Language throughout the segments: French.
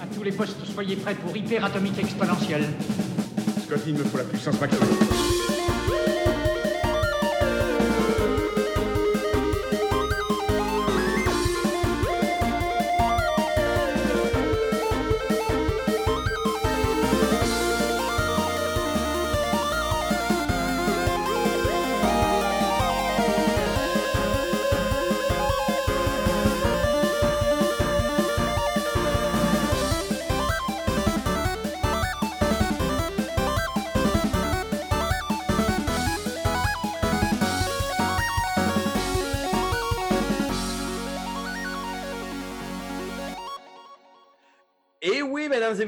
À tous les postes, soyez prêts pour hyper atomique exponentielle. Scott, il me faut la puissance maximale.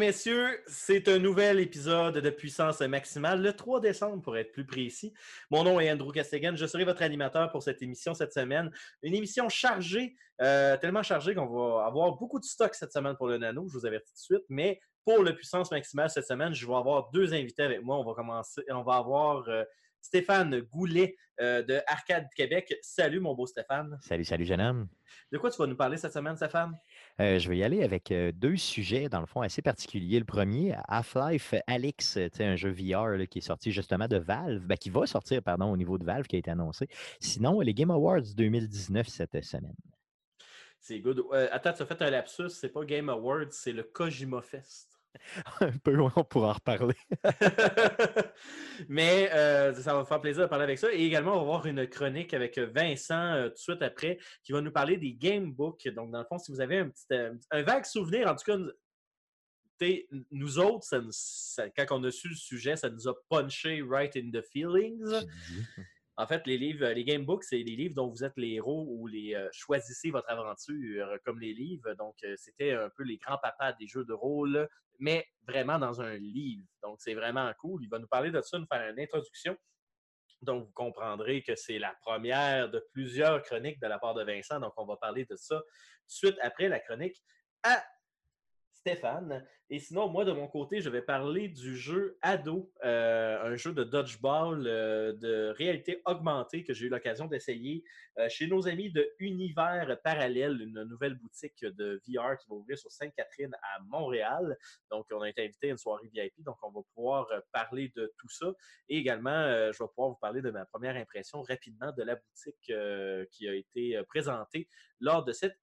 Messieurs, c'est un nouvel épisode de Puissance Maximale, le 3 décembre pour être plus précis. Mon nom est Andrew Castegan, je serai votre animateur pour cette émission cette semaine. Une émission chargée, euh, tellement chargée qu'on va avoir beaucoup de stock cette semaine pour le Nano, je vous avertis tout de suite, mais pour le Puissance Maximale cette semaine, je vais avoir deux invités avec moi. On va commencer, on va avoir euh, Stéphane Goulet euh, de Arcade Québec. Salut mon beau Stéphane. Salut, salut jeune homme. De quoi tu vas nous parler cette semaine, Stéphane? Euh, je vais y aller avec euh, deux sujets, dans le fond, assez particuliers. Le premier, Half-Life sais, un jeu VR là, qui est sorti justement de Valve, ben, qui va sortir, pardon, au niveau de Valve, qui a été annoncé. Sinon, les Game Awards 2019 cette semaine. C'est good. Attends, tu as fait un lapsus, c'est pas Game Awards, c'est le Kojima Fest. un peu, on pourra en reparler. Mais euh, ça va me faire plaisir de parler avec ça. Et également, on va avoir une chronique avec Vincent euh, tout de suite après qui va nous parler des gamebooks. Donc, dans le fond, si vous avez un petit euh, un vague souvenir, en tout cas, nous autres, ça nous- ça- quand on a su le sujet, ça nous a punché right in the feelings. En fait, les livres, les gamebooks, c'est les livres dont vous êtes les héros ou les euh, choisissez votre aventure euh, comme les livres. Donc, euh, c'était un peu les grands-papas des jeux de rôle, mais vraiment dans un livre. Donc, c'est vraiment cool. Il va nous parler de ça, nous faire une introduction. Donc, vous comprendrez que c'est la première de plusieurs chroniques de la part de Vincent. Donc, on va parler de ça suite après la chronique Stéphane. Et sinon, moi, de mon côté, je vais parler du jeu Ado, euh, un jeu de dodgeball euh, de réalité augmentée que j'ai eu l'occasion d'essayer euh, chez nos amis de Univers Parallèle, une nouvelle boutique de VR qui va ouvrir sur Sainte-Catherine à Montréal. Donc, on a été invité à une soirée VIP, donc on va pouvoir parler de tout ça. Et également, je vais pouvoir vous parler de ma première impression rapidement de la boutique qui a été présentée lors de cet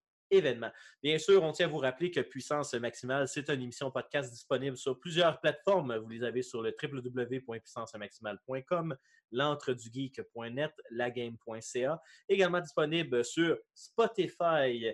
Bien sûr, on tient à vous rappeler que Puissance Maximale, c'est une émission podcast disponible sur plusieurs plateformes. Vous les avez sur le www.puissancemaximale.com, l'entredugeek.net, lagame.ca. Également disponible sur Spotify,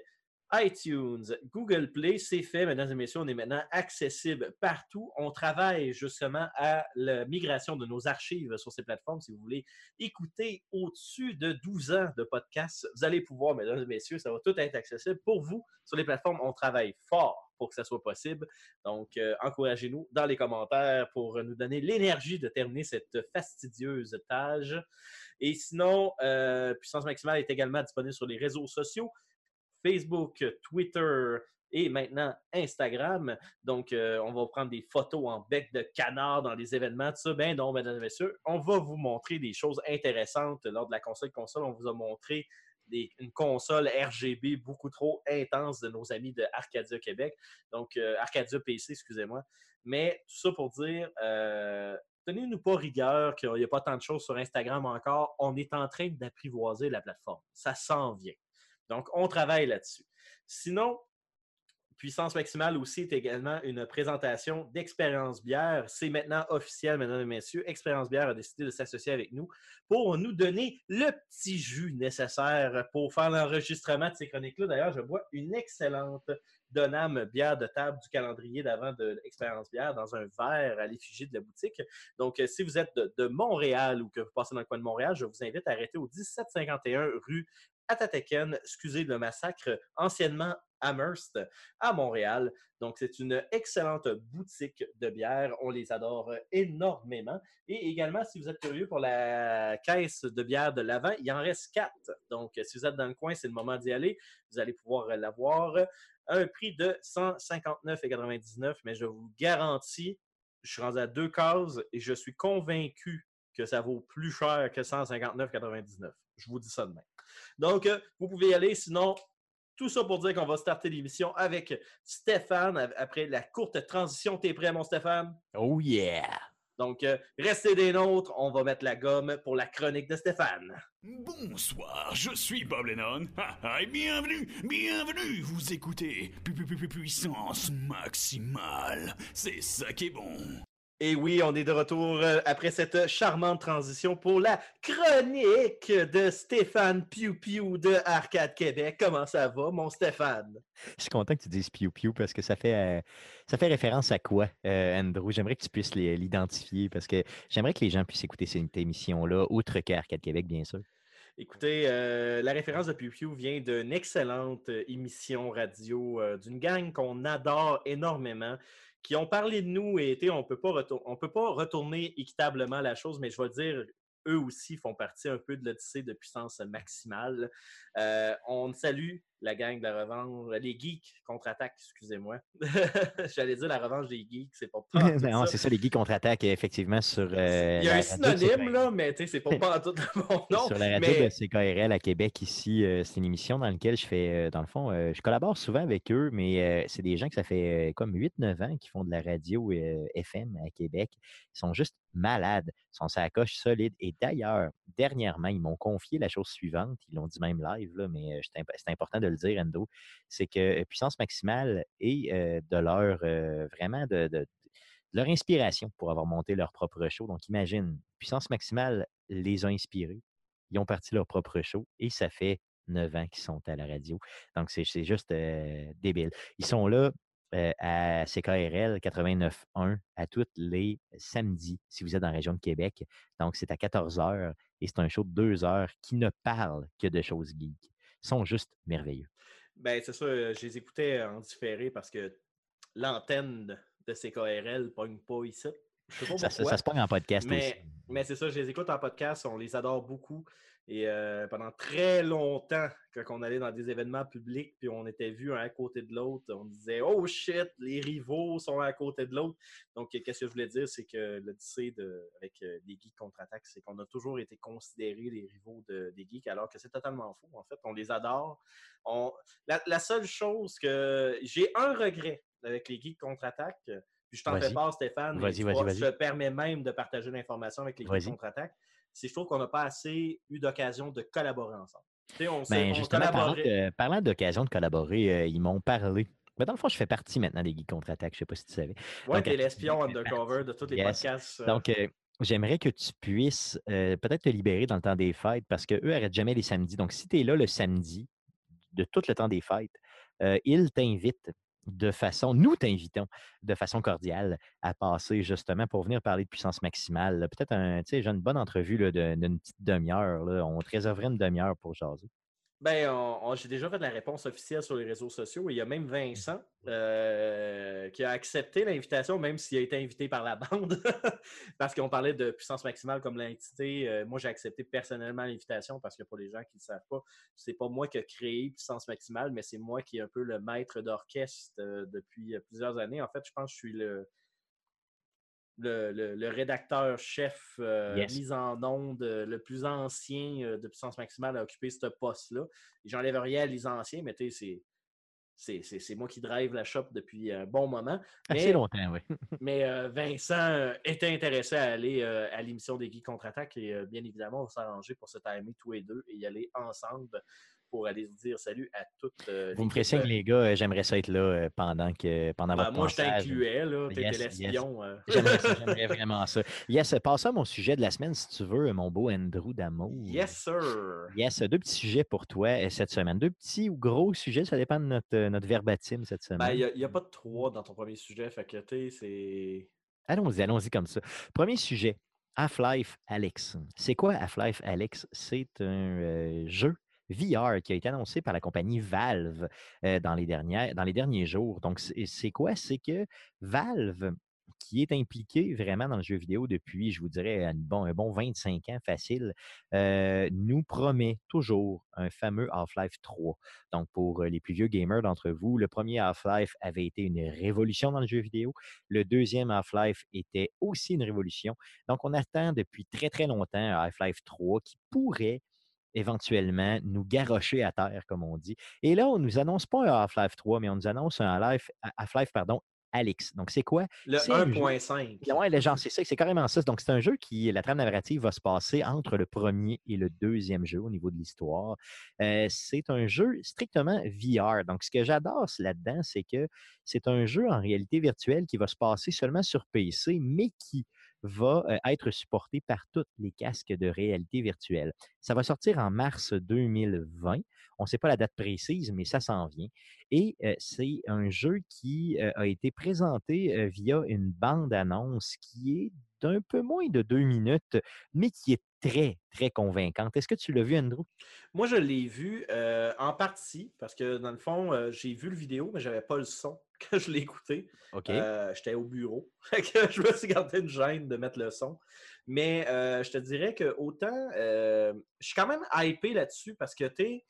iTunes, Google Play, c'est fait, mesdames et messieurs, on est maintenant accessible partout. On travaille justement à la migration de nos archives sur ces plateformes. Si vous voulez écouter au-dessus de 12 ans de podcasts, vous allez pouvoir, mesdames et messieurs, ça va tout être accessible pour vous sur les plateformes. On travaille fort pour que ça soit possible. Donc, euh, encouragez-nous dans les commentaires pour nous donner l'énergie de terminer cette fastidieuse tâche. Et sinon, euh, Puissance Maximale est également disponible sur les réseaux sociaux. Facebook, Twitter et maintenant Instagram. Donc, euh, on va prendre des photos en bec de canard dans les événements, tout ça. Ben non, mesdames et messieurs, on va vous montrer des choses intéressantes lors de la console console. On vous a montré une console RGB beaucoup trop intense de nos amis de Arcadia Québec. Donc, euh, Arcadia PC, excusez-moi. Mais tout ça pour dire, euh, tenez-nous pas rigueur qu'il n'y a pas tant de choses sur Instagram encore. On est en train d'apprivoiser la plateforme. Ça s'en vient. Donc, on travaille là-dessus. Sinon, Puissance Maximale aussi est également une présentation d'Expérience Bière. C'est maintenant officiel, mesdames et messieurs. Expérience Bière a décidé de s'associer avec nous pour nous donner le petit jus nécessaire pour faire l'enregistrement de ces chroniques-là. D'ailleurs, je bois une excellente Donam bière de table du calendrier d'avant de l'Expérience Bière dans un verre à l'effigie de la boutique. Donc, si vous êtes de Montréal ou que vous passez dans le coin de Montréal, je vous invite à arrêter au 1751 rue Atateken, excusez le massacre, anciennement Amherst, à Montréal. Donc, c'est une excellente boutique de bière. On les adore énormément. Et également, si vous êtes curieux pour la caisse de bière de l'avant, il en reste quatre. Donc, si vous êtes dans le coin, c'est le moment d'y aller. Vous allez pouvoir l'avoir à un prix de 159,99. Mais je vous garantis, je suis rendu à deux cases et je suis convaincu que ça vaut plus cher que 159,99. Je vous dis ça demain. Donc, euh, vous pouvez y aller. Sinon, Tout ça pour dire qu'on va starter l'émission avec Stéphane après la courte transition. T'es prêt, mon Stéphane? Oh yeah! Donc, euh, restez des nôtres. On va mettre la gomme pour la chronique de Stéphane. Bonsoir, je suis Bob Lennon. et bienvenue, bienvenue. Vous écoutez Puissance Maximale. C'est ça qui est bon. Et oui, on est de retour euh, après cette charmante transition pour la chronique de Stéphane Piu Piu de Arcade Québec. Comment ça va, mon Stéphane? Je suis content que tu dises Piu Piu parce que ça fait, euh, ça fait référence à quoi, euh, Andrew? J'aimerais que tu puisses l'identifier parce que j'aimerais que les gens puissent écouter cette émission-là, outre qu'Arcade Québec, bien sûr. Écoutez, la référence de Piu Piu vient d'une excellente émission radio d'une gang qu'on adore énormément qui ont parlé de nous et on peut pas on peut pas retourner équitablement la chose, mais je vais dire eux aussi font partie un peu de l'Odyssée de puissance maximale. Euh, on salue la gang de la revanche, les geeks contre-attaque, excusez-moi. J'allais dire la revanche des geeks, c'est pas pas. non, c'est ça, les geeks contre-attaque, effectivement, sur. Euh, Il y a un synonyme, là, mais c'est pas pas tout le nom. Sur la radio de CKRL à Québec, ici, euh, c'est une émission dans laquelle je fais, dans le fond, je collabore souvent avec eux, mais c'est des gens que ça fait comme 8-9 ans qui font de la radio FM à Québec. Ils sont juste malades, ils sont sa coche solide. Et d'ailleurs, dernièrement, ils m'ont confié la chose suivante, ils l'ont dit même live, là, mais c'est important de le dire, Endo, c'est que puissance maximale et de leur vraiment de, leur inspiration pour avoir monté leur propre show. Donc, imagine, puissance maximale les a inspirés, ils ont parti leur propre show et ça fait neuf ans qu'ils sont à la radio. Donc, c'est juste débile. Ils sont là à CKRL 89.1 à tous les samedis, si vous êtes dans la région de Québec. Donc, c'est à 14 h et c'est un show de deux heures qui ne parle que de choses geeks. Sont juste merveilleux. Ben, c'est ça, je les écoutais en différé parce que l'antenne de CKRL pogne pas ici. ça, ça, se pogne en podcast mais, aussi. Mais c'est ça, je les écoute en podcast, on les adore beaucoup. Et euh, pendant très longtemps, quand on allait dans des événements publics, puis on était vus un à côté de l'autre, on disait Oh shit, les rivaux sont à côté de l'autre. Donc, qu'est-ce que je voulais dire, c'est que l'Odyssée de, avec euh, les geeks contre-attaque, c'est qu'on a toujours été considérés les rivaux des geeks, alors que c'est totalement faux. En fait, on les adore. On... La, seule chose que j'ai un regret avec les geeks contre-attaque, puis je t'en fais part, Stéphane, vas-y, vas-y, je permets même de partager l'information avec les geeks contre-attaque c'est je trouve qu'on n'a pas assez eu d'occasion de collaborer ensemble. On ben, justement, parlant, d'occasion de collaborer, euh, ils m'ont parlé. Mais dans le fond, je fais partie maintenant des Geeks Contre-Attaque, je ne sais pas si tu savais. Oui, tu es l'espion undercover de tous les podcasts. Euh. Donc, euh, j'aimerais que tu puisses peut-être te libérer dans le temps des fêtes parce qu'eux n'arrêtent jamais les samedis. Donc, si tu es là le samedi de tout le temps des fêtes, ils t'invitent de façon, nous t'invitons de façon cordiale à passer justement pour venir parler de puissance maximale. Peut-être un, une bonne entrevue d'une petite demi-heure. On te réserverait une demi-heure pour jaser. Ben, j'ai déjà fait la réponse officielle sur les réseaux sociaux. il y a même Vincent euh, qui a accepté l'invitation, même s'il a été invité par la bande, parce qu'on parlait de puissance maximale comme l'entité. Euh, moi, j'ai accepté personnellement l'invitation parce que pour les gens qui ne le savent pas, c'est pas moi qui ai créé puissance maximale, mais c'est moi qui est un peu le maître d'orchestre euh, depuis plusieurs années. En fait, je pense que je suis le, le, rédacteur-chef euh, mis en onde euh, le plus ancien euh, de puissance maximale à occuper ce poste-là. J'enlève rien à les anciens, mais tu sais, c'est moi qui drive la shop depuis un bon moment. Assez longtemps, oui. mais Vincent était intéressé à aller à l'émission des Geeks Contre-Attaque et bien évidemment, on va s'arranger pour se timer tous les deux et y aller ensemble pour aller dire salut à toutes. Euh, Vous me pressez que les gars, euh, j'aimerais ça être là euh, pendant, que, pendant ben, votre Moi, je t'incluais, là. T'étais l'espion. J'aimerais vraiment ça. Yes, passe à mon sujet de la semaine, si tu veux, mon beau Andrew d'amour. Yes, sir. Yes, deux petits sujets pour toi cette semaine. Deux petits ou gros sujets, ça dépend de notre, notre verbatim cette ben, semaine. Il n'y a, pas de trois dans ton premier sujet, fait que, tu c'est... Allons-y, allons-y comme ça. Premier sujet, Half-Life Alex. C'est quoi Half-Life Alex? C'est un jeu VR qui a été annoncé par la compagnie Valve dans, les dernières, dans les derniers jours. Donc, c'est quoi? C'est que Valve, qui est impliqué vraiment dans le jeu vidéo depuis, je vous dirais, un bon, un bon 25 ans facile, nous promet toujours un fameux Half-Life 3. Donc, pour les plus vieux gamers d'entre vous, le premier Half-Life avait été une révolution dans le jeu vidéo. Le deuxième Half-Life était aussi une révolution. Donc, on attend depuis très, très longtemps un Half-Life 3 qui pourrait éventuellement nous garrocher à terre, comme on dit. Et là, on ne nous annonce pas un Half-Life 3, mais on nous annonce un Half-Life, pardon, Alex. Donc, c'est quoi? Le C'est un jeu- 1.5. Ouais, le genre, c'est ça, c'est carrément ça. Donc, c'est un jeu qui, la trame narrative va se passer entre le premier et le deuxième jeu au niveau de l'histoire. Euh, c'est un jeu strictement VR. Donc, ce que j'adore là-dedans, c'est que c'est un jeu en réalité virtuelle qui va se passer seulement sur PC, mais qui va être supporté par tous les casques de réalité virtuelle. Ça va sortir en mars 2020. On ne sait pas la date précise, mais ça s'en vient. Et c'est un jeu qui a été présenté via une bande-annonce qui est d'un peu moins de deux minutes, mais qui est très, très convaincante. Est-ce que tu l'as vu, Andrew? Moi, je l'ai vu euh, en partie parce que dans le fond, euh, j'ai vu le vidéo, mais j'avais pas le son quand je l'ai écouté. OK. Euh, J'étais au bureau. Je me suis gardé une gêne de mettre le son. Mais je te dirais que autant je suis quand même hypé là-dessus parce que tu sais,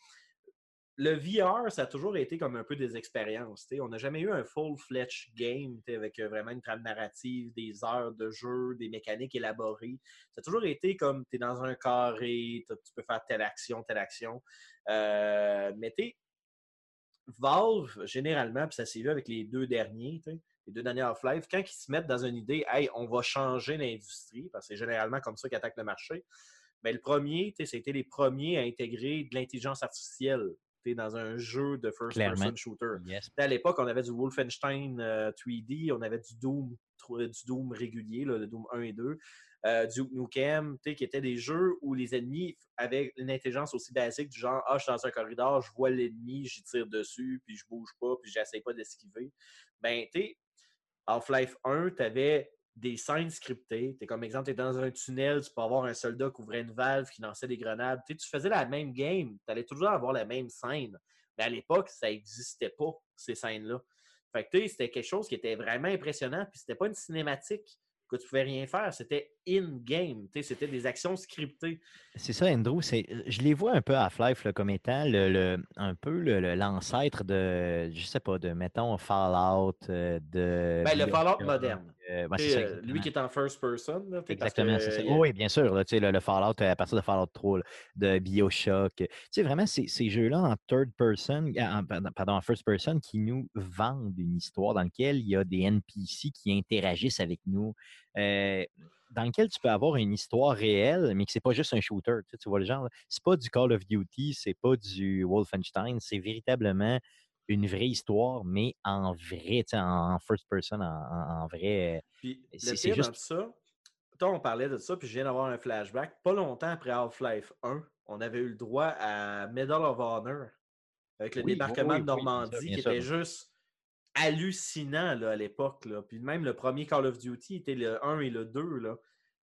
le VR, ça a toujours été comme un peu des expériences. On n'a jamais eu un full-fledged game avec euh, vraiment une trame narrative, des heures de jeu, des mécaniques élaborées. Ça a toujours été comme tu es dans un carré, tu peux faire telle action, telle action. Euh, mais tu Valve, généralement, puis ça s'est vu avec les deux derniers, les deux derniers Half-Life, quand ils se mettent dans une idée, hey, on va changer l'industrie, parce que c'est généralement comme ça qu'ils attaquent le marché, mais le premier, c'était les premiers à intégrer de l'intelligence artificielle dans un jeu de first-person shooter. Yes. À l'époque, on avait du Wolfenstein euh, 3D, on avait du Doom, du Doom régulier, là, le Doom 1 et 2, euh, du Nukem, qui étaient des jeux où les ennemis avaient une intelligence aussi basique du genre Ah, je suis dans un corridor, je vois l'ennemi, j'y tire dessus, puis je bouge pas, puis j'essaie pas d'esquiver. Ben, tu Half-Life 1, tu avais des scènes scriptées. T'es comme exemple, tu es dans un tunnel, tu peux avoir un soldat qui ouvrait une valve, qui lançait des grenades. Tu sais, tu faisais la même game, tu allais toujours avoir la même scène. Mais à l'époque, ça n'existait pas, ces scènes-là. Fait que c'était quelque chose qui était vraiment impressionnant, puis c'était pas une cinématique que tu pouvais rien faire, c'était in-game, c'était des actions scriptées. C'est ça, Andrew. Je les vois un peu à Half-Life comme étant le, le- un peu le- l'ancêtre de, je sais pas, de, mettons, Fallout, euh, de... Ben, le Fallout moderne. Euh, ça, euh, lui qui est en first person. là, Exactement, que, c'est ça. Oui, bien sûr, là, tu sais, le, le Fallout, euh, à partir de Fallout 3, là, de Bioshock. Tu sais, vraiment, ces, ces jeux-là en third person, en, pardon, en first person, qui nous vendent une histoire dans laquelle il y a des NPC qui interagissent avec nous, euh, dans lequel tu peux avoir une histoire réelle, mais que c'est pas juste un shooter. Tu, sais, tu vois le genre, c'est pas du Call of Duty, c'est pas du Wolfenstein, c'est véritablement une vraie histoire, mais en vrai, tu sais, en, en first person, en, vrai. Puis C'est- juste- ça, toi, on parlait de ça, puis je viens d'avoir un flashback. Pas longtemps après Half-Life 1, on avait eu le droit à Medal of Honor avec le Oui, débarquement oui, de oui, Normandie qui sûr. était juste hallucinant là, à l'époque. Puis même le premier Call of Duty était le 1 et le 2. Là.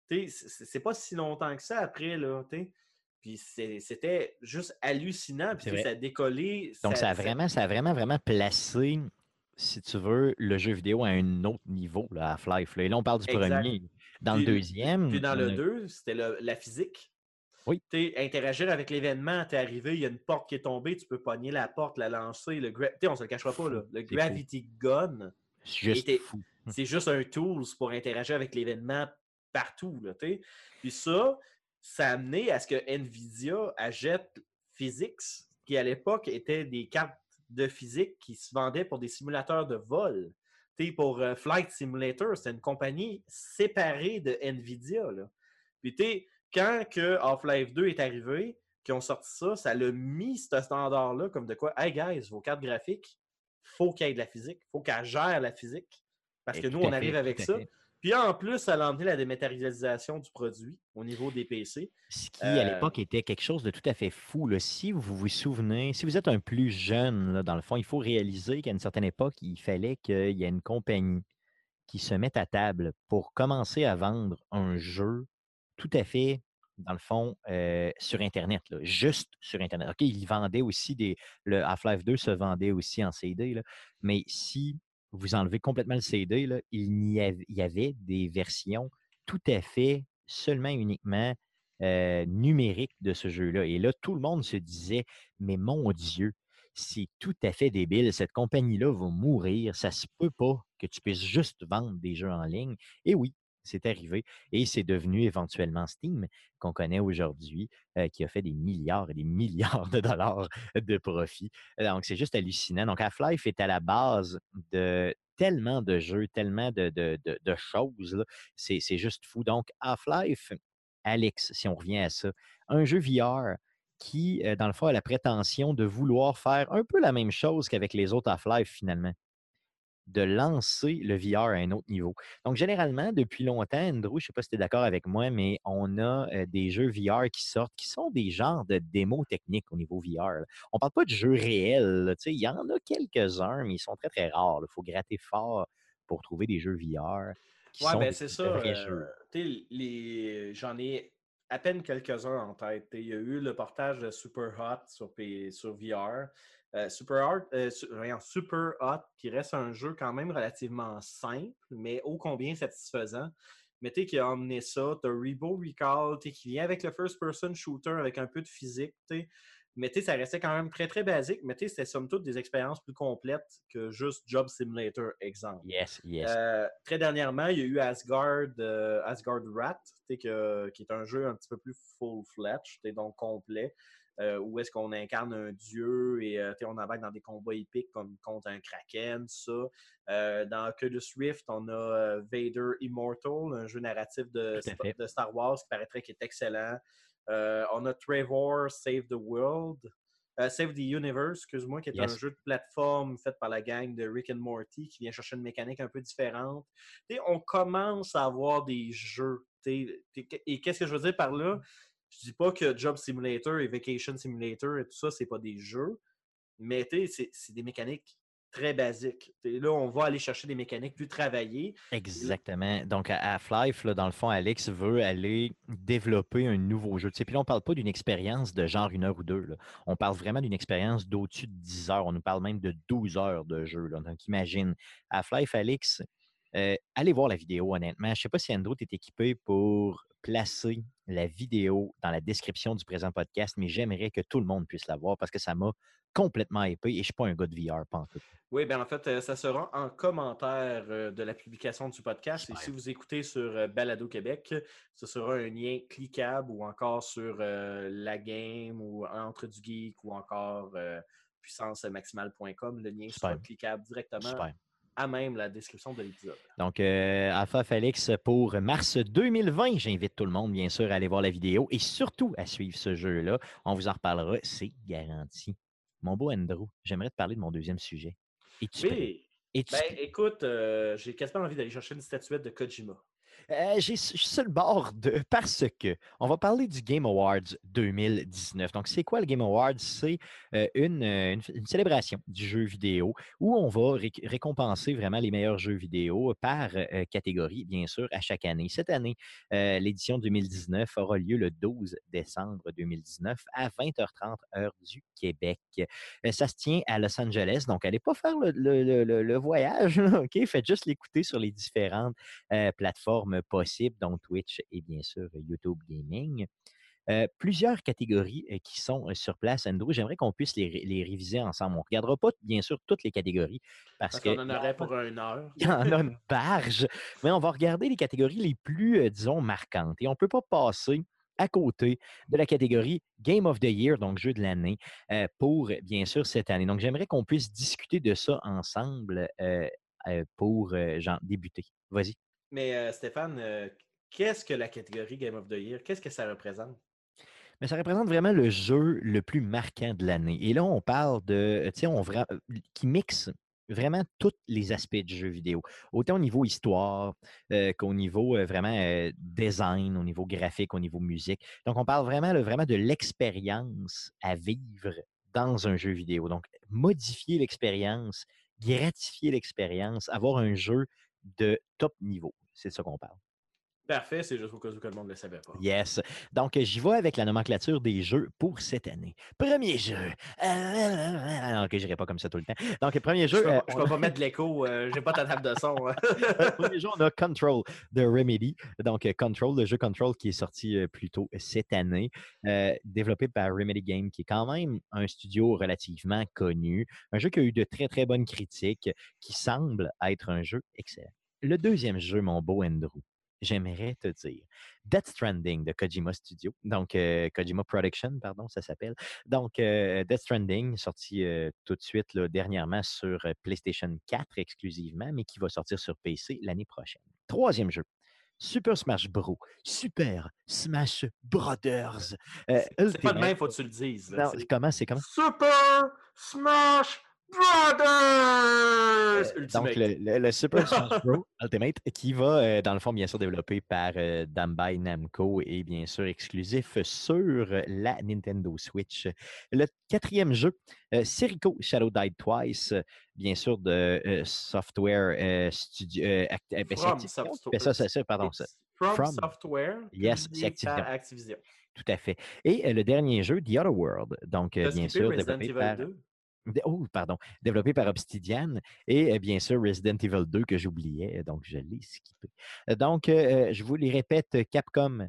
Tu sais, c- c- C'est pas si longtemps que ça après. Là. Puis c'était juste hallucinant. Puis tu ça a décollé. Donc, ça a vraiment, ça a vraiment, vraiment placé, si tu veux, le jeu vidéo à un autre niveau, là, Half-Life. là. Et là, on parle du Exact. premier. Dans Puis- le deuxième. Puis dans le a- 2, c'était la physique. Oui. Tu interagir avec l'événement, t'es arrivé, il y a une porte qui est tombée, tu peux pogner la porte, la lancer. Le gra- on se le cachera pas, là. le C'est fou. Gravity Gun, C'est juste était- fou. c'est juste un tool pour interagir avec l'événement partout. Là, t'sais. Puis ça, ça a amené à ce que Nvidia achète Physics, qui à l'époque étaient des cartes de physique qui se vendaient pour des simulateurs de vol. T'sais, pour euh, Flight Simulator, c'était une compagnie séparée de Nvidia. Là. Puis t'sais, quand que Half-Life 2 est arrivé, qui ont sorti ça, ça l'a mis ce standard-là comme de quoi, hey guys, vos cartes graphiques, faut qu'il y ait de la physique, faut qu'elle gère la physique. Parce Et que nous, on fait, arrive avec ça. fait. Puis en plus, ça a emmené la dématérialisation du produit au niveau des PC. Ce qui, Euh, à l'époque, était quelque chose de tout à fait fou. là. Si vous vous souvenez, si vous êtes un plus jeune, là, dans le fond, il faut réaliser qu'à une certaine époque, il fallait qu'il y ait une compagnie qui se mette à table pour commencer à vendre un jeu tout à fait, dans le fond, euh, sur Internet, là, juste sur Internet. OK, ils vendaient aussi des. Le Half-Life 2 se vendait aussi en CD, là, mais si vous enlevez complètement le CD, là, il, y avait, des versions tout à fait seulement uniquement euh, numériques de ce jeu-là. Et là, tout le monde se disait, mais mon Dieu, c'est tout à fait débile. Cette compagnie-là va mourir. Ça se peut pas que tu puisses juste vendre des jeux en ligne. Et oui, c'est arrivé et c'est devenu éventuellement Steam qu'on connaît aujourd'hui, euh, qui a fait des milliards et des milliards de dollars de profit. Donc, c'est juste hallucinant. Donc, Half-Life est à la base de tellement de jeux, tellement de, de, choses. c'est juste fou. Donc, Half-Life, Alex, si on revient à ça, un jeu VR qui, euh, dans le fond, a la prétention de vouloir faire un peu la même chose qu'avec les autres Half-Life, finalement de lancer le VR à un autre niveau. Donc, généralement, depuis longtemps, Andrew, je ne sais pas si tu es d'accord avec moi, mais on a euh, des jeux VR qui sortent qui sont des genres de démos techniques au niveau VR. là. On ne parle pas de jeux réels. Il y en a quelques-uns, mais ils sont très, très rares. Il faut gratter fort pour trouver des jeux VR sont ben c'est ça. euh, les... J'en ai à peine quelques-uns en tête. Il y a eu le portage de Super Hot sur, P- sur VR. Euh, Super, Hot, euh, Super Hot, qui reste un jeu quand même relativement simple, mais ô combien satisfaisant. Mais tu qui a emmené ça. Tu as Rebo Recall, tu qui vient avec le first-person shooter avec un peu de physique. tu. Mais tu ça restait quand même très, très basique. Mais tu sais, c'était somme toute des expériences plus complètes que juste Job Simulator, exemple. Yes, yes. Euh, très dernièrement, il y a eu Asgard, euh, Asgard Rat, tu sais, que- qui est un jeu un petit peu plus full-fledged, donc complet, euh, où est-ce qu'on incarne un dieu et euh, on embarque dans des combats épiques comme contre un kraken, ça. Euh, dans Oculus Rift, on a euh, Vader Immortal, un jeu narratif de, Star Wars qui paraîtrait qui est excellent. On a Trevor Save the World. Save the Universe, excuse-moi, qui est Yes. un jeu de plateforme fait par la gang de Rick and Morty qui vient chercher une mécanique un peu différente. On commence à avoir des jeux. Et qu'est-ce que je veux dire par là? Je dis pas que Job Simulator et Vacation Simulator et tout ça, c'est pas des jeux, mais c'est des mécaniques très basiques. Là, on va aller chercher des mécaniques plus travaillées. Exactement. Donc, à Half-Life, dans le fond, Alex veut aller développer un nouveau jeu. Tu sais, puis là, on ne parle pas d'une expérience de genre une heure ou deux. On parle vraiment d'une expérience d'au-dessus de 10 heures. On nous parle même de 12 heures de jeu. Donc, imagine, Half-Life, Alex, euh, allez voir la vidéo, honnêtement. Je ne sais pas si Andrew est équipé pour placer la vidéo dans la description du présent podcast, mais j'aimerais que tout le monde puisse la voir parce que ça m'a complètement épais et je ne suis pas un gars de VR, pas en tout. Oui, bien en fait, euh, ça sera en commentaire euh, de la publication du podcast. Et si vous écoutez sur Balado Québec, ce sera un lien cliquable ou encore sur euh, la game ou entre du geek ou encore euh, puissancemaximale.com. Le lien sera cliquable directement Super. À même la description de l'épisode. Donc, euh, Alpha Félix pour mars 2020. J'invite tout le monde, bien sûr, à aller voir la vidéo et surtout à suivre ce jeu-là. On vous en reparlera, c'est garanti. Mon beau Andrew, j'aimerais te parler de mon deuxième sujet. Es-tu prêt? Oui, ben écoute, euh, j'ai quasiment envie d'aller chercher une statuette de Kojima. Euh, j'ai- je suis sur le bord. Parce que on va parler du Game Awards 2019. Donc, c'est quoi le Game Awards? C'est euh, une, euh, une, célébration du jeu vidéo où on va ré- récompenser vraiment les meilleurs jeux vidéo par catégorie, bien sûr, à chaque année. Cette année, l'édition 2019 aura lieu le 12 décembre 2019 à 20h30 heure du Québec. Ça se tient à Los Angeles, donc allez pas faire le, voyage, OK? Faites juste l'écouter sur les différentes euh, plateformes possibles, dont Twitch et bien sûr YouTube Gaming. Euh, plusieurs catégories euh, qui sont euh, sur place, Andrew. J'aimerais qu'on puisse les, ré- les réviser ensemble. On ne regardera pas, bien sûr, toutes les catégories parce, Parce qu'on en aurait pour une heure. il y en a une barge, mais on va regarder les catégories les plus, euh, disons, marquantes. Et on ne peut pas passer à côté de la catégorie Game of the Year, donc jeu de l'année, euh, pour, bien sûr, cette année. Donc, j'aimerais qu'on puisse discuter de ça ensemble euh, euh, pour euh, genre, débuter. Vas-y. Mais euh, Stéphane, euh, qu'est-ce que la catégorie Game of the Year? Qu'est-ce que ça représente? Mais ça représente vraiment le jeu le plus marquant de l'année. Et là, on parle de, tu sais, on qui mixe vraiment tous les aspects du jeu vidéo, autant au niveau histoire euh, qu'au niveau euh, vraiment euh, design, au niveau graphique, au niveau musique. Donc, on parle vraiment, vraiment de l'expérience à vivre dans un jeu vidéo. Donc, modifier l'expérience, gratifier l'expérience, avoir un jeu de top niveau. C'est de ça qu'on parle. Parfait, c'est juste au cas où que le monde ne le savait pas. Yes. Donc, j'y vais avec la nomenclature des jeux pour cette année. Premier jeu. Ah, ok, je n'irai pas comme ça tout le temps. Donc, premier Je jeu. euh, je on peux pas mettre de l'écho, euh, j'ai pas ta table de son. hein. Euh, premier jeu, on a Control de Remedy. Donc, euh, Control, le jeu Control qui est sorti euh, plus tôt cette année, euh, développé par Remedy Game, qui est quand même un studio relativement connu. Un jeu qui a eu de très, très bonnes critiques, qui semble être un jeu excellent. Le deuxième jeu, mon beau Andrew, j'aimerais te dire Death Stranding de Kojima Studio, donc euh, Kojima Production, pardon, ça s'appelle. Donc, euh, Death Stranding, sorti euh, tout de suite là, dernièrement sur PlayStation 4 exclusivement, mais qui va sortir sur PC l'année prochaine. Troisième jeu. Super Smash Bros. Super Smash Brothers. C'est pas de même, faut que tu le dises. là, Non, comment c'est comment? Super Smash Brothers! Euh, Ultimate. Donc, le, le- le Super Smash Bros. Ultimate, qui va, euh, dans le fond, bien sûr, développé par euh, Bandai Namco et bien sûr exclusif sur la Nintendo Switch. Le quatrième jeu, Serico Shadow Died Twice, bien sûr, de Software Studio. From ça, pardon. ça. From, From. Software. Yes, c'est Activision. Activision. Tout à fait. Et le dernier jeu, The Other World, donc bien sûr développé par. 2? Oh, pardon. Développé par Obsidian et bien sûr Resident Evil 2 que j'oubliais, euh, donc je l'ai skippé. Euh, Donc, euh, je vous les répète Capcom,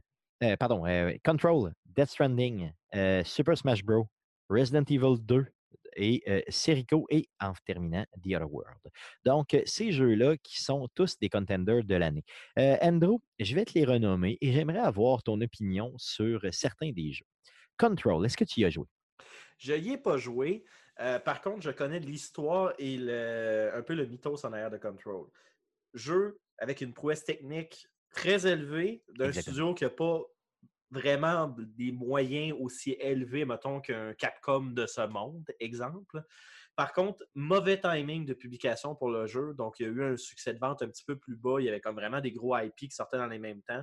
pardon, Control, Death Stranding, Super Smash Bros., Resident Evil 2 et Serico et en terminant The Other World. Donc, ces jeux-là qui sont tous des contenders de l'année. Andrew, je vais te les renommer et j'aimerais avoir ton opinion sur certains des jeux. Control, est-ce que tu y as joué? Je n'y ai pas joué. Euh, par contre, je connais l'histoire et le- un peu le mythos en arrière de Control. Jeu avec une prouesse technique très élevée d'un Exactement. studio qui n'a pas vraiment des moyens aussi élevés, mettons, qu'un Capcom de ce monde, exemple. Par contre, mauvais timing de publication pour le jeu. Donc, il y a eu un succès de vente un petit peu plus bas. Il y avait comme vraiment des gros IP qui sortaient dans les mêmes temps.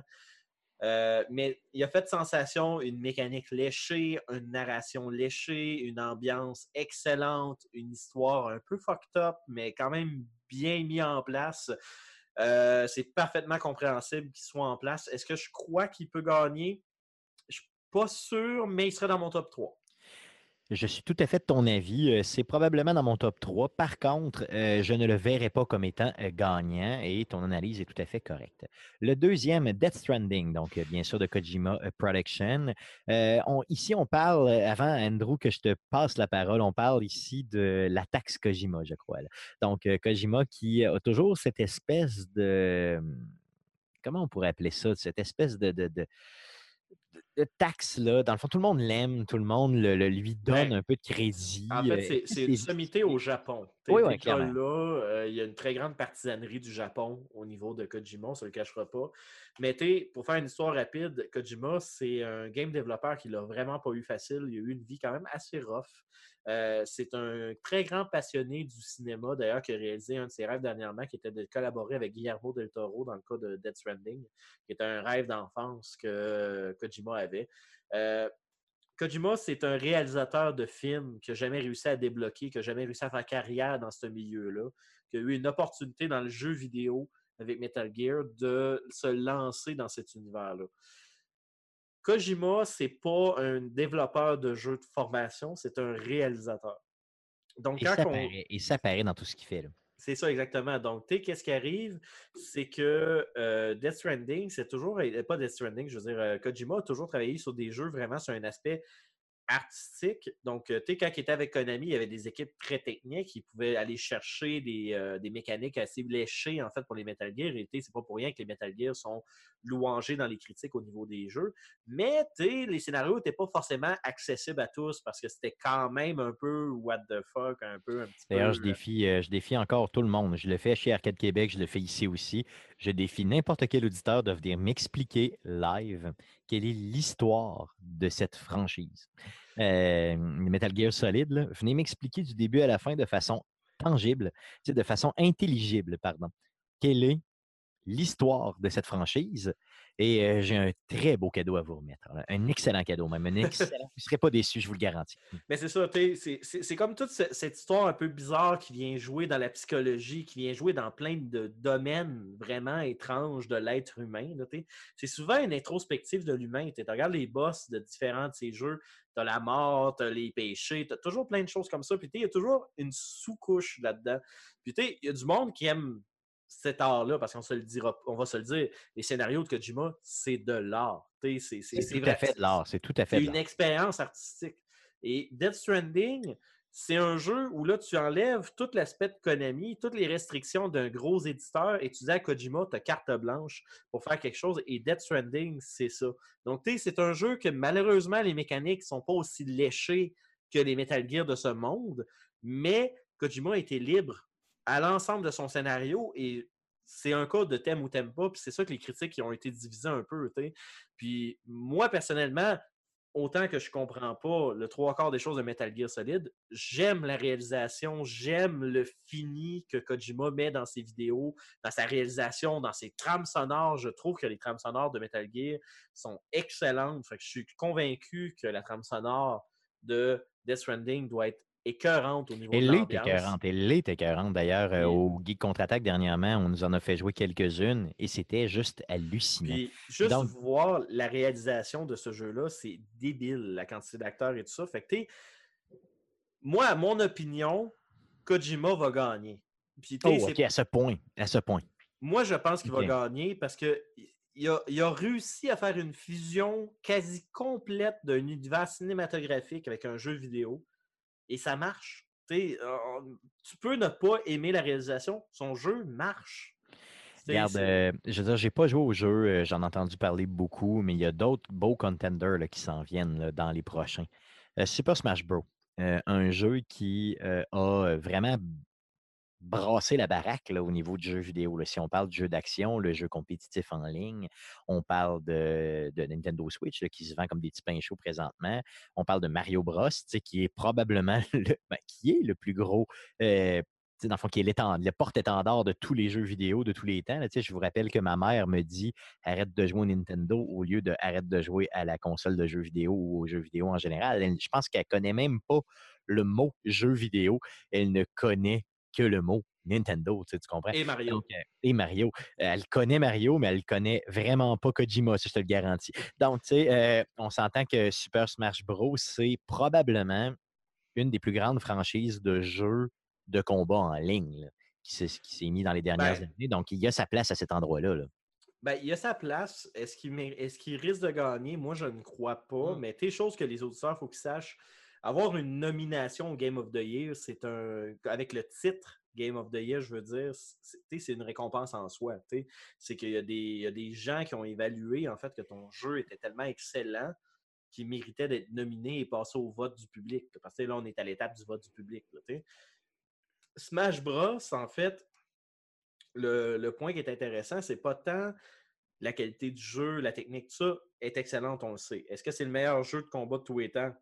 Euh, mais il a fait sensation une mécanique léchée, une narration léchée, une ambiance excellente, une histoire un peu fucked up, mais quand même bien mis en place. Euh, c'est parfaitement compréhensible qu'il soit en place. Est-ce que je crois qu'il peut gagner? Je suis pas sûr, mais il serait dans mon top 3. Je suis tout à fait de ton avis. euh, C'est probablement dans mon top 3. Par contre, euh, je ne le verrai pas comme étant euh, gagnant et ton analyse est tout à fait correcte. Le deuxième, Death Stranding, donc bien sûr de Kojima Production. On- ici, on parle, avant Andrew, que je te passe la parole, on parle ici de la taxe Kojima, je crois. Donc, Kojima qui a toujours cette espèce de. Comment on pourrait appeler ça? Cette espèce de. de- de- de- de taxe là, dans le fond, tout le monde l'aime, tout le monde le- le- lui donne Ben, un peu de crédit. En euh, fait, c'est- une sommité au Japon. Oui, oui, là, euh, il y a une très grande partisanerie du Japon au niveau de Kojima, on ne se le cachera pas. Mais pour faire une histoire rapide, Kojima, c'est un game développeur qui l'a vraiment pas eu facile. Il a eu une vie quand même assez rough. Euh, c'est un très grand passionné du cinéma, d'ailleurs, qui a réalisé un de ses rêves dernièrement, qui était de collaborer avec Guillermo del Toro dans le cas de Death Stranding, qui était un rêve d'enfance que Kojima avait. Euh, Kojima, c'est un réalisateur de films qui n'a jamais réussi à débloquer, qui n'a jamais réussi à faire carrière dans ce milieu-là, qui a eu une opportunité dans le jeu vidéo avec Metal Gear de se lancer dans cet univers-là. Kojima, c'est pas un développeur de jeux de formation, c'est un réalisateur. Donc, Et quand ça, on- paraît, et ça paraît dans tout ce qu'il fait. là. C'est ça, exactement. Donc, tu qu'est-ce qui arrive? C'est que euh, Death Stranding, c'est toujours. euh, Pas Death Stranding, je veux dire, euh, Kojima a toujours travaillé sur des jeux vraiment sur un aspect artistique. Donc, euh, tu sais, quand il était avec Konami, il y avait des équipes très techniques. Ils pouvaient aller chercher des, euh, des mécaniques assez léchées, en fait, pour les Metal Gear. Et c'est pas pour rien que les Metal Gear sont louangés dans les critiques au niveau des jeux. Mais, tu les scénarios n'étaient pas forcément accessibles à tous parce que c'était quand même un peu what the fuck, un peu un petit peu. D'ailleurs, je euh, défie, euh, je défie encore tout le monde. Je le fais chez Arcade Québec, je le fais ici aussi. Je défie n'importe quel auditeur de venir m'expliquer live quelle est l'histoire de cette franchise. Euh, Metal Gear Solid, venez m'expliquer du début à la fin de façon tangible, de façon intelligible, pardon. Quelle est l'histoire de cette franchise? Et euh, j'ai un très beau cadeau à vous remettre. là. Un excellent cadeau, même. Un excellent. vous ne serez pas déçus, je vous le garantis. Mais c'est ça, c'est- comme toute ce- cette histoire un peu bizarre qui vient jouer dans la psychologie, qui vient jouer dans plein de domaines vraiment étranges de l'être humain. C'est souvent une introspective de l'humain. Tu regardes les boss de différents de ces jeux, tu as la mort, tu as les péchés, tu as toujours plein de choses comme ça. Puis tu sais, il y a toujours une sous-couche là-dedans. Puis tu sais, il y a du monde qui aime cet art-là, parce qu'on se le dira, on va se le dire, les scénarios de Kojima, c'est de l'art. Sais, C'est tout à fait de l'art. C'est tout à fait une expérience artistique. Et Death Stranding, c'est un jeu où là, tu enlèves tout l'aspect de Konami, toutes les restrictions d'un gros éditeur et tu dis à Kojima, tu as carte blanche pour faire quelque chose et Death Stranding, c'est ça. Donc, c'est un jeu que malheureusement, les mécaniques sont pas aussi léchées que les Metal Gear de ce monde, mais Kojima a été libre à l'ensemble de son scénario et c'est un cas de thème ou thème pas, puis c'est ça que les critiques ont été divisées un peu. Puis moi, personnellement, autant que je comprends pas le trois quarts des choses de Metal Gear Solid, j'aime la réalisation, j'aime le fini que Kojima met dans ses vidéos, dans sa réalisation, dans ses trames sonores. Je trouve que les trames sonores de Metal Gear sont excellentes. Je suis convaincu que la trame sonore de Death Stranding doit être écœurante au niveau Elle de est l'ambiance. écœurante. Elle est écœurante. D'ailleurs, euh, au Geek Contre-Attaque dernièrement, on nous en a fait jouer quelques-unes et c'était juste hallucinant. Puis juste Donc- voir la réalisation de ce jeu-là, c'est débile, la quantité d'acteurs et tout ça. Fait que, moi, à mon opinion, Kojima va gagner. Puis, Oh, c'est- OK, à ce point. À ce point. moi, je pense qu'il va gagner parce que il a, il a réussi à faire une fusion quasi complète d'un univers cinématographique avec un jeu vidéo et ça marche. Euh, tu peux ne pas aimer la réalisation, son jeu marche. Regarde, euh, je veux dire, j'ai pas joué au jeu, euh, j'en ai entendu parler beaucoup, mais il y a d'autres beaux contenders là, qui s'en viennent là, dans les prochains. Euh, Super Smash Bros. un jeu qui a vraiment brassé la baraque au niveau du jeu vidéo. Si on parle de jeu d'action, le jeu compétitif en ligne, on parle de, Nintendo Switch qui se vend comme des petits pains chauds présentement. On parle de Mario Bros, qui est probablement le, ben, le plus gros euh, dans le qui est le porte-étendard de tous les jeux vidéo de tous les temps. là. Je vous rappelle que ma mère me dit arrête de jouer au Nintendo au lieu de arrête de jouer à la console de jeux vidéo ou aux jeux vidéo en général. Je pense qu'elle connaît même pas le mot jeu vidéo. Elle ne connaît que le mot Nintendo. Tu, sais, tu comprends? Et Mario. Donc, euh, et Mario. Elle connaît Mario, mais elle connaît vraiment pas Kojima, ça, je te le garantis. Donc, tu sais, euh, on s'entend que Super Smash Bros, c'est probablement une des plus grandes franchises de jeux de combat en ligne là, qui s'est mis dans les dernières Ben, années. Donc, il y a sa place à cet endroit-là. là. Ben, il y a sa place. Est-ce qu'il qu'il risque de gagner? Moi, je ne crois pas. Mm. Mais tes choses que les auditeurs, il faut qu'ils sachent. Avoir une nomination au Game of the Year, c'est un. Avec le titre Game of the Year, je veux dire, c'est une récompense en soi. C'est qu'il y, a des- gens qui ont évalué en fait que ton jeu était tellement excellent qu'il méritait d'être nominé et passer au vote du public. Parce que là, on est à l'étape du vote du public. Smash Bros, en fait, le, le point qui est intéressant, c'est pas tant la qualité du jeu, la technique, tout ça est excellente, on le sait. Est-ce que c'est le meilleur jeu de combat de tous les temps?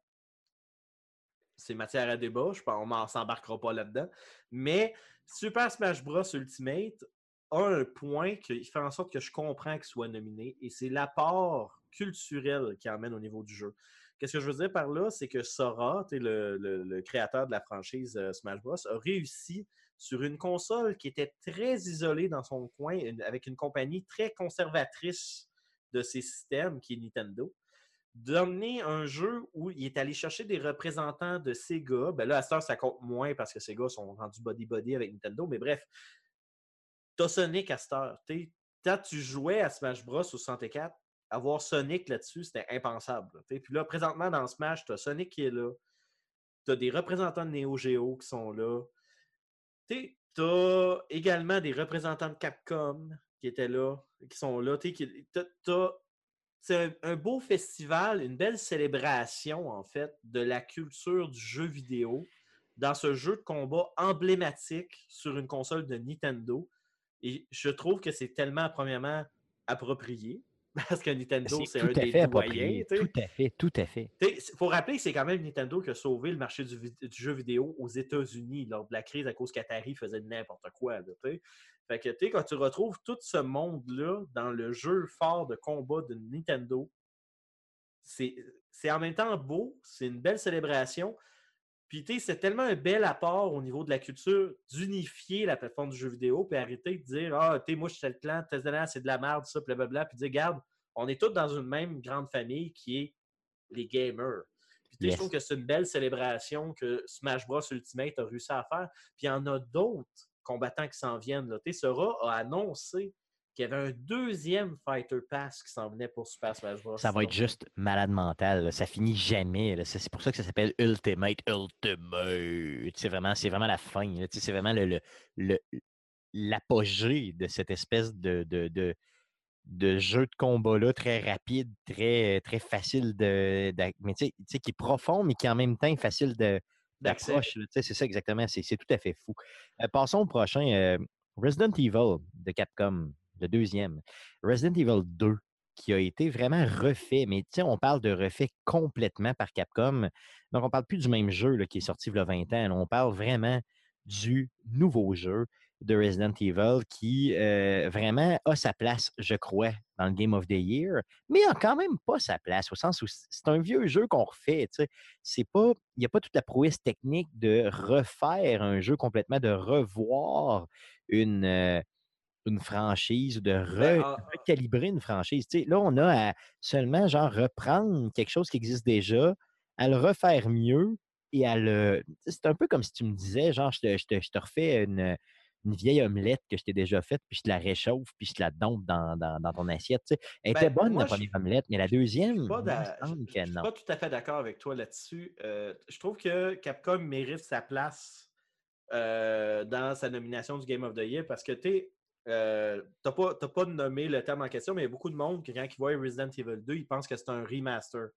C'est matière à débat, je pense, on s'embarquera pas là-dedans. Mais Super Smash Bros. Ultimate a un point qui fait en sorte que je comprends qu'il soit nominé, et c'est l'apport culturel qui emmène au niveau du jeu. Qu'est-ce que je veux dire par là? C'est que Sora, le, créateur de la franchise euh, Smash Bros, a réussi sur une console qui était très isolée dans son coin, avec une compagnie très conservatrice de ses systèmes, qui est Nintendo, d'emmener un jeu où il est allé chercher des représentants de Sega. Ben là, à cette heure, ça compte moins parce que Sega sont rendus body-body avec Nintendo, mais bref, t'as Sonic à cette heure. Quand tu jouais à Smash Bros. au 64, avoir Sonic là-dessus, c'était impensable. là. Puis là, présentement, dans Smash, tu as Sonic qui est là. Tu as des représentants de Neo Geo qui sont là. Tu as également des représentants de Capcom qui étaient là, qui sont là. t'as- t'as- C'est un, beau festival, une belle célébration, en fait, de la culture du jeu vidéo dans ce jeu de combat emblématique sur une console de Nintendo. Et je trouve que c'est tellement, premièrement, approprié, parce que Nintendo, c'est un des doyens. Tout à fait, tout à fait. Il faut rappeler que c'est quand même Nintendo qui a sauvé le marché du, jeu vidéo aux États-Unis lors de la crise à cause qu'Atari faisait n'importe quoi. Là, fait que quand tu retrouves tout ce monde-là dans le jeu fort de combat de Nintendo, c'est en même temps beau, c'est une belle célébration. Puis tu sais, c'est tellement un bel apport au niveau de la culture d'unifier la plateforme du jeu vidéo, puis arrêter de dire Ah, tu sais, moi je suis tel clan, c'est de la merde, ça, blablabla, puis dire, regarde, on est tous dans une même grande famille qui est les gamers. Puis, Yes. je trouve que c'est une belle célébration que Smash Bros Ultimate a réussi à faire. Puis il y en a d'autres combattants qui s'en viennent. Là. Sora a annoncé qu'il y avait un deuxième Fighter Pass qui s'en venait pour Super Smash Bros. Ça va être juste malade mental. là. Ça finit jamais. C'est pour ça que ça s'appelle Ultimate Ultimate. C'est vraiment, vraiment la fin. C'est vraiment le, le- l'apogée de cette espèce de, de, de, de jeu de combat-là très rapide, très, très facile de. Mais qui est profond, mais qui en même temps est facile de, sais, C'est ça exactement. C'est c'est tout à fait fou. Euh, passons au prochain. euh, Resident Evil de Capcom, le deuxième. Resident Evil 2, qui a été vraiment refait. Mais tu sais, on parle de refait complètement par Capcom. Donc, on parle plus du même jeu qui est sorti il y a 20 ans. On parle vraiment du nouveau jeu de Resident Evil qui euh, vraiment a sa place, je crois, dans le Game of the Year, mais a quand même pas sa place, au sens où c'est un vieux jeu qu'on refait. il n'y a pas toute la prouesse technique de refaire un jeu complètement, de revoir une, euh, une franchise, ou de re- Ben, ah, recalibrer une franchise. Là, on a à seulement genre reprendre quelque chose qui existe déjà, à le refaire mieux et à le. C'est un peu comme si tu me disais, genre, je te, je te- je te refais une, une vieille omelette que je t'ai déjà faite, puis je te la réchauffe, puis je te la dompe dans, dans- dans ton assiette. Elle était Ben, bonne, moi, la première omelette, mais la deuxième, Je que suis pas tout à fait d'accord avec toi là-dessus. Euh, je trouve que Capcom mérite sa place euh, dans sa nomination du Game of the Year parce que tu n'as pas, t'as pas nommé le terme en question, mais il y a beaucoup de monde qui, quand ils voient Resident Evil 2, ils pensent que c'est un remaster.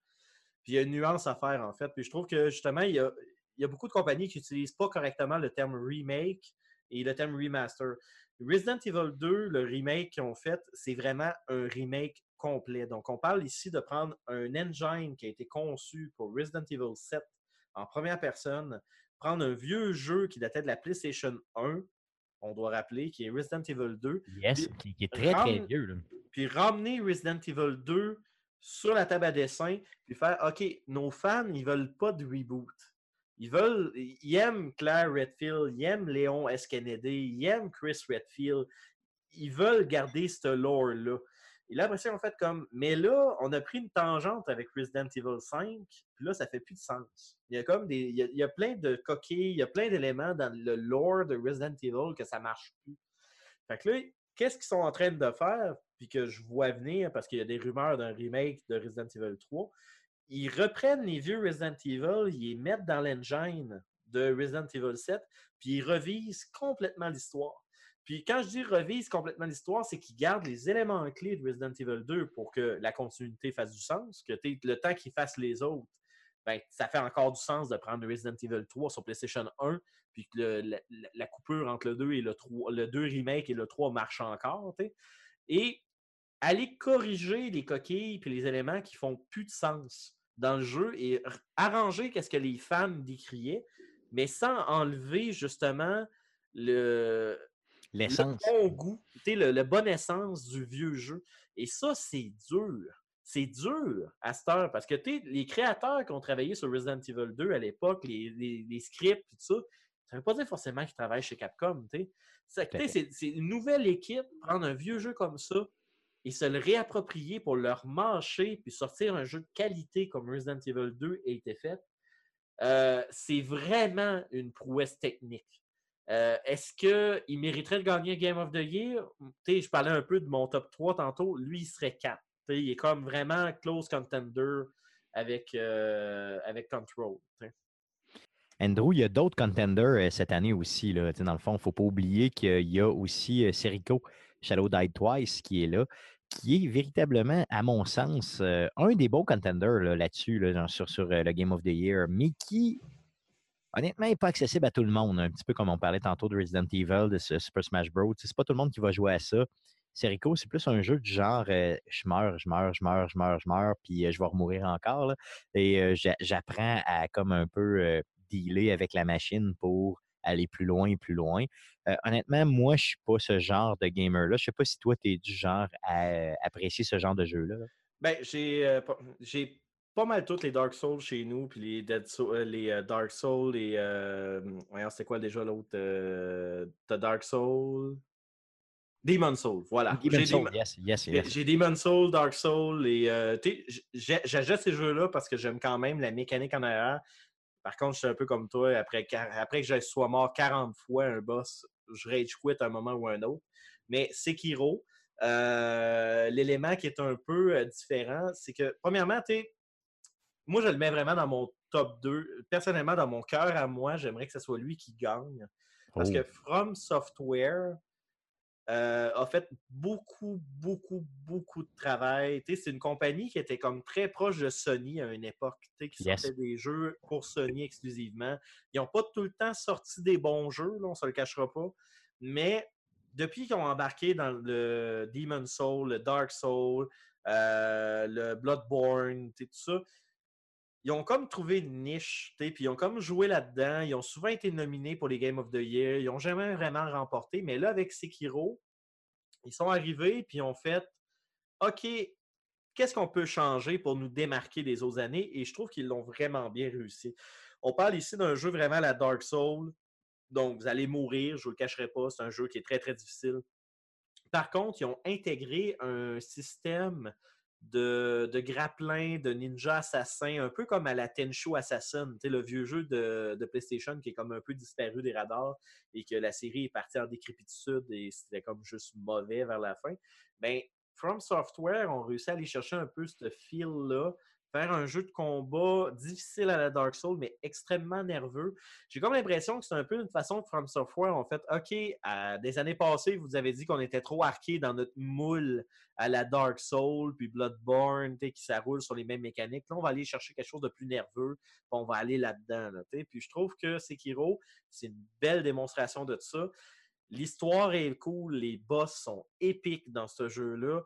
Puis il y a une nuance à faire, en fait. Puis je trouve que justement, il y a, il y a beaucoup de compagnies qui n'utilisent pas correctement le terme remake et le terme remaster. Resident Evil 2, le remake qu'ils ont fait, c'est vraiment un remake complet. Donc, on parle ici de prendre un engine qui a été conçu pour Resident Evil 7 en première personne, prendre un vieux jeu qui datait de la PlayStation 1, on doit rappeler, qui est Resident Evil 2, Yes, qui, qui est très, très Ram- vieux. là. puis ramener Resident Evil 2 sur la table à dessin, puis faire OK, nos fans, ils veulent pas de reboot. Ils veulent, ils aiment Claire Redfield, ils aiment Léon S. Kennedy, ils aiment Chris Redfield. Ils veulent garder ce lore-là. Et là, après ont fait comme, mais là, on a pris une tangente avec Resident Evil 5, puis là, ça fait plus de sens. Il y a comme des, il y a, il y a plein de coquilles, il y a plein d'éléments dans le lore de Resident Evil que ça marche plus. Fait que là, qu'est-ce qu'ils sont en train de faire, puis que je vois venir, parce qu'il y a des rumeurs d'un remake de Resident Evil 3, ils reprennent les vieux Resident Evil, ils les mettent dans l'engine de Resident Evil 7, puis ils revisent complètement l'histoire. Puis quand je dis revisent complètement l'histoire, c'est qu'ils gardent les éléments clés de Resident Evil 2 pour que la continuité fasse du sens, que le temps qu'ils fassent les autres, ben, ça fait encore du sens de prendre Resident Evil 3 sur PlayStation 1, puis que la, coupure entre le 2 et le 3, le 2 remake et le 3 marche encore. Et aller corriger les coquilles puis les éléments qui font plus de sens dans le jeu et arranger qu'est-ce que les fans décriaient, mais sans enlever justement le, L'essence. le bon goût, le, le bon essence du vieux jeu. Et ça, c'est dur. C'est dur à cette heure parce que les créateurs qui ont travaillé sur Resident Evil 2 à l'époque, les, les- les scripts, tout ça, ça ne veut pas dire forcément qu'ils travaillent chez Capcom. C'est une nouvelle équipe, prendre un vieux jeu comme ça et se le réapproprier pour leur mâcher puis sortir un jeu de qualité comme Resident Evil 2 a été fait. euh, c'est vraiment une prouesse technique. Euh, Est-ce qu'il mériterait de gagner Game of the Year? Je parlais un peu de mon top 3 tantôt. Lui, il serait 4. Tu sais, il est comme vraiment close contender avec, euh, avec Control. Andrew, il y a d'autres contenders euh, cette année aussi. Là. Dans le fond, il ne faut pas oublier qu'il y a aussi Serico Shadow Die Twice qui est là, qui est véritablement, à mon sens, un des beaux contenders là, là-dessus, là, sur, sur le Game of the Year, mais qui, honnêtement, n'est pas accessible à tout le monde. Un petit peu comme on parlait tantôt de Resident Evil, de ce Super Smash Bros. C'est pas tout le monde qui va jouer à ça. Serico, c'est plus un jeu du genre euh, je meurs, je meurs, je meurs, je meurs, je meurs, puis euh, je vais remourir encore. Et euh, j'a- j'apprends à comme un peu dealer avec la machine pour aller plus loin et plus loin. Honnêtement, moi, je suis pas ce genre de gamer-là. Je sais pas si toi, tu es du genre à apprécier ce genre de jeu-là. là. Ben, j'ai pas- mal toutes les Dark Souls chez nous, puis les, Dead Soul- euh, les euh, Dark Souls, les. Euh, voyons, c'est quoi déjà l'autre T'as Dark Soul. Demon Soul, voilà. Souls, Demon- yes, yes, J'ai yes. j'ai Demon Soul, Dark Soul et euh, j'achète ces jeux-là parce que j'aime quand même la mécanique en arrière. Par contre, je suis un peu comme toi, après, après que je sois mort 40 fois un boss, je rage quit à un moment ou un autre. Mais Sekiro, Euh, L'élément qui est un peu différent, c'est que, premièrement, tu sais, moi, je le mets vraiment dans mon top 2. Personnellement, dans mon cœur à moi, j'aimerais que ce soit lui qui gagne. Parce Oh. que From Software euh, a fait beaucoup, beaucoup, beaucoup de travail. C'est une compagnie qui était comme très proche de Sony à une époque, qui Yes. sortait des jeux pour Sony exclusivement. Ils n'ont pas tout le temps sorti des bons jeux, là, on ne se le cachera pas. Mais depuis qu'ils ont embarqué dans le Demon Soul, le Dark Soul, euh, le Bloodborne, tout ça, ils ont comme trouvé une niche, puis ils ont comme joué là-dedans. Ils ont souvent été nominés pour les Game of the Year. Ils n'ont jamais vraiment remporté. Mais là, avec Sekiro, ils sont arrivés puis ils ont fait OK, qu'est-ce qu'on peut changer pour nous démarquer des autres années? Et je trouve qu'ils l'ont vraiment bien réussi. On parle ici d'un jeu vraiment à la Dark Soul. Donc, vous allez mourir, je ne vous le cacherai pas. C'est un jeu qui est très, très difficile. Par contre, ils ont intégré un système de, de grappin, de ninja assassin, un peu comme à la Tenchu Assassin, le vieux jeu de, de PlayStation qui est comme un peu disparu des radars et que la série est partie en décrépitude et c'était comme juste mauvais vers la fin. Ben, From Software ont réussi à aller chercher un peu ce feel-là, faire un jeu de combat difficile à la Dark Souls, mais extrêmement nerveux. J'ai comme l'impression que c'est un peu une façon que From Software ont fait OK, des années passées, vous avez dit qu'on était trop arqué dans notre moule à la Dark Soul, puis Bloodborne, qui s'arroule sur les mêmes mécaniques. Là, on va aller chercher quelque chose de plus nerveux, puis on va aller là-dedans. là, puis je trouve que Sekiro, c'est une belle démonstration de ça. L'histoire est cool, les boss sont épiques dans ce jeu-là.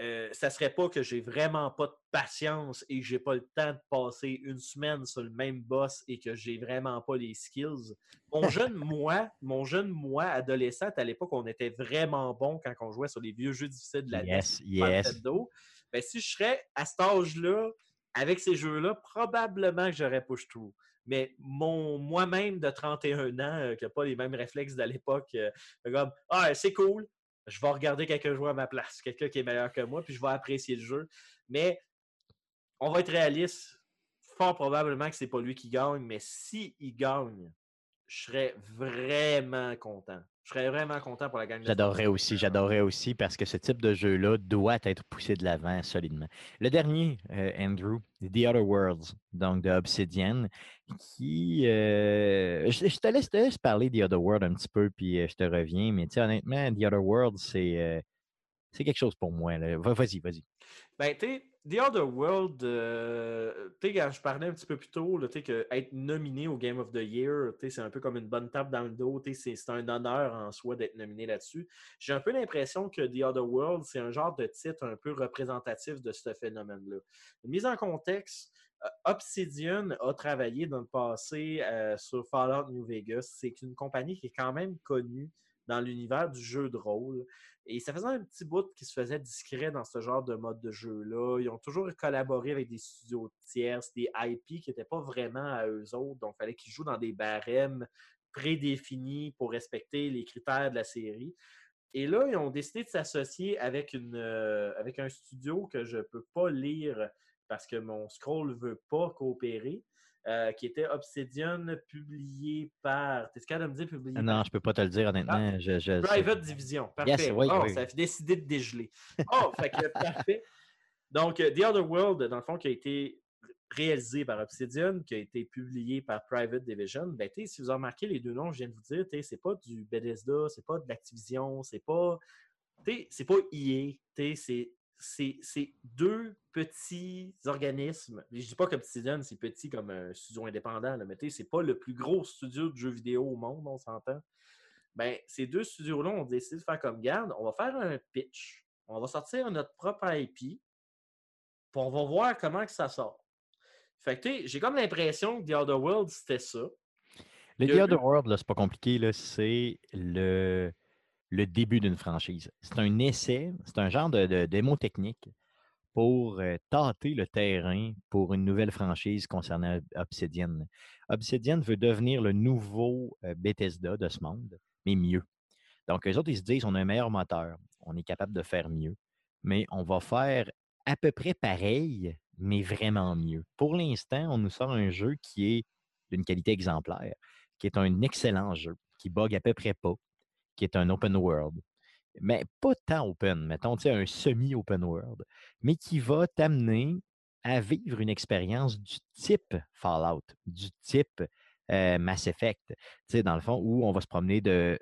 Euh, ça serait pas que j'ai vraiment pas de patience et que j'ai pas le temps de passer une semaine sur le même boss et que j'ai vraiment pas les skills. Mon jeune moi, mon jeune moi adolescent, à l'époque, on était vraiment bon quand on jouait sur les vieux jeux difficiles de la Yes, Super yes. Nintendo. Ben, si je serais à cet âge-là, avec ces jeux-là, probablement que j'aurais push through. Mais mon moi-même de 31 ans, euh, qui n'a pas les mêmes réflexes de l'époque, euh, comme Ah, c'est cool, je vais regarder quelqu'un jouer à ma place, quelqu'un qui est meilleur que moi, puis je vais apprécier le jeu. Mais on va être réaliste. Fort probablement que c'est pas lui qui gagne, mais si il gagne, je serais vraiment content. Je serais vraiment content pour la de J'adorerais aussi, j'adorerais aussi parce que ce type de jeu-là doit être poussé de l'avant solidement. Le dernier, euh, Andrew, The Other Worlds, donc de Obsidian, qui. euh, je, je te laisse, je te laisse parler The Other World un petit peu, puis euh, je te reviens, mais tu sais, honnêtement, The Other World, c'est. euh, c'est quelque chose pour moi. Vas-y, vas-y. Ben, tu The Other World, euh, tu je parlais un petit peu plus tôt, là, que être nominé au Game of the Year, c'est un peu comme une bonne tape dans le dos, c'est un honneur en soi d'être nominé là-dessus. J'ai un peu l'impression que The Other World, c'est un genre de titre un peu représentatif de ce phénomène-là. Mise en contexte, euh, Obsidian a travaillé dans le passé euh, sur Fallout New Vegas. C'est une compagnie qui est quand même connue dans l'univers du jeu de rôle. Et ça faisait un petit bout qui se faisait discret dans ce genre de mode de jeu-là. Ils ont toujours collaboré avec des studios tierces, des IP qui n'étaient pas vraiment à eux autres. Donc, il fallait qu'ils jouent dans des barèmes prédéfinis pour respecter les critères de la série. Et là, ils ont décidé de s'associer avec, euh, avec un studio que je ne peux pas lire parce que mon scroll ne veut pas coopérer, euh, qui était Obsidian, publié par. T'es capable de me dire publié Ah par? Non, je peux pas te le dire, honnêtement. je, je- Private Division. Parfait. Yes, oui, oh, oui. Ça a décidé de dégeler. Oh, fait que parfait. Donc, euh, The Other World, dans le fond, qui a été réalisé par Obsidian, qui a été publié par Private Division, ben, tu sais, si vous avez remarqué les deux noms, je viens de vous dire, tu sais, c'est pas du Bethesda, c'est pas de l'Activision, c'est pas. tu sais, C'est pas EA, tu sais, c'est- c'est deux petits organismes. Je dis pas qu'Obsidian, c'est petit comme un studio indépendant, là, mais c'est pas le plus gros studio de jeux vidéo au monde, on s'entend ben, ces deux studios-là ont décidé de faire comme garde, on va faire un pitch, on va sortir notre propre IP, puis on va voir comment que ça sort. Fait que, j'ai comme l'impression que The Other World, c'était ça. Le The Other World, c'est pas compliqué, c'est le, le début d'une franchise. C'est un essai, c'est un genre de, démo technique pour euh, tâter le terrain pour une nouvelle franchise concernant Ob- Obsidian. Obsidian veut devenir le nouveau euh, Bethesda de ce monde, mais mieux. Donc, eux autres, ils se disent, on a un meilleur moteur, on est capable de faire mieux, mais on va faire à peu près pareil, mais vraiment mieux. Pour l'instant, on nous sort un jeu qui est d'une qualité exemplaire, qui est un excellent jeu, qui bug à peu près pas, qui est un open world, mais pas tant open, mettons, un semi-open world, mais qui va t'amener à vivre une expérience du type Fallout, du type euh, Mass Effect, dans le fond, où on va se promener de,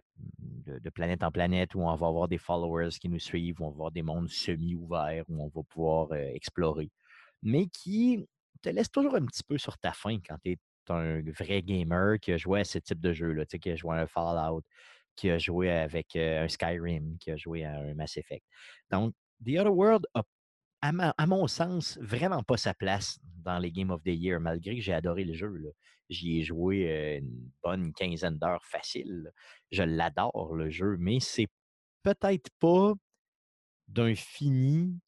planète en planète, où on va avoir des followers qui nous suivent, où on va avoir des mondes semi-ouverts, où on va pouvoir euh, explorer, mais qui te laisse toujours un petit peu sur ta faim quand tu es un vrai gamer qui a joué à ce type de tu sais, qui a joué à un Fallout, qui a joué avec un Skyrim, qui a joué à un Mass Effect. Donc, The Other World a, à, mon sens, vraiment pas sa place dans les Game of the Year, malgré que j'ai adoré le jeu. J'y ai joué une bonne quinzaine d'heures facile. Je l'adore, le jeu, mais c'est peut-être pas d'un fini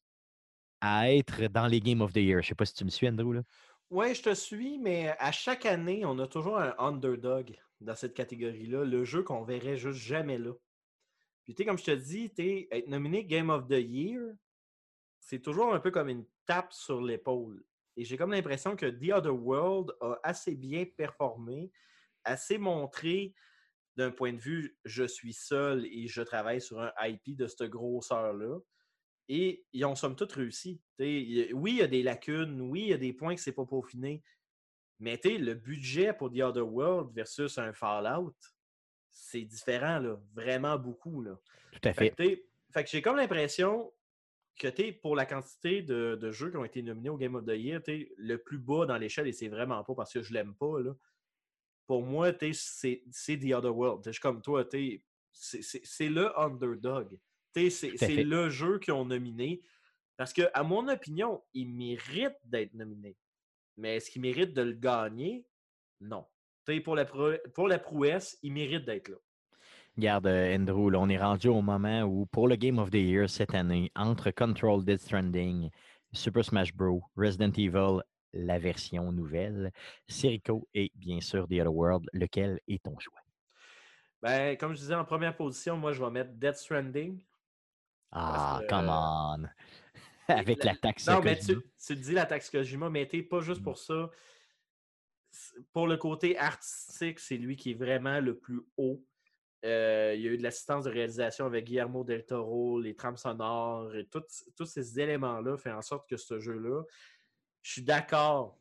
à être dans les Game of the Year. Je sais pas si tu me suis, Andrew. Ouais, je te suis, mais à chaque année, on a toujours un underdog dans cette catégorie-là, le jeu qu'on verrait juste jamais là. Puis, tu comme je te dis, être nominé Game of the Year, c'est toujours un peu comme une tape sur l'épaule. Et j'ai comme l'impression que The Other World a assez bien performé, assez montré d'un point de vue je suis seul et je travaille sur un IP de cette grosseur-là. Et ils ont somme toute réussi. Oui, il y a des lacunes, oui, il y a des points que c'est pas peaufiné. Mais t'sais, le budget pour The Other World versus un Fallout, c'est différent, là, vraiment beaucoup. Là. Tout à Fait fait. que, j'ai comme l'impression que pour la quantité de, de jeux qui ont été nominés au Game of the Year, t'es le plus bas dans l'échelle, et c'est vraiment pas parce que je l'aime pas. Là. Pour moi, c'est The Other World. Je suis comme toi, c'est le underdog. C'est le jeu qu'ils ont nominé. Parce que, à mon opinion, il mérite d'être nominé. Mais est-ce qu'il mérite de le gagner? Non. T'sais, Pour la, pour la prouesse, il mérite d'être là. Regarde, euh, Andrew, là, on est rendu au moment où, pour le Game of the Year cette année, entre Control Dead Stranding, Super Smash Bros., Resident Evil, la version nouvelle, Sirico et bien sûr The Other World, lequel est ton choix? Ben, comme je disais en première position, moi, je vais mettre Death Stranding. Ah, que, come on! Avec la- la taxe Non, mais tu, tu dis la taxe Kojima, mais t'es pas juste Mm. pour ça. Pour le côté artistique, c'est lui qui est vraiment le plus haut. Euh, il y a eu de l'assistance de réalisation avec Guillermo del Toro, les trames sonores, et tout- tous ces éléments-là font en sorte que ce jeu-là, je suis d'accord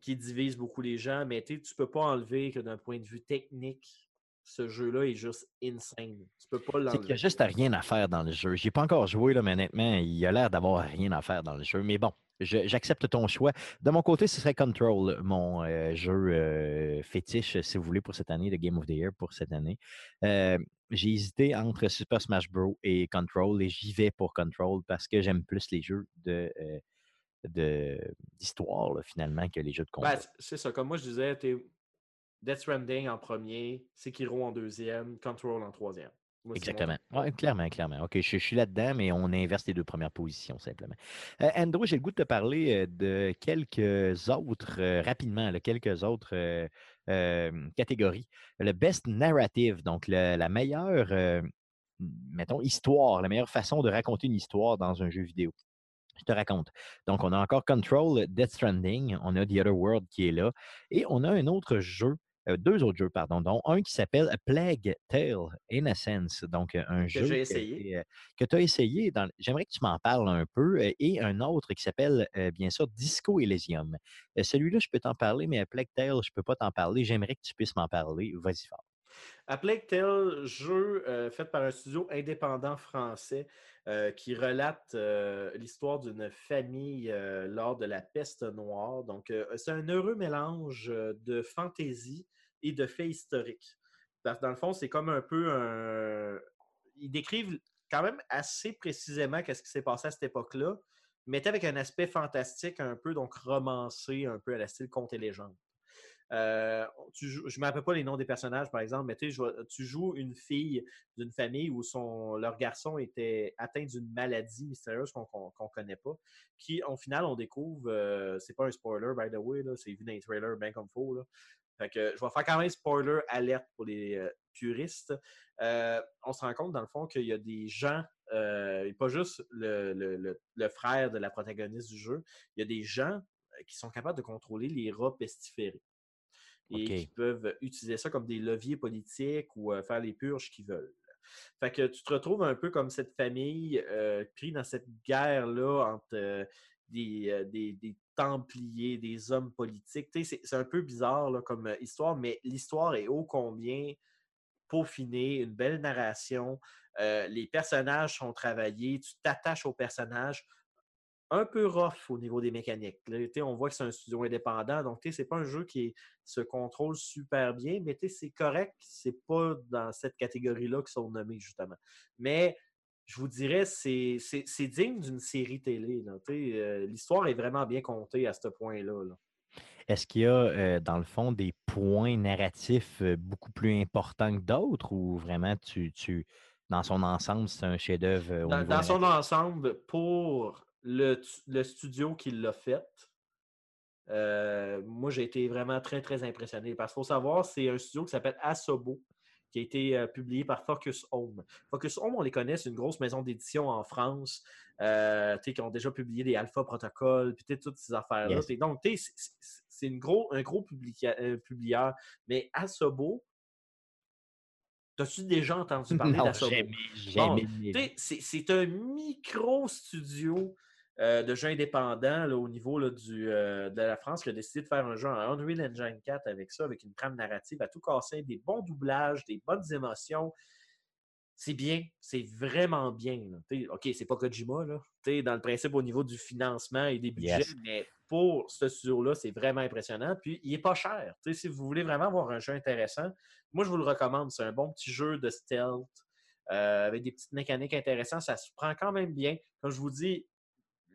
qu'il divise beaucoup les gens, mais tu ne peux pas enlever que d'un point de vue technique, ce jeu-là est juste insane. Tu peux pas C'est qu'il n'y a l'enlever. juste rien à faire dans le jeu. Je n'ai pas encore joué, là, mais honnêtement, il a l'air d'avoir rien à faire dans le jeu. Mais bon, j'accepte ton choix. De mon côté, ce serait Control, mon euh, jeu euh, fétiche, si vous voulez, pour cette année, de Game of the Year pour cette année. Euh, J'ai hésité entre Super Smash Bros. et Control et j'y vais pour Control parce que j'aime plus les jeux de. d'histoire finalement que les jeux de combat. Ben, c- c'est ça. Comme moi, je disais, Death Stranding en premier, Sekiro en deuxième, Control en troisième. Moi, Exactement. Ouais, clairement, clairement. OK, je, je suis là-dedans, mais on inverse les deux premières positions, simplement. Euh, Andrew, j'ai le goût de te parler euh, de quelques autres, euh, rapidement, là, quelques autres euh, catégories. Le Best Narrative, donc le- la meilleure, mettons, histoire, la meilleure façon de raconter une histoire dans un jeu vidéo. Je te raconte. Donc, on a encore Control, Death Stranding, on a The Other World qui est là, et on a un autre jeu, euh, deux autres jeux, pardon, dont un qui s'appelle Plague Tale Innocence, donc euh, un jeu j'ai essayé. été, euh, que tu as essayé. dans- J'aimerais que tu m'en parles un peu, euh, et un autre qui s'appelle, euh, bien sûr, Disco Elysium. Euh, Celui-là, je peux t'en parler, mais Plague Tale, je ne peux pas t'en parler. J'aimerais que tu puisses m'en parler. Vas-y fort. A Plague Tale, jeu euh, fait par un studio indépendant français euh, qui relate euh, l'histoire d'une famille lors de la peste noire. Donc, c'est un heureux mélange de fantaisie et de faits historiques. Dans le fond, c'est comme un peu un. Ils décrivent quand même assez précisément qu'est-ce qui s'est passé à cette époque-là, mais avec un aspect fantastique un peu, donc romancé, un peu à la style conte et légende. Euh, je ne me rappelle pas les noms des personnages, par exemple, mais tu joues une fille d'une famille où son, leur garçon était atteint d'une maladie mystérieuse qu'on ne connaît pas, qui, au final, on découvre, euh, c'est pas un spoiler, by the way, c'est vu dans les trailers bien comme faut. Là. Fait que je vais faire quand même spoiler alerte pour les euh, puristes. Euh, on se rend compte, dans le fond, qu'il y a des gens, et pas juste le, le- le- frère de la protagoniste du jeu, il y a des gens qui sont capables de contrôler les rats pestiférés et qui peuvent utiliser ça comme des leviers politiques ou euh, faire les purges qu'ils veulent. Fait que tu te retrouves un peu comme cette famille euh, pris dans cette guerre-là entre euh, des, euh, des, des Templiers, des hommes politiques. C'est c'est un peu bizarre là, comme histoire, mais l'histoire est ô combien peaufinée, une belle narration. Les personnages sont travaillés, tu t'attaches aux personnages. Un peu rough au niveau des mécaniques. là. On voit que c'est un studio indépendant, donc c'est pas un jeu qui est- se contrôle super bien, mais c'est correct. C'est pas dans cette catégorie-là qu'ils sont nommés, justement. Mais je vous dirais, c'est digne d'une série télé. euh, L'histoire est vraiment bien contée à ce point-là. là. Est-ce qu'il y a, euh, dans le fond, des points narratifs euh, beaucoup plus importants que d'autres ou vraiment, tu, tu, dans son ensemble, c'est un chef-d'œuvre Dans, son ensemble, pour le, le studio qui l'a fait, euh, moi, j'ai été vraiment très, très impressionné. Parce qu'il faut savoir, c'est un studio qui s'appelle Asobo, qui a été euh, publié par Focus Home. Focus Home, on les connaît, c'est une grosse maison d'édition en France, euh, qui ont déjà publié des Alpha Protocol, puis toutes ces affaires-là. Yes. Donc, c'est- gros, un gros publica- publieur. Mais Asobo, t'as-tu déjà entendu parler d'Asobo? jamais, jamais. c'est un micro-studio euh, de jeux indépendants là, au niveau là, du, euh, de la France qui a décidé de faire un jeu en Unreal Engine 4 avec ça, avec une trame narrative à tout casser, des bons doublages, des bonnes émotions. C'est bien, c'est vraiment bien. là. OK, c'est pas Kojima, là. Dans le principe au niveau du financement et des budgets, Yes. mais pour ce studio-là, c'est vraiment impressionnant. Puis, il est pas cher. Si vous voulez vraiment avoir un jeu intéressant, moi, je vous le recommande. C'est un bon petit jeu de stealth euh, avec des petites mécaniques intéressantes. Ça se prend quand même bien. Comme je vous dis,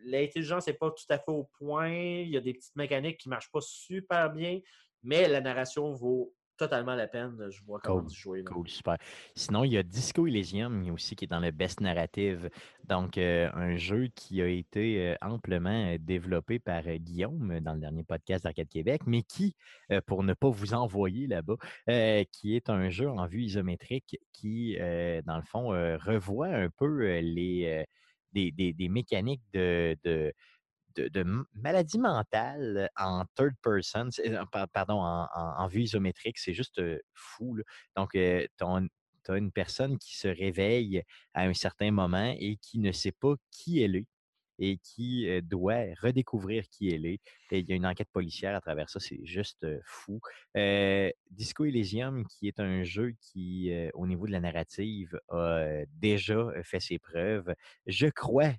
l'intelligence n'est pas tout à fait au point. Il y a des petites mécaniques qui ne marchent pas super bien, mais la narration vaut totalement la peine. Je vous recommande Cool, jouer. Cool, super. Sinon, il y a Disco Elysium aussi qui est dans le Best Narrative. Donc, euh, un jeu qui a été euh, amplement euh, développé par euh, Guillaume dans le dernier podcast d'Arcade Québec, mais qui, pour ne pas vous envoyer là-bas, qui est un jeu en vue isométrique qui, dans le fond, revoit un peu les, des, mécaniques de, de, de, maladie mentale en third person, euh, pardon, en, vue isométrique, c'est juste euh, fou. Donc, tu as une personne qui se réveille à un certain moment et qui ne sait pas qui elle est et qui euh, doit redécouvrir qui elle est. Il y a une enquête policière à travers ça, c'est juste fou. Disco Elysium, qui est un jeu qui, au niveau de la narrative, a déjà fait ses preuves. Je crois,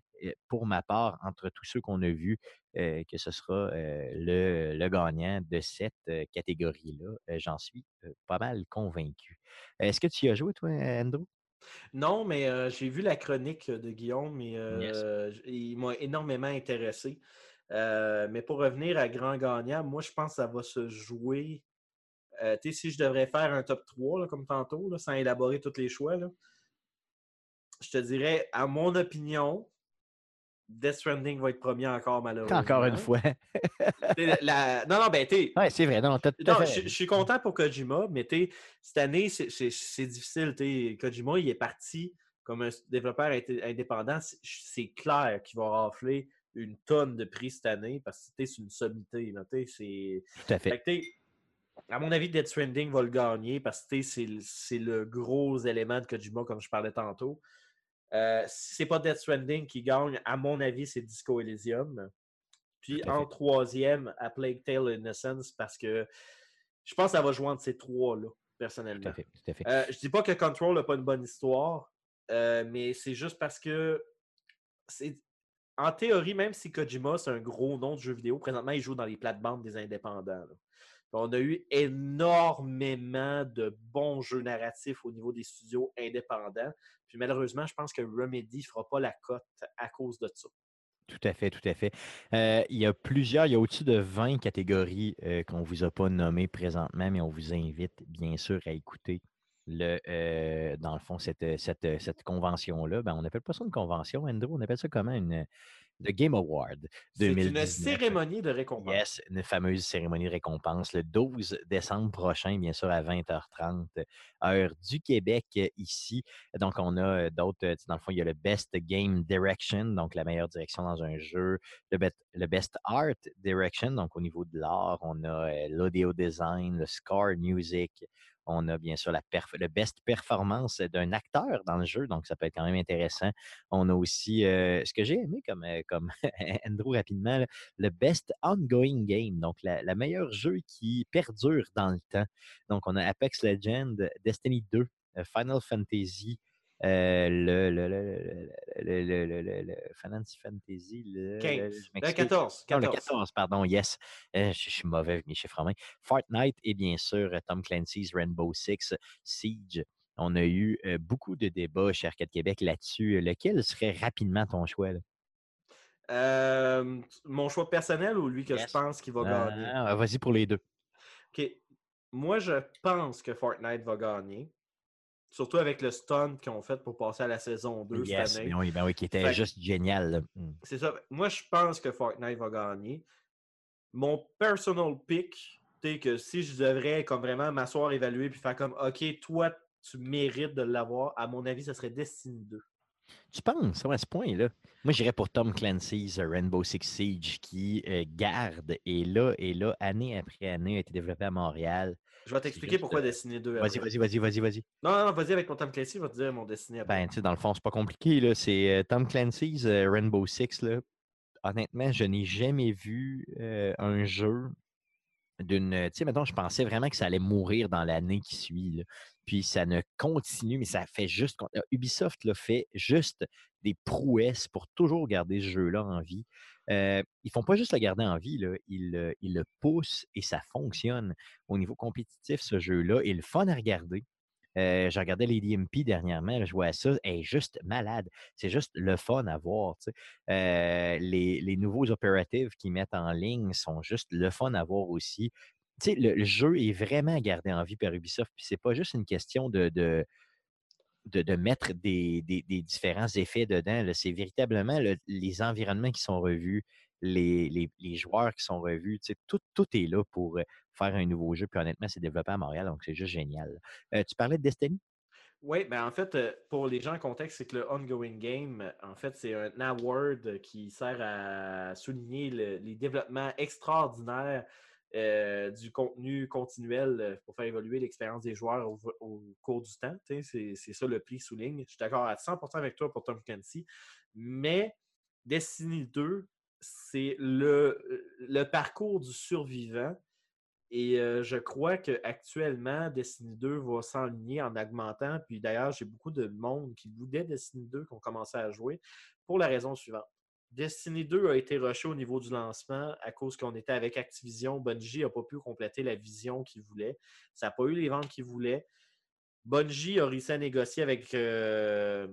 pour ma part, entre tous ceux qu'on a vus, que ce sera le, le gagnant de cette catégorie-là. J'en suis pas mal convaincu. Est-ce que tu y as joué, toi, Andrew? Non, mais euh, j'ai vu la chronique de Guillaume et euh, il m'a énormément intéressé. Euh, mais pour revenir à Grand Gagnant, moi, je pense que ça va se jouer. tu sais, si je devrais faire un top 3, là, comme tantôt, là, sans élaborer tous les choix, là, je te dirais, à mon opinion, Death Stranding va être premier encore, malheureusement. Encore une fois. La- Non, non, ben, tu Oui, c'est vrai. Non, je, suis content pour Kojima, mais t'sais, cette année, c'est- difficile. t'sais. Kojima, il est parti comme un développeur indépendant. C'est- clair qu'il va rafler une tonne de prix cette année parce que c'est une sommité. là, c'est- Tout à fait. Fait à mon avis, Death Stranding va le gagner parce que c'est le gros élément de Kojima, comme je parlais tantôt. Euh, si c'est pas Death Stranding qui gagne, à mon avis, c'est Disco Elysium. Puis en troisième, à Plague Tale Innocence, parce que je pense que ça va jouer entre ces trois-là, Tout personnellement. à fait. Tout à fait. Euh, je dis pas que Control n'a pas une bonne histoire, euh, mais c'est juste parce que c'est. En théorie, même si Kojima, c'est un gros nom de jeu vidéo, présentement, il joue dans les plates-bandes des indépendants. là. On a eu énormément de bons jeux narratifs au niveau des studios indépendants. Puis malheureusement, je pense que Remedy ne fera pas la cote à cause de ça. Tout à fait, tout à fait. Euh, il y a plusieurs, il y a au-dessus de 20 catégories euh, qu'on ne vous a pas nommées présentement, mais on vous invite bien sûr à écouter euh, dans le fond, cette, cette, cette convention-là. Ben, on n'appelle pas ça une convention, Andrew, on appelle ça comment? Une le Game Award C'est une 2019. cérémonie de récompense. Yes, une fameuse cérémonie de récompense le 12 décembre prochain, bien sûr, à 20h30, heure du Québec, euh, ici. Donc, on a euh, d'autres, euh, dans le fond, il y a le Best Game Direction, donc la meilleure direction dans un jeu, le, bet- le Best Art Direction, donc au niveau de l'art, on a euh, l'audio design, le score music, On a bien sûr la le best performance d'un acteur dans le jeu, donc ça peut être quand même intéressant. On a aussi euh, ce que j'ai aimé comme, euh, Andrew rapidement, le best ongoing game, donc la, la meilleure jeu qui perdure dans le temps. Donc on a Apex Legends, Destiny 2, euh, Final Fantasy, le, le, Fantasy, le, 15. le- je Euh, m'excuse. 14. Non, le 14. 14, pardon, yes. Euh, je, suis mauvais avec mes chiffres en main. Fortnite et bien sûr euh, Tom Clancy's Rainbow Six Siege. On a eu euh, beaucoup de débats chez Arcade Québec là-dessus. Lequel serait rapidement ton choix? Euh, mon choix personnel ou lui que Yes. je pense qu'il va gagner? Ah, Vas-y pour les deux. OK. Moi, je pense que Fortnite va gagner. Surtout avec le stunt qu'ils ont fait pour passer à la saison 2 Yes, cette année. oui, ben oui, qui était Fait juste génial. là. Mm. C'est ça. Moi, je pense que Fortnite va gagner. Mon personal pick, c'est que si je devrais comme vraiment m'asseoir, évaluer, puis faire comme OK, toi, tu mérites de l'avoir, à mon avis, ce serait Destiny 2. Tu penses, à ce point-là? Moi, j'irais pour Tom Clancy's Rainbow Six Siege qui euh, garde et là, et là, année après année, a été développé à Montréal. Je vais t'expliquer pourquoi Destiny 2. Vas-y, vas-y, vas-y, vas-y, vas-y. Non, non, non, vas-y avec mon Tom Clancy, je vais te dire mon Destiny après. Ben, tu sais, dans le fond, c'est pas compliqué. là. C'est euh, Tom Clancy's euh, Rainbow Six. Là. Honnêtement, je n'ai jamais vu euh, un jeu d'une. Tu sais, mettons, je pensais vraiment que ça allait mourir dans l'année qui suit. là. Puis ça ne continue, mais ça fait juste. Ubisoft là, fait juste des prouesses pour toujours garder ce jeu-là en vie. Euh, ils font pas juste le garder en vie, là, ils, ils le poussent et ça fonctionne. Au niveau compétitif, ce jeu-là est le fun à regarder. Euh, je regardais les DMP dernièrement, je vois ça, elle est juste malade. C'est juste le fun à voir. les, les nouveaux opératives qu'ils mettent en ligne sont juste le fun à voir aussi. Tu sais, le, jeu est vraiment gardé en vie par Ubisoft. Puis c'est pas juste une question de, de, de mettre des, des- différents effets dedans. C'est véritablement le- les environnements qui sont revus, les, les- joueurs qui sont revus. Tout, tout est là pour euh, faire un nouveau jeu. Puis honnêtement, c'est développé à Montréal, donc c'est juste génial. Euh, tu parlais de Destiny? Oui, ben en fait, euh, pour les gens en contexte, c'est que le ongoing game, en fait, c'est un award qui sert à souligner le- les développements extraordinaires euh, du contenu continuel euh, pour faire évoluer l'expérience des joueurs au, cours du temps. C'est ça le prix souligne. Je suis d'accord à 100% avec toi pour Tom Clancy, mais Destiny 2, c'est le, parcours du survivant. Et euh, je crois qu'actuellement, Destiny 2 va s'enligner en augmentant. Puis d'ailleurs, j'ai beaucoup de monde qui voulait Destiny 2 qui ont commencé à jouer pour la raison suivante. Destiny 2 a été rushé au niveau du lancement à cause qu'on était avec Activision. Bungie n'a pas pu compléter la vision qu'il voulait. Ça n'a pas eu les ventes qu'il voulait. Bungie a réussi à négocier avec, euh,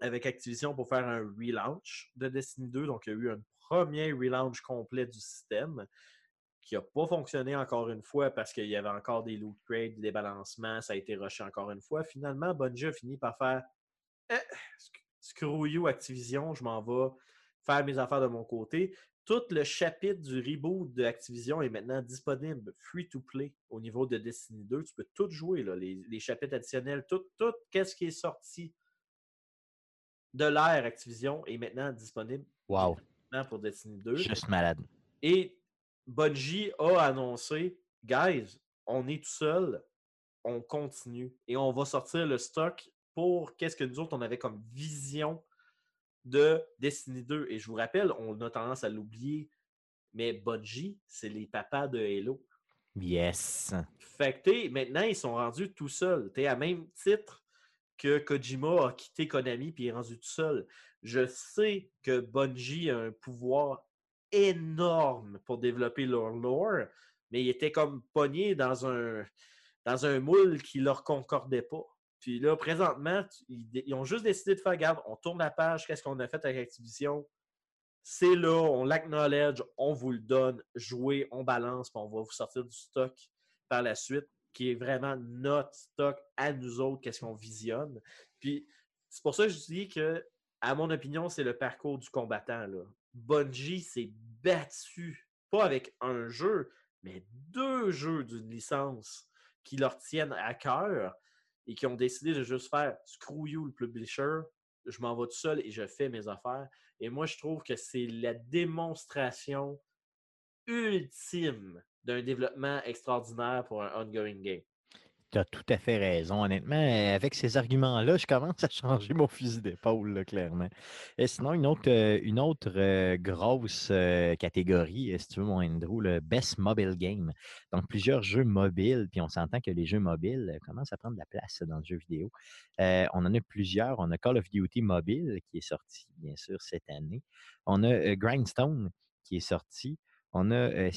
avec Activision pour faire un relaunch de Destiny 2. Donc, il y a eu un premier relaunch complet du système qui n'a pas fonctionné encore une fois parce qu'il y avait encore des loot crates, des balancements, ça a été rushé encore une fois. Finalement, Bungie a fini par faire Eh, sc- Screw you Activision, je m'en vais faire mes affaires de mon côté. Tout le chapitre du reboot de Activision est maintenant disponible free to play au niveau de Destiny 2. Tu peux tout jouer, là, les, les chapitres additionnels, tout, tout qu'est-ce qui est sorti de l'ère Activision est maintenant disponible Wow, pour Destiny 2. juste malade. Et Bungie a annoncé, guys, on est tout seul, on continue et on va sortir le stock pour qu'est-ce que nous autres on avait comme vision de Destiny 2. Et je vous rappelle, on a tendance à l'oublier, mais Bungie, c'est les papas de Halo. Yes. Fait que maintenant, ils sont rendus tout seuls. Tu à même titre que Kojima a quitté Konami puis est rendu tout seul. Je sais que Bungie a un pouvoir énorme pour développer leur lore, mais il était comme pogné dans un, dans un moule qui leur concordait pas. Puis là, présentement, ils, ont juste décidé de faire garde, on tourne la page, qu'est-ce qu'on a fait avec Activision? C'est là, on l'acknowledge, on vous le donne, jouez, on balance, puis on va vous sortir du stock par la suite, qui est vraiment notre stock à nous autres, qu'est-ce qu'on visionne. Puis c'est pour ça que je dis que, à mon opinion, c'est le parcours du combattant. Là. Bungie s'est battu, pas avec un jeu, mais deux jeux d'une licence qui leur tiennent à cœur et qui ont décidé de juste faire screw you le publisher, je m'en vais tout seul et je fais mes affaires. Et moi, je trouve que c'est la démonstration ultime d'un développement extraordinaire pour un ongoing game. Tu as tout à fait raison. Honnêtement, avec ces arguments-là, je commence à changer mon fusil d'épaule, clairement. Et sinon, une autre, euh, une autre euh, grosse euh, catégorie, si tu veux, mon Andrew, le Best Mobile Game. Donc, plusieurs jeux mobiles, puis on s'entend que les jeux mobiles commencent à prendre de la place dans le jeu vidéo. On en a plusieurs. On a Call of Duty Mobile, qui est sorti, bien sûr, cette année. On a Grindstone, qui est sorti. On a euh.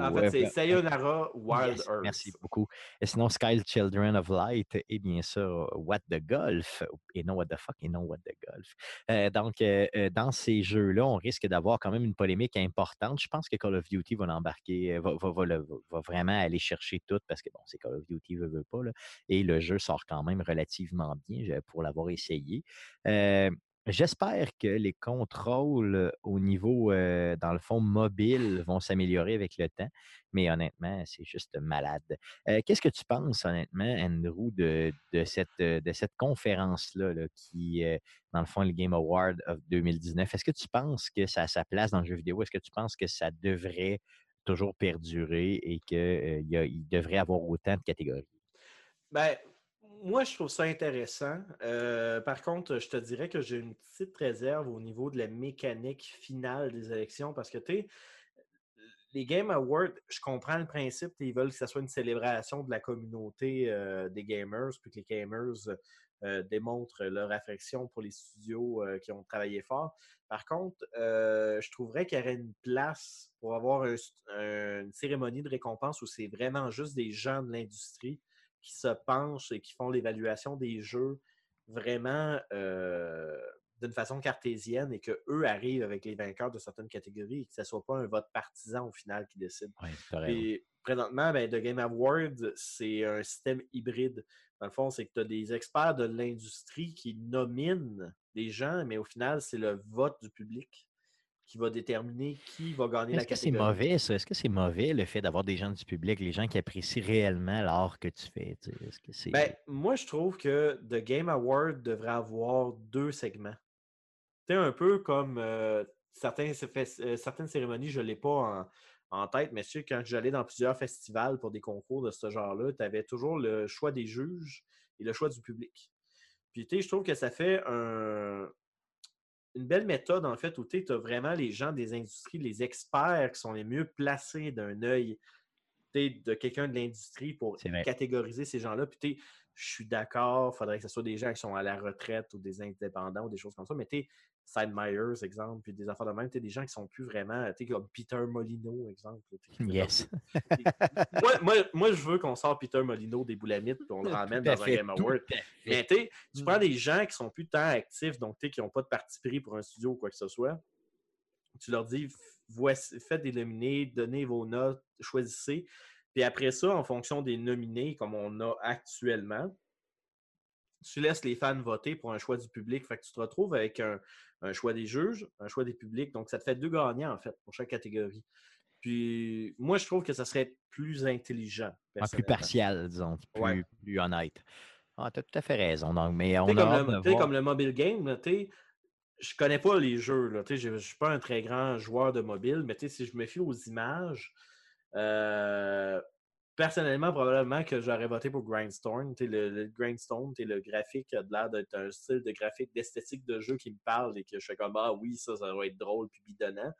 En fait, euh, c'est bah, Sayonara Wild Yes, Earth. merci beaucoup. Et sinon, Sky Children of Light et bien sûr, What the Golf et non What the fuck et non What the Golf. Euh, donc, euh, euh, dans ces jeux-là, on risque d'avoir quand même une polémique importante. Je pense que Call of Duty va l'embarquer, euh, va, va- va le- va vraiment aller chercher tout parce que bon, c'est Call of Duty, veut, veut pas. là. et le jeu sort quand même relativement bien pour l'avoir essayé. J'espère que les contrôles au niveau, dans le fond, mobile vont s'améliorer avec le temps, mais honnêtement, c'est juste malade. Qu'est-ce que tu penses, honnêtement, Andrew, de, cette, conférence-là là, qui, dans le fond, le Game Award of 2019? Est-ce que tu penses que ça a sa place dans le jeu vidéo? Est-ce que tu penses que ça devrait toujours perdurer et qu'il devrait avoir autant de catégories? Ben, moi, je trouve ça intéressant. Euh, par contre, je te dirais que j'ai une petite réserve au niveau de la mécanique finale des élections parce que, tu sais, les Game Awards, je comprends le principe, ils veulent que ça soit une célébration de la communauté euh, des gamers, puis que les gamers euh, démontrent leur affection pour les studios qui ont travaillé fort. Par contre, je trouverais qu'il y aurait une place pour avoir un- un- une cérémonie de récompense où c'est vraiment juste des gens de l'industrie qui se penchent et qui font l'évaluation des jeux vraiment euh, d'une façon cartésienne et qu'eux arrivent avec les vainqueurs de certaines catégories et que ce ne soit pas un vote partisan au final qui décide. Puis présentement, ben, The Game Awards, c'est un système hybride. Dans le fond, c'est que tu as des experts de l'industrie qui nominent des gens, mais au final, c'est le vote du public qui va déterminer qui va gagner la Est-ce que c'est catégorie. mauvais, ça? Est-ce que c'est mauvais le fait d'avoir des gens du public, les gens qui apprécient réellement l'art que tu fais? tu sais? Est-ce que. Ben, moi, je trouve que The Game Award devrait avoir deux segments. Un peu comme euh, certains, euh, certaines cérémonies, je ne l'ai pas en, en tête, mais que quand j'allais dans plusieurs festivals pour des concours de ce genre-là, tu avais toujours le choix des juges et le choix du public. Puis, tu sais, je trouve que ça fait un- une belle méthode, en fait, où tu as vraiment les gens des industries, les experts qui sont les mieux placés d'un œil de quelqu'un de l'industrie pour catégoriser ces gens-là. Puis, je suis d'accord, il faudrait que ce soit des gens qui sont à la retraite ou des indépendants ou des choses comme ça. Mais Sid Meyers, exemple, puis des affaires de même, tu des gens qui sont plus vraiment, tu sais, comme Peter Molino, exemple. tu Yes. moi, moi, moi, je veux qu'on sorte Peter Molino des boulamites et on le ramène dans un Game Award. Mais tu tu Mm. prends des gens qui sont plus tant actifs, donc tu qui n'ont pas de parti pris pour un studio ou quoi que ce soit. Tu leur dis, voici, faites des nominés, donnez vos notes, choisissez. Puis après ça, en fonction des nominés, comme on a actuellement, tu laisses les fans voter pour un choix du public. Fait que tu te retrouves avec un, un choix des juges, un choix des publics. Donc, ça te fait deux gagnants, en fait, pour chaque catégorie. Puis, moi, je trouve que ça serait plus intelligent. Ah, plus partial, disons, plus, Ouais. plus honnête. Ah, tu as tout à fait raison. Donc, mais on a comme, le, comme le mobile game, tu je connais pas les jeux. là, Je ne suis pas un très grand joueur de mobile, mais si je me fie aux images, euh, personnellement, probablement que j'aurais voté pour Grindstone. Sais, Le, le Grindstone, sais, le graphique a de l'air d'être un style de graphique, d'esthétique de jeu qui me parle et que je fais comme Ah oui, ça, ça va être drôle puis bidonnant.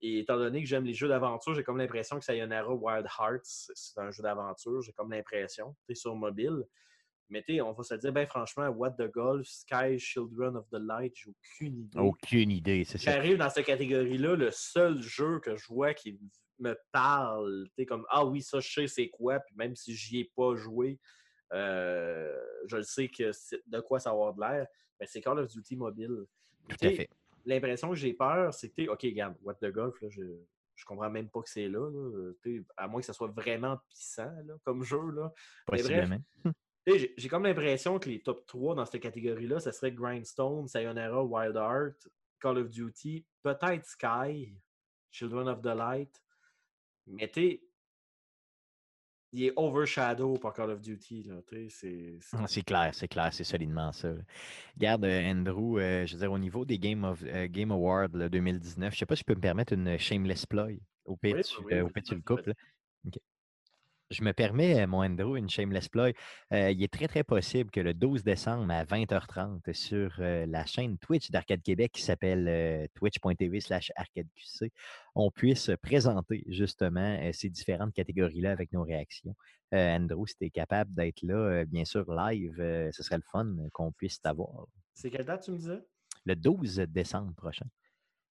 Et étant donné que j'aime les jeux d'aventure, j'ai comme l'impression que Sayonara Wild Hearts, c'est un jeu d'aventure. J'ai comme l'impression, tu sais, sur mobile. Mais tu sais, on va se dire, ben franchement, What the Golf, Sky, Children of the Light, j'ai aucune idée. Aucune idée, c'est ça. J'arrive dans cette catégorie-là, le seul jeu que je vois qui me parle, tu sais, comme Ah oui, ça, je sais c'est quoi, puis même si j'y ai pas joué, euh, je le sais que de quoi ça va avoir de l'air, mais c'est Call of Duty mobile. Tout à fait. L'impression que j'ai peur, c'est que, tu sais, OK, regarde, What the Golf, là, je, je comprends même pas que c'est là, à moins que ça soit vraiment puissant là, comme jeu. Là. Mais bref, j'ai comme l'impression que les top 3 dans cette catégorie-là, ça serait Grindstone, Sayonara, Wild Heart, Call of Duty, peut-être Sky, Children of the Light. Mais tu sais, il est overshadow par Call of Duty. C'est- Ah, C'est clair, c'est clair, c'est solidement ça. là. Regarde, euh, Andrew, euh, je veux dire, au niveau des Game, of, euh, Game Awards là, 2019, je sais pas si je peux me permettre une shameless ploy. Au pire, Oui, tu, oui, euh, au pire, tu le coupes. Je me permets, euh, mon Andrew, une shameless plug. Euh, il est très, très possible que le 12 décembre à 20h30 sur euh, la chaîne Twitch d'Arcade Québec qui s'appelle twitch.tv slash arcadeqc, on puisse présenter justement ces différentes catégories-là avec nos réactions. Andrew, si tu es capable d'être là, bien sûr, live, ce serait le fun qu'on puisse t'avoir. C'est quelle date tu me disais? Le 12 décembre prochain.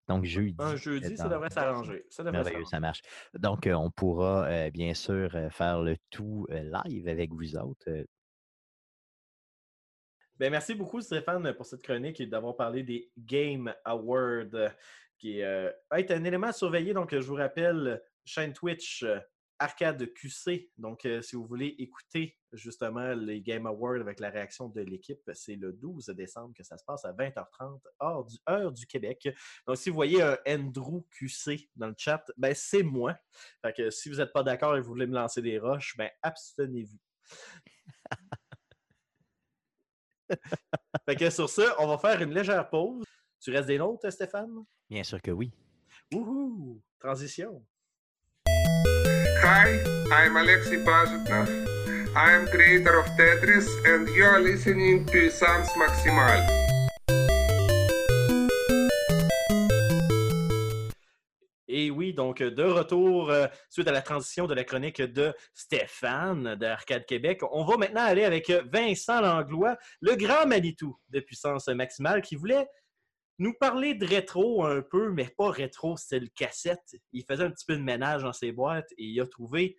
Donc, jeudi. Un jeudi, ça devrait s'arranger. Ça devrait Merveilleux, ça marche. Donc, on pourra bien sûr faire le tout live avec vous autres. Ben, merci beaucoup, Stéphane, pour cette chronique et d'avoir parlé des Game Awards, qui est un élément à surveiller. Donc, je vous rappelle, chaîne Twitch, Arcade QC. Donc, euh, si vous voulez écouter justement les Game Awards avec la réaction de l'équipe, c'est le 12 décembre que ça se passe à 20h30, heure du, heure du Québec. Donc, si vous voyez un Andrew QC dans le chat, ben c'est moi. Fait que si vous n'êtes pas d'accord et vous voulez me lancer des roches, ben abstenez-vous. fait que sur ça, on va faire une légère pause. Tu restes des nôtres, Stéphane? Bien sûr que oui. Wouhou! Transition. Hi, I'm Alexei Pazutnov. I am creator of Tetris and you are listening to Essence Maximal. Et oui, donc de retour euh, suite à la transition de la chronique de Stéphane d'Arcade Québec, on va maintenant aller avec Vincent Langlois, le grand Manitou de puissance maximale qui voulait nous parler de rétro un peu, mais pas rétro style cassette. Il faisait un petit peu de ménage dans ses boîtes et il a trouvé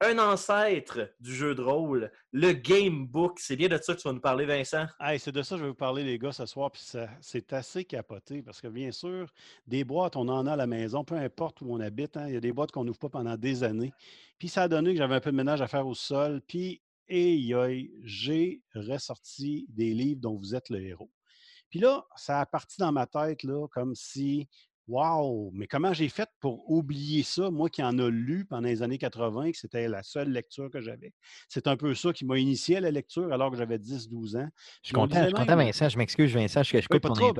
un ancêtre du jeu de rôle, le Game Book. C'est bien de ça que tu vas nous parler, Vincent? c'est de ça que je vais vous parler, les gars, ce soir. Puis c'est assez capoté parce que, bien sûr, des boîtes, on en a à la maison, peu importe où on habite. Hein. il y a des boîtes qu'on n'ouvre pas pendant des années. Puis ça a donné que j'avais un peu de ménage à faire au sol. Puis, et j'ai ressorti des livres dont vous êtes le héros. Puis là, ça a parti dans ma tête, là, comme si, waouh, mais comment j'ai fait pour oublier ça, moi qui en a lu pendant les années 80, que c'était la seule lecture que j'avais. C'est un peu ça qui m'a initié à la lecture alors que j'avais 10-12 ans. Je suis content, Vincent, je m'excuse, Vincent, je, je coupe ton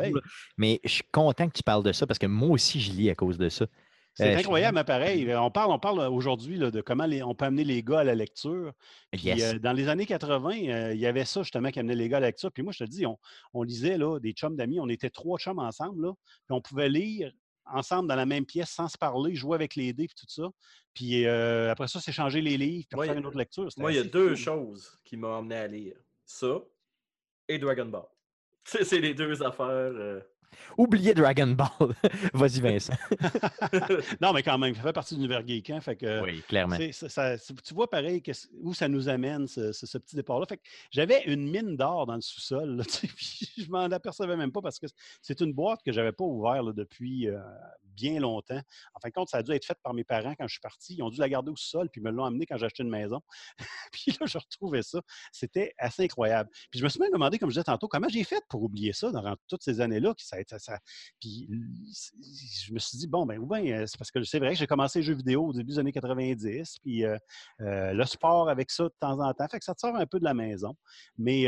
mais je suis content que tu parles de ça parce que moi aussi, je lis à cause de ça. C'est euh, incroyable, mais pareil. On parle, on parle aujourd'hui de comment on peut amener les gars à la lecture. Euh, dans les années 80, euh, il y avait ça justement qui amenait les gars à la lecture. Puis moi, je te dis, on, lisait là, des chums d'amis, on était trois chums ensemble, là, puis on pouvait lire ensemble dans la même pièce sans se parler, jouer avec les dés et tout ça. Puis après ça, c'est changer les livres puis faire une autre lecture. Moi, il y a deux choses qui m'ont amené à lire. Ça et Dragon Ball. C'est les deux affaires. Oubliez Dragon Ball. Vas-y, Vincent. non, mais quand même, ça fait partie de l'univers geek. Hein, fait que, oui, clairement. tu vois pareil où ça nous amène, ce, petit départ-là? Fait j'avais une mine d'or dans le sous-sol. je m'en apercevais même pas parce que c'est une boîte que je n'avais pas ouverte depuis euh, bien longtemps. En fin de compte, ça a dû être fait par mes parents quand je suis parti. Ils ont dû la garder au sol, puis me l'ont amené quand j'ai acheté une maison. puis là, je retrouvais ça. C'était assez incroyable. Puis je me suis même demandé, comme je disais tantôt, comment j'ai fait pour oublier ça dans toutes ces années-là. Puis je me suis dit, bon, ben, ou bien, euh, c'est parce que c'est vrai que j'ai commencé les jeux vidéo au début des années 90, puis euh, euh, le sport avec ça de temps en temps. Fait que ça te sort un peu de la maison. Mais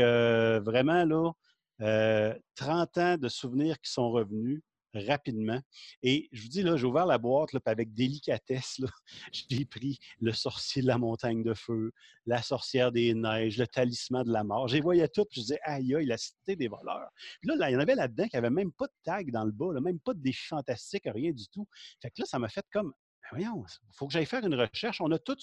vraiment, là, 30 ans de souvenirs qui sont revenus rapidement. Et je vous dis, là, j'ai ouvert la boîte là, avec délicatesse. J'ai pris le sorcier de la montagne de feu, la sorcière des neiges, le talisman de la mort. J'ai voyé tout, puis je disais, aïe, aïe, la cité des voleurs. Puis là, il y en avait là-dedans qui n'avait même pas de tag dans le bas, même pas de défi fantastique, rien du tout. Fait que là, ça m'a fait comme, ben voyons, il faut que j'aille faire une recherche. On a tout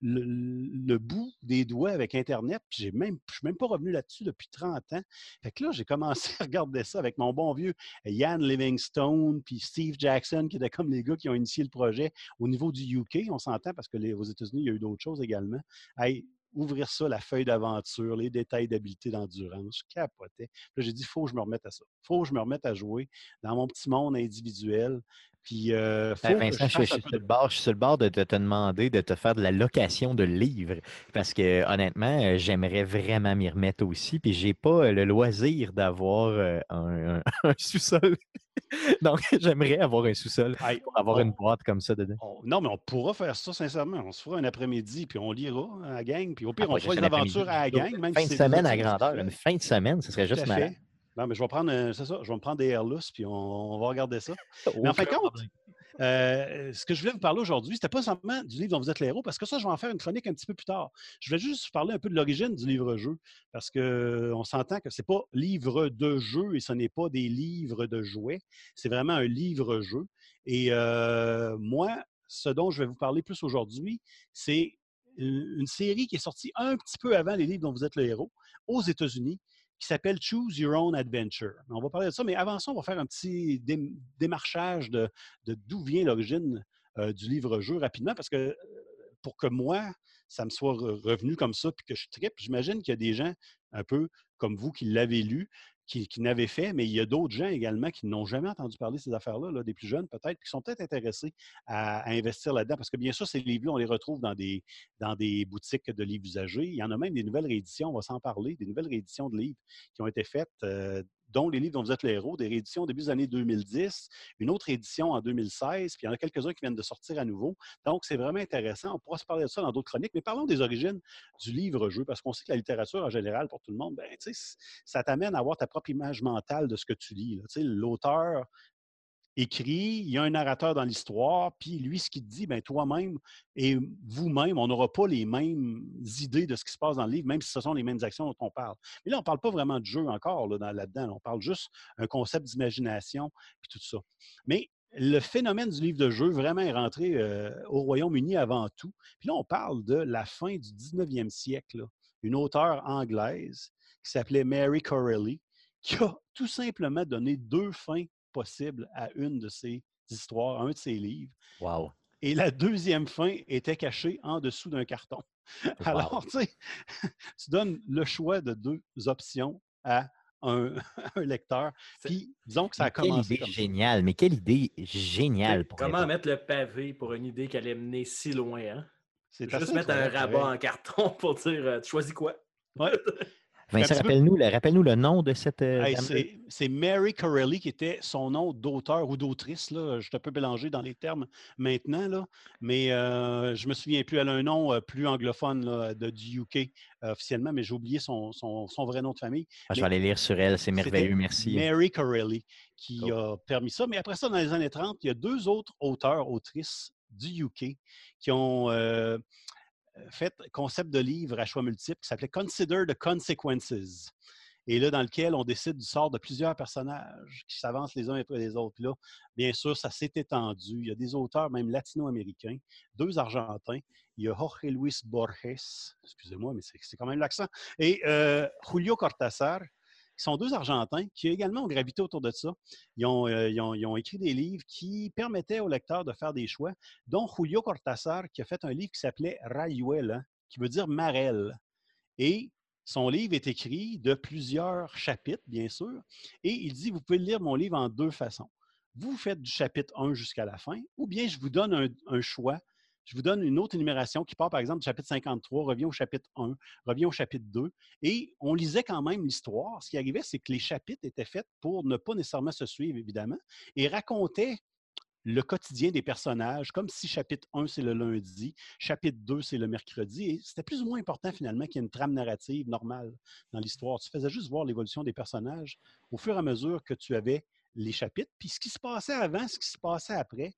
le, bout des doigts avec Internet, puis j'ai même, je ne suis même pas revenu là-dessus depuis 30 ans. Fait que là, j'ai commencé à regarder ça avec mon bon vieux Ian Livingstone, puis Steve Jackson, qui étaient comme les gars qui ont initié le projet au niveau du UK. On s'entend parce que aux États-Unis, il y a eu d'autres choses également. ouvrir ça, la feuille d'aventure, les détails d'habileté d'endurance. Je capotais. Là, j'ai dit, il faut que je me remette à ça. Il faut que je me remette à jouer dans mon petit monde individuel. Puis, euh, ben, Vincent, je, suis sur le bord, je, suis sur le bord de te, demander de te faire de la location de livres parce que honnêtement, euh, j'aimerais vraiment m'y remettre aussi. Puis j'ai pas euh, le loisir d'avoir un, sous-sol. Donc, j'aimerais avoir un sous-sol pour avoir une boîte comme ça dedans. non, mais on pourra faire ça sincèrement. On se fera un après-midi, puis on lira à la gang. Puis au pire, ah, on fera une aventure à la gang. Même fin de semaine à grandeur. Une fin de semaine, ce serait juste malade. Non, mais je vais prendre, c'est ça, je vais me prendre des Airlus, puis on, va regarder ça. mais en fin de compte, Euh, ce que je voulais vous parler aujourd'hui, c'était pas simplement du livre dont vous êtes les héros, parce que ça, je vais en faire une chronique un petit peu plus tard. Je voulais juste vous parler un peu de l'origine du livre-jeu, parce qu'on s'entend que c'est pas livre de jeu et ce n'est pas des livres de jouets, c'est vraiment un livre-jeu. Et euh, moi, ce dont je vais vous parler plus aujourd'hui, c'est une une série qui est sortie un petit peu avant les livres dont vous êtes le héros, aux États-Unis, qui s'appelle Choose Your Own Adventure. On va parler de ça, mais avant ça, on va faire un petit dé- démarchage de d'où vient l'origine euh, du livre-jeu rapidement, parce que pour que moi, ça me soit re- revenu comme ça, puis que je trippe, j'imagine qu'il y a des gens un peu comme vous qui l'avez lu, qui, qui l'avaient fait, mais il y a d'autres gens également qui n'ont jamais entendu parler de ces affaires-là, là, des plus jeunes peut-être, qui sont peut-être intéressés à, à investir là-dedans, parce que bien sûr, ces livres-là, on les retrouve dans des, dans des boutiques de livres usagés. Il y en a même des nouvelles rééditions, on va s'en parler, des nouvelles rééditions de livres qui ont été faites, euh, dont les livres dont vous êtes les héros, des rééditions au début des années 2010, une autre édition en 2016, puis il y en a quelques-uns qui viennent de sortir à nouveau. Donc, c'est vraiment intéressant. On pourra se parler de ça dans d'autres chroniques, mais parlons des origines du livre-jeu, parce qu'on sait que la littérature en général, pour tout le monde, ben, ça t'amène à avoir ta propre image mentale de ce que tu lis. L'auteur écrit, il y a un narrateur dans l'histoire, puis lui, ce qu'il dit, ben toi-même et vous-même, on n'aura pas les mêmes idées de ce qui se passe dans le livre, même si ce sont les mêmes actions dont on parle. Mais là, on ne parle pas vraiment de jeu encore là, dans- là-dedans. on parle juste un concept d'imagination, puis tout ça. Mais le phénomène du livre de jeu vraiment est rentré euh, au Royaume-Uni avant tout. Puis là, on parle de la fin du 19e siècle. Une auteure anglaise qui s'appelait Mary Corelli, qui a tout simplement donné deux fins possibles à une de ses histoires, à un de ses livres. Wow. Et la deuxième fin était cachée en dessous d'un carton. Alors, tu sais, tu donnes le choix de deux options à un, un lecteur. C'est- Puis, disons que ça a Mais quelle commencé idée géniale, mais quelle idée géniale pour Comment être- mettre le pavé pour une idée qui allait mener si loin, hein? C'est Juste mettre un rabat en carton pour dire euh, tu choisis quoi? Ouais. Vincent, rappelle-nous le, rappelle le nom de cette. euh, Hey, c'est- Mary Corelli qui était son nom d'auteur ou d'autrice. Je suis un peu mélangé dans les termes maintenant, là. mais euh, je me souviens plus. Elle a un nom euh, plus anglophone là, de, du UK euh, officiellement, mais j'ai oublié son, son- son vrai nom de famille. Ah, je mais- vais aller lire sur elle, c'est merveilleux, merci. Mary Corelli qui Cool. a permis ça. Mais après ça, dans les années 30, il y a deux autres auteurs, autrices du UK qui ont euh, fait concept de livre à choix multiples qui s'appelait Consider the Consequences. Et là, dans lequel on décide du sort de plusieurs personnages qui s'avancent les uns après les autres. Puis là, bien sûr, ça s'est étendu. Il y a des auteurs, même latino-américains, deux Argentins. Il y a Jorge Luis Borges, excusez-moi, mais c'est c'est quand même l'accent, et euh, Julio Cortázar, qui sont deux Argentins qui également ont gravité autour de ça. Ils ont, euh, ils ont- ils écrit des livres qui permettaient aux lecteurs de faire des choix, dont Julio Cortázar, qui a fait un livre qui s'appelait Rayuela, qui veut dire marelle. Et son livre est écrit de plusieurs chapitres, bien sûr, et il dit, vous pouvez lire mon livre en deux façons. Vous faites du chapitre 1 jusqu'à la fin, ou bien je vous donne un choix. Je vous donne une autre énumération qui part, par exemple, du chapitre 53, revient au chapitre 1, revient au chapitre 2. Et on lisait quand même l'histoire. Ce qui arrivait, c'est que les chapitres étaient faits pour ne pas nécessairement se suivre, évidemment, et racontaient le quotidien des personnages, comme si chapitre 1, c'est le lundi, chapitre 2, c'est le mercredi. Et c'était plus ou moins important, finalement, qu'il y ait une trame narrative normale dans l'histoire. Tu faisais juste voir l'évolution des personnages au fur et à mesure que tu avais les chapitres. Puis ce qui se passait avant, ce qui se passait après,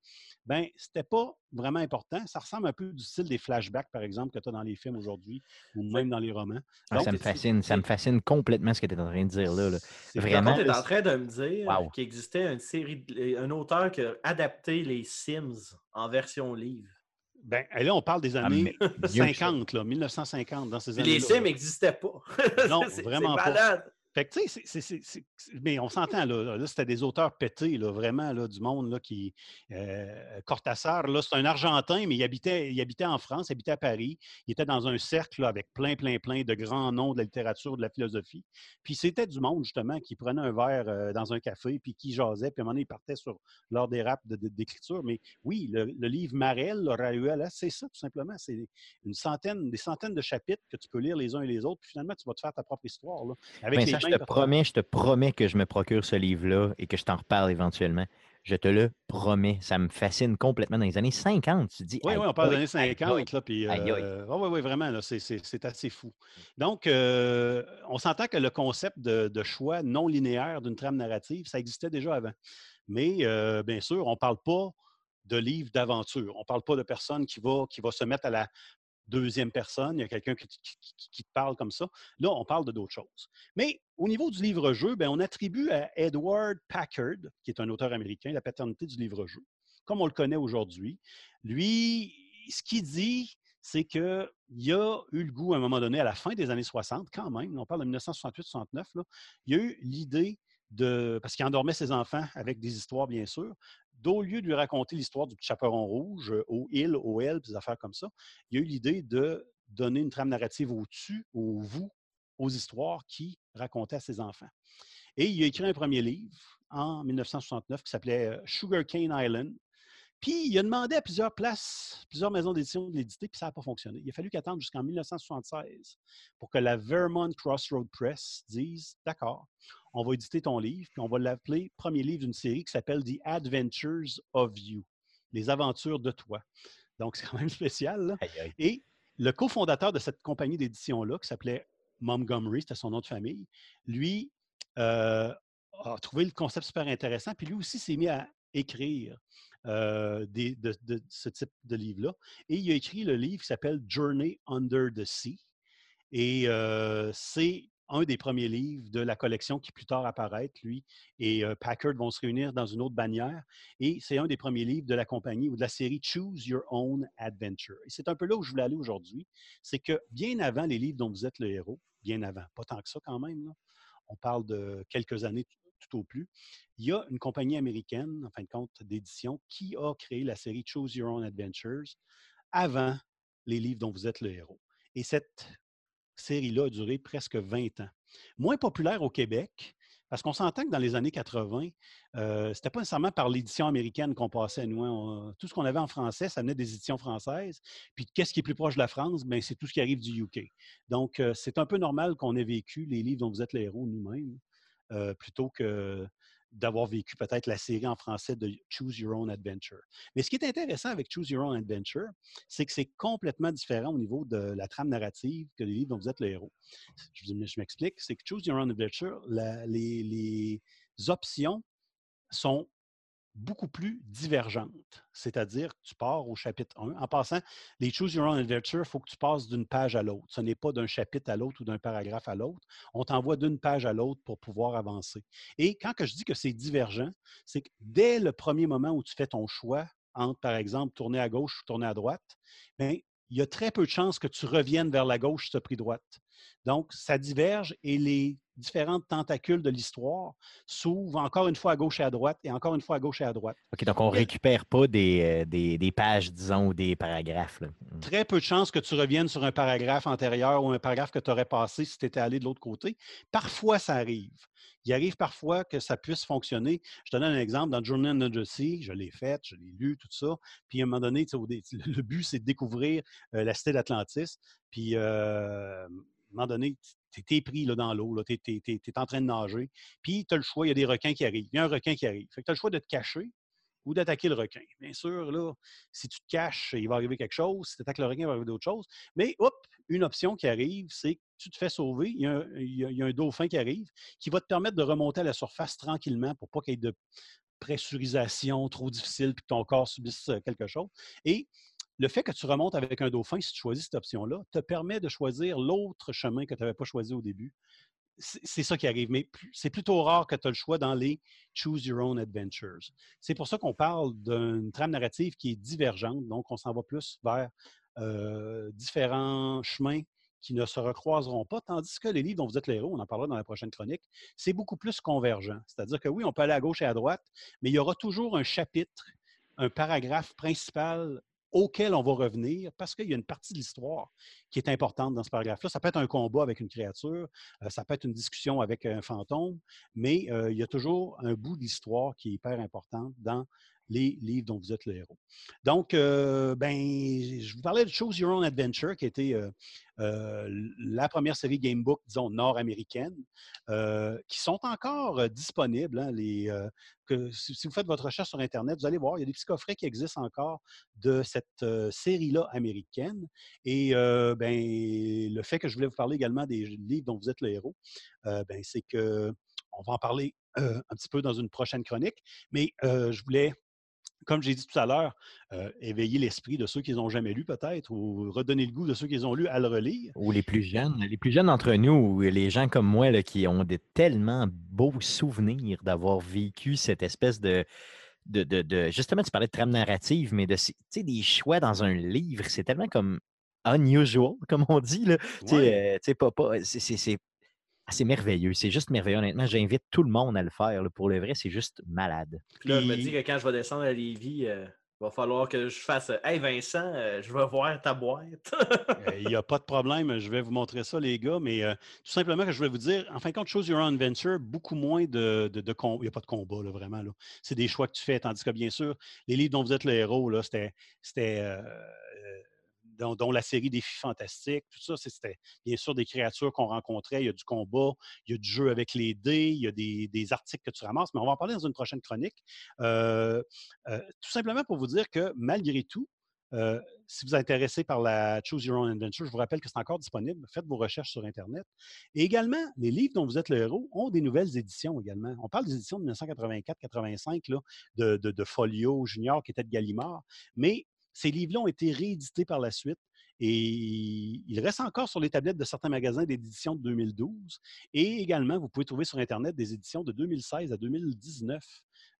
ben c'était pas vraiment important. Ça ressemble un peu du style des flashbacks, par exemple, que tu as dans les films aujourd'hui ou même dans les romans. Ah, Donc, ça me fascine, ça me fascine complètement ce que tu es en train de dire là. Vraiment, Tu es en train de me dire Wow. qu'il existait une série, de- un auteur qui a adapté les Sims en version livre. Ben, là, on parle des Ah, années mais mieux que ça. 50, là, 1950, dans ces Puis années les Sims n'existaient pas. Non, C'est- vraiment c'est pas. Fait que, tu sais, mais on s'entend, là, là c'était des auteurs pétés, là, vraiment, là, du monde, là, qui... Euh, Cortázar, là, c'est un Argentin, mais il habitait, il habitait en France, il habitait à Paris. Il était dans un cercle, là, avec plein, plein, plein de grands noms de la littérature, de la philosophie. Puis c'était du monde, justement, qui prenait un verre euh, dans un café, puis qui jasait, puis à un moment donné, il partait sur l'heure des raps de- de- d'écriture. Mais oui, le, le livre Marel, le Rahuel, c'est ça, tout simplement. C'est une centaine, des centaines de chapitres que tu peux lire les uns et les autres, puis finalement, tu vas te faire ta propre histoire, là, avec les Vincent, je te promets, je te promets que je me procure ce livre-là et que je t'en reparle éventuellement. Je te le promets. Ça me fascine complètement dans les années 50. Tu dis. Oui, oui, on parle des années aïe, 50, là, puis... Aïe. euh, ouais, vraiment, c'est- assez fou. Donc, euh, on s'entend que le concept de, de choix non linéaire d'une trame narrative, ça existait déjà avant. Mais, euh, bien sûr, on ne parle pas de livres d'aventure. On ne parle pas de personne qui va, qui va se mettre à la deuxième personne, il y a quelqu'un qui, te parle comme ça. Là, on parle de d'autres choses. Mais au niveau du livre-jeu, ben, on attribue à Edward Packard, qui est un auteur américain, la paternité du livre-jeu, comme on le connaît aujourd'hui. Lui, ce qu'il dit, c'est qu'il a eu le goût à un moment donné, à la fin des années 60, quand même, on parle de 1968-69, là, il a eu l'idée parce qu'il endormait ses enfants avec des histoires, bien sûr, d'au lieu de lui raconter l'histoire du chaperon rouge euh, au il, au elle, des affaires comme ça, il a eu l'idée de donner une trame narrative au-dessus, au vous, aux histoires qu'il racontait à ses enfants. Et il a écrit un premier livre en 1969 qui s'appelait euh, Sugar Cane Island. Puis il a demandé à plusieurs places, plusieurs maisons d'édition de l'éditer, puis ça n'a pas fonctionné. Il a fallu qu'attendre jusqu'en 1976 pour que la Vermont Crossroad Press dise D'accord, on va éditer ton livre, puis on va l'appeler premier livre d'une série qui s'appelle The Adventures of You, Les aventures de toi. Donc, c'est quand même spécial. Là. Aïe, aïe. Et le cofondateur de cette compagnie d'édition-là, qui s'appelait Montgomery, c'était son nom de famille, lui euh, a trouvé le concept super intéressant, puis lui aussi s'est mis à écrire euh, de, ce type de livre-là. Et il a écrit le livre qui s'appelle Journey Under the Sea. Et euh, c'est un des premiers livres de la collection qui plus tard apparaître. Lui et euh, Packard vont se réunir dans une autre bannière. Et c'est un des premiers livres de la compagnie ou de la série Choose Your Own Adventure. Et c'est un peu là où je voulais aller aujourd'hui. C'est que bien avant les livres dont vous êtes le héros, bien avant, pas tant que ça quand même, là, on parle de quelques années tout, au plus, il y a une compagnie américaine, en fin de compte, d'édition, qui a créé la série Choose Your Own Adventures avant les livres dont vous êtes le héros. Et cette série-là a duré presque 20 ans. Moins populaire au Québec, parce qu'on s'entend que dans les années 80, euh, c'était pas nécessairement par l'édition américaine qu'on passait, nous. hein. Tout ce qu'on avait en français, ça venait des éditions françaises. Puis qu'est-ce qui est plus proche de la France? Ben, c'est tout ce qui arrive du UK. Donc, euh, c'est un peu normal qu'on ait vécu les livres dont vous êtes les héros nous-mêmes, euh, plutôt que d'avoir vécu peut-être la série en français de Choose Your Own Adventure. Mais ce qui est intéressant avec Choose Your Own Adventure, c'est que c'est complètement différent au niveau de la trame narrative que les livres dont vous êtes le héros. Je, je m'explique, c'est que Choose Your Own Adventure, les options sont beaucoup plus divergentes. C'est-à-dire que tu pars au chapitre 1. En passant, les Choose Your Own Adventure, il faut que tu passes d'une page à l'autre. Ce n'est pas d'un chapitre à l'autre ou d'un paragraphe à l'autre. On t'envoie d'une page à l'autre pour pouvoir avancer. Et quand je dis que c'est divergent, c'est que dès le premier moment où tu fais ton choix entre, par exemple, tourner à gauche ou tourner à droite, bien, il y a très peu de chances que tu reviennes vers la gauche si tu as pris droite. Donc, ça diverge et les différentes tentacules de l'histoire s'ouvrent encore une fois à gauche et à droite et encore une fois à gauche et à droite. OK, donc on Mais- récupère pas des, euh, des, des pages, disons, ou des paragraphes. là. Mm. Très peu de chances que tu reviennes sur un paragraphe antérieur ou un paragraphe que tu aurais passé si tu étais allé de l'autre côté. Parfois, ça arrive. Il arrive parfois que ça puisse fonctionner. Je te donne un exemple. Dans in the Sea, je l'ai fait, je l'ai lu, tout ça. Puis à un moment donné, le but, c'est de découvrir euh, la cité d'Atlantis. Puis euh, un moment donné, tu es pris là, dans l'eau, tu es, en train de nager. Puis tu as le choix, il y a des requins qui arrivent. Il y a un requin qui arrive. Tu as le choix de te cacher ou d'attaquer le requin. Bien sûr, là, si tu te caches, il va arriver quelque chose. Si tu attaques le requin, il va arriver d'autres choses. Mais hop, une option qui arrive, c'est que tu te fais sauver. Il y, a un, il y a- il y a un dauphin qui arrive qui va te permettre de remonter à la surface tranquillement pour pas qu'il y ait de pressurisation trop difficile puis que ton corps subisse euh, quelque chose. Et le fait que tu remontes avec un dauphin, si tu choisis cette option-là, te permet de choisir l'autre chemin que tu n'avais pas choisi au début. C'est ça qui arrive, mais c'est plutôt rare que tu as le choix dans les Choose Your Own Adventures. C'est pour ça qu'on parle d'une trame narrative qui est divergente, donc on s'en va plus vers euh, différents chemins qui ne se recroiseront pas, tandis que les livres dont vous êtes les héros, on en parlera dans la prochaine chronique, c'est beaucoup plus convergent. C'est-à-dire que oui, on peut aller à gauche et à droite, mais il y aura toujours un chapitre, un paragraphe principal auquel on va revenir parce qu'il y a une partie de l'histoire qui est importante dans ce paragraphe-là. Ça peut être un combat avec une créature, euh, ça peut être une discussion avec un fantôme, mais euh, il y a toujours un bout de l'histoire qui est hyper important dans les livres dont vous êtes le héros. Donc, euh, ben, je vous parlais de Choose Your Own Adventure, qui était euh, euh, la première série Gamebook, disons, nord-américaine, qui sont encore disponibles. hein, les, si, vous faites votre recherche sur Internet, vous allez voir, il y a des petits coffrets qui existent encore de cette série-là américaine. Et ben, le fait que je voulais vous parler également des livres dont vous êtes le héros, ben, c'est que on va en parler un petit peu dans une prochaine chronique, mais je voulais comme j'ai dit tout à l'heure, euh, éveiller l'esprit de ceux qui n'ont jamais lu peut-être, ou redonner le goût de ceux qui ont lu à le relire. Ou les plus jeunes, les plus jeunes d'entre nous, ou les gens comme moi là, qui ont des tellement beaux souvenirs d'avoir vécu cette espèce de, de, de- de- Justement, tu parlais de trame narrative, mais de tu sais, des choix dans un livre, c'est tellement comme unusual, comme on dit. Là. Tu sais, Ouais. euh, pas- c'est- c'est- ah, c'est merveilleux. C'est juste merveilleux. Honnêtement, j'invite tout le monde à le faire. là. Pour le vrai, c'est juste malade. Puis là, je me dis que quand je vais descendre à Lévis, euh, il va falloir que je fasse Hey Vincent, euh, je veux voir ta boîte. Euh, Il n'y a pas de problème, je vais vous montrer ça, les gars, mais euh, tout simplement que je voulais vous dire, en fin de compte, Choose Your Own Adventure, beaucoup moins de, de, de Il n'y a pas de combat, là, vraiment. Là. C'est des choix que tu fais, tandis que, bien sûr, les livres dont vous êtes le héros, là, c'était. c'était dont, la série Défis fantastiques, tout ça, c'était bien sûr des créatures qu'on rencontrait. Il y a du combat, il y a du jeu avec les dés, il y a des, des articles que tu ramasses, mais on va en parler dans une prochaine chronique. Euh, euh, tout simplement pour vous dire que malgré tout, euh, si vous êtes intéressé par la Choose Your Own Adventure, je vous rappelle que c'est encore disponible. Faites vos recherches sur Internet. Et également, les livres dont vous êtes le héros ont des nouvelles éditions également. On parle des éditions de 1984-85 là, de, de, de Folio Junior qui était de Gallimard, mais ces livres-là ont été réédités par la suite. Et il reste encore sur les tablettes de certains magasins d'éditions de 2012. Et également, vous pouvez trouver sur Internet des éditions de 2016 à 2019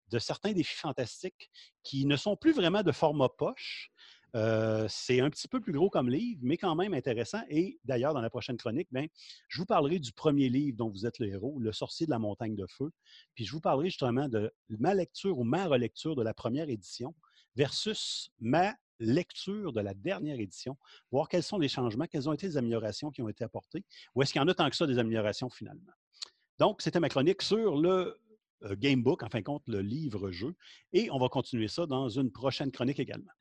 de certains défis fantastiques qui ne sont plus vraiment de format poche, euh, c'est un petit peu plus gros comme livre, mais quand même intéressant. Et d'ailleurs, dans la prochaine chronique, ben, je vous parlerai du premier livre dont vous êtes le héros, Le sorcier de la montagne de feu. Puis je vous parlerai justement de ma lecture ou ma relecture de la première édition versus ma lecture de la dernière édition, voir quels sont les changements, quelles ont été les améliorations qui ont été apportées, ou est-ce qu'il y en a tant que ça des améliorations finalement? Donc, c'était ma chronique sur le euh, Gamebook, en fin de compte, le livre-jeu. Et on va continuer ça dans une prochaine chronique également.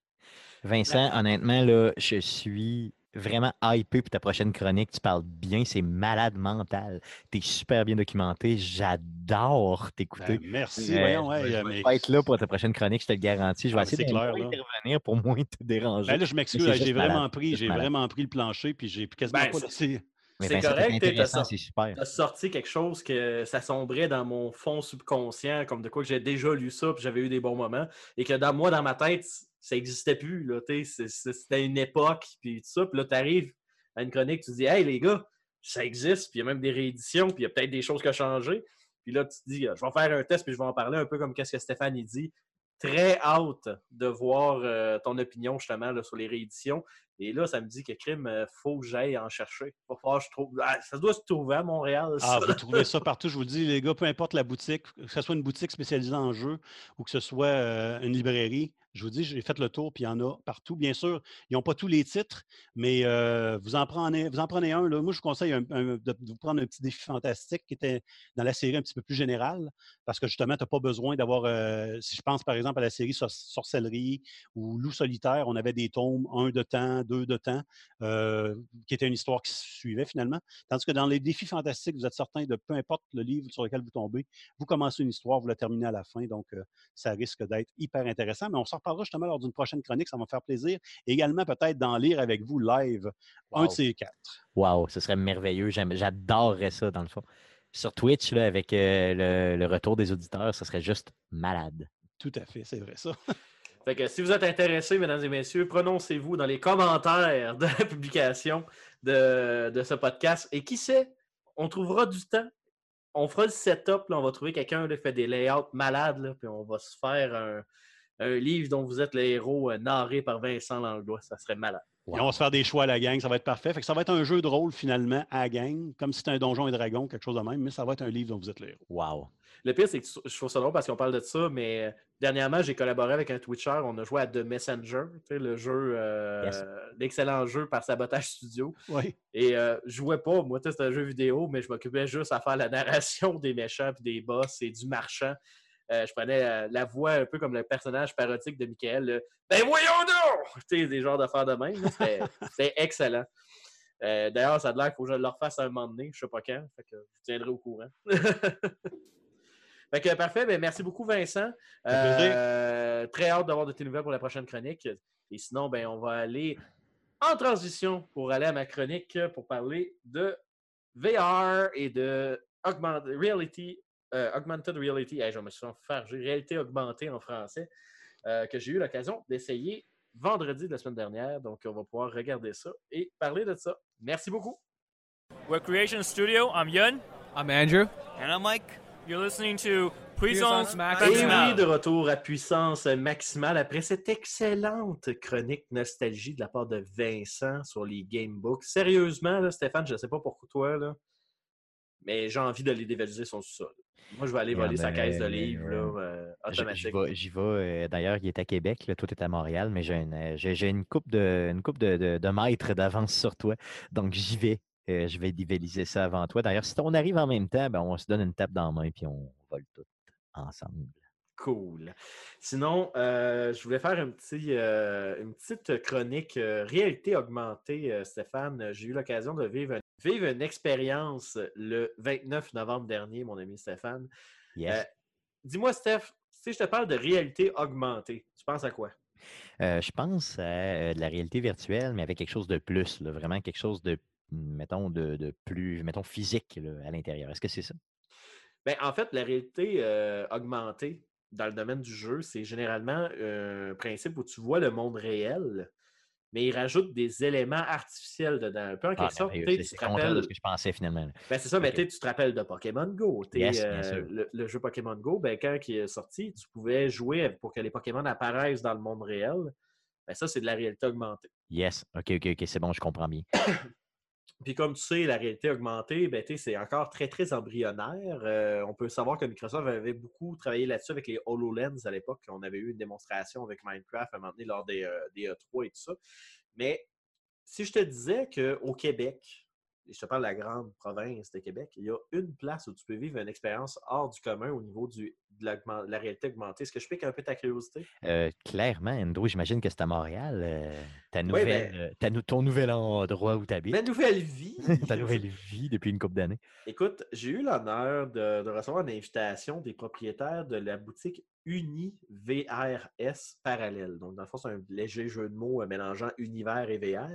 Vincent, honnêtement, là, je suis vraiment hypé pour ta prochaine chronique. Tu parles bien, c'est malade mental. Tu es super bien documenté. J'adore t'écouter. Ben, merci, Euh, voyons. je vais- je vais mais- pas être là pour ta prochaine chronique, je te le garantis. Je vais Ah, essayer de intervenir pour moins te déranger. Ben là, je m'excuse, j'ai vraiment malade, pris, j'ai vraiment pris le plancher, puis j'ai quasiment Ben, pas c'est- laissé. Mais c'est correct, super. T'as sorti quelque chose que ça sombrait dans mon fond subconscient, comme de quoi que j'ai déjà lu ça, puis j'avais eu des bons moments, et que dans moi, dans ma tête, ça n'existait plus. là, C'était une époque, puis tout ça. Puis là, tu arrives à une chronique, tu dis Hey les gars, ça existe, puis il y a même des rééditions, puis il y a peut-être des choses qui ont changé. Puis là, tu te dis Je vais faire un test, puis je vais en parler un peu comme qu'est-ce que Stéphane il dit. Très hâte de voir euh, ton opinion justement là, sur les rééditions. Et là, ça me dit que crime, euh, faut que j'aille en chercher. Falloir que je trouve. Ah, ça doit se trouver à Montréal. Ah, vous trouvez ça partout, je vous le dis, les gars, peu importe la boutique, que ce soit une boutique spécialisée en jeux ou que ce soit euh, une librairie, je vous dis, j'ai fait le tour, puis il y en a partout. Bien sûr, ils n'ont pas tous les titres, mais euh, vous, en prenez, un. Moi, je vous conseille de vous prendre un petit défi fantastique qui était dans la série un petit peu plus générale, parce que justement, tu n'as pas besoin d'avoir, euh, si je pense par exemple à la série Sor- Sorcellerie ou Loup solitaire, on avait des tomes, un de temps, deux de temps, euh, qui était une histoire qui suivait finalement. Tandis que dans les défis fantastiques, vous êtes certain de peu importe le livre sur lequel vous tombez, vous commencez une histoire, vous la terminez à la fin. Donc, ça risque d'être hyper intéressant. Mais on s'en reparlera justement lors d'une prochaine chronique. Ça va me faire plaisir. Et également, peut-être d'en lire avec vous live un Wow. de ces quatre. Wow, ce serait merveilleux. J'adorerais ça, dans le fond. Sur Twitch, là, avec euh, le, le retour des auditeurs, ce serait juste malade. Tout à fait, c'est vrai ça. Fait que si vous êtes intéressés, mesdames et messieurs, prononcez-vous dans les commentaires de la publication de, de ce podcast. Et qui sait, on trouvera du temps. On fera le setup, là, on va trouver quelqu'un qui fait des layouts malades, là, puis on va se faire un, un livre dont vous êtes le héros euh, narré par Vincent Langlois. Ça serait malade. Et on va se faire des choix à la gang. Ça va être parfait. Fait que ça va être un jeu de rôle finalement à la gang, comme si c'était un donjon et dragon, quelque chose de même, mais ça va être un livre dont vous êtes le héros. Wow. Le pire, c'est que je trouve ça drôle parce qu'on parle de ça, mais euh, dernièrement, j'ai collaboré avec un Twitcher. On a joué à The Messenger, le jeu, euh, Yes. l'excellent jeu par Sabotage Studio. Oui. Et euh, je jouais pas, moi, c'était un jeu vidéo, mais je m'occupais juste à faire la narration des méchants puis des boss et du marchand. Euh, je prenais euh, la voix un peu comme le personnage parodique de Michael. le, ben voyons donc! Tu sais, des genres d'affaires de même. là, C'était excellent. Euh, D'ailleurs, ça a l'air qu'il faut que je le refasse à un moment donné. Je sais pas quand. Fait que je tiendrai au courant. fait que parfait. Ben, merci beaucoup, Vincent. Euh, très hâte d'avoir de tes nouvelles pour la prochaine chronique. Et sinon, ben, on va aller en transition pour aller à ma chronique pour parler de VR et de augmented reality, euh, augmented reality. Hey, je me suis fargé. Réalité augmentée en français. euh, que j'ai eu l'occasion d'essayer vendredi de la semaine dernière. Donc, on va pouvoir regarder ça et parler de ça. Merci beaucoup. Recreation Studio, I'm Yun. I'm Andrew. And I'm Mike. You're listening to Puissance Puissance Et Maximale. oui, de retour à puissance maximale après cette excellente chronique nostalgie de la part de Vincent sur les gamebooks. Sérieusement, là, Stéphane, je ne sais pas pourquoi toi, là, mais j'ai envie de les dévaliser son sous-sol. Moi, je vais aller Yeah, voler sa ben, caisse de livres là, euh, J'y vais. euh, D'ailleurs, il est à Québec, là, toi, tu es à Montréal, mais j'ai une, euh, j'ai- une coupe de, une coupe de, de, de mètres d'avance sur toi. Donc, j'y vais. Euh, je vais dévaliser ça avant toi. D'ailleurs, si on arrive en même temps, ben, on se donne une tape dans la main puis on vole tout ensemble. Cool. Sinon, euh, je voulais faire un petit, euh, une petite chronique réalité augmentée, Stéphane. J'ai eu l'occasion de vivre, vivre une expérience le 29 novembre dernier, mon ami Stéphane. Yes. Euh, Dis-moi, Steph, si je te parle de réalité augmentée, tu penses à quoi? Euh, je pense à euh, de la réalité virtuelle, mais avec quelque chose de plus, là, vraiment quelque chose de, mettons, de, de plus, mettons, physique là, à l'intérieur. Est-ce que c'est ça? Ben, en fait, la réalité augmentée dans le domaine du jeu, c'est généralement un principe où tu vois le monde réel, mais il rajoute des éléments artificiels dedans. Un peu en Ah, quelque sorte, tu sais, C'est contraire de ce que je pensais finalement. Ben, c'est ça, mais tu te rappelles de Pokémon Go. Yes, euh, le, le jeu Pokémon Go, ben, quand il est sorti, tu pouvais jouer pour que les Pokémon apparaissent dans le monde réel. Ben, ça, c'est de la réalité augmentée. Yes. OK, OK, OK, c'est bon, je comprends bien. Puis comme tu sais, la réalité augmentée, ben, c'est encore très, très embryonnaire. Euh, on peut savoir que Microsoft avait beaucoup travaillé là-dessus avec les HoloLens à l'époque. On avait eu une démonstration avec Minecraft à un moment donné lors des, euh, des E3 et tout ça. Mais si je te disais qu'au Québec, et je te parle de la grande province de Québec, il y a une place où tu peux vivre une expérience hors du commun au niveau du, de, la réalité augmentée. Est-ce que je pique un peu ta curiosité? Euh, clairement, Andrew, j'imagine que c'est à Montréal, euh, ta Oui, nouvelle, ben- euh, ta ton nouvel endroit où tu habites, Ma nouvelle vie! ta nouvelle vie depuis une couple d'années. Écoute, j'ai eu l'honneur de, de recevoir une invitation des propriétaires de la boutique Uni VRS Parallèle. Donc, dans le fond, c'est un léger jeu de mots mélangeant univers et VR,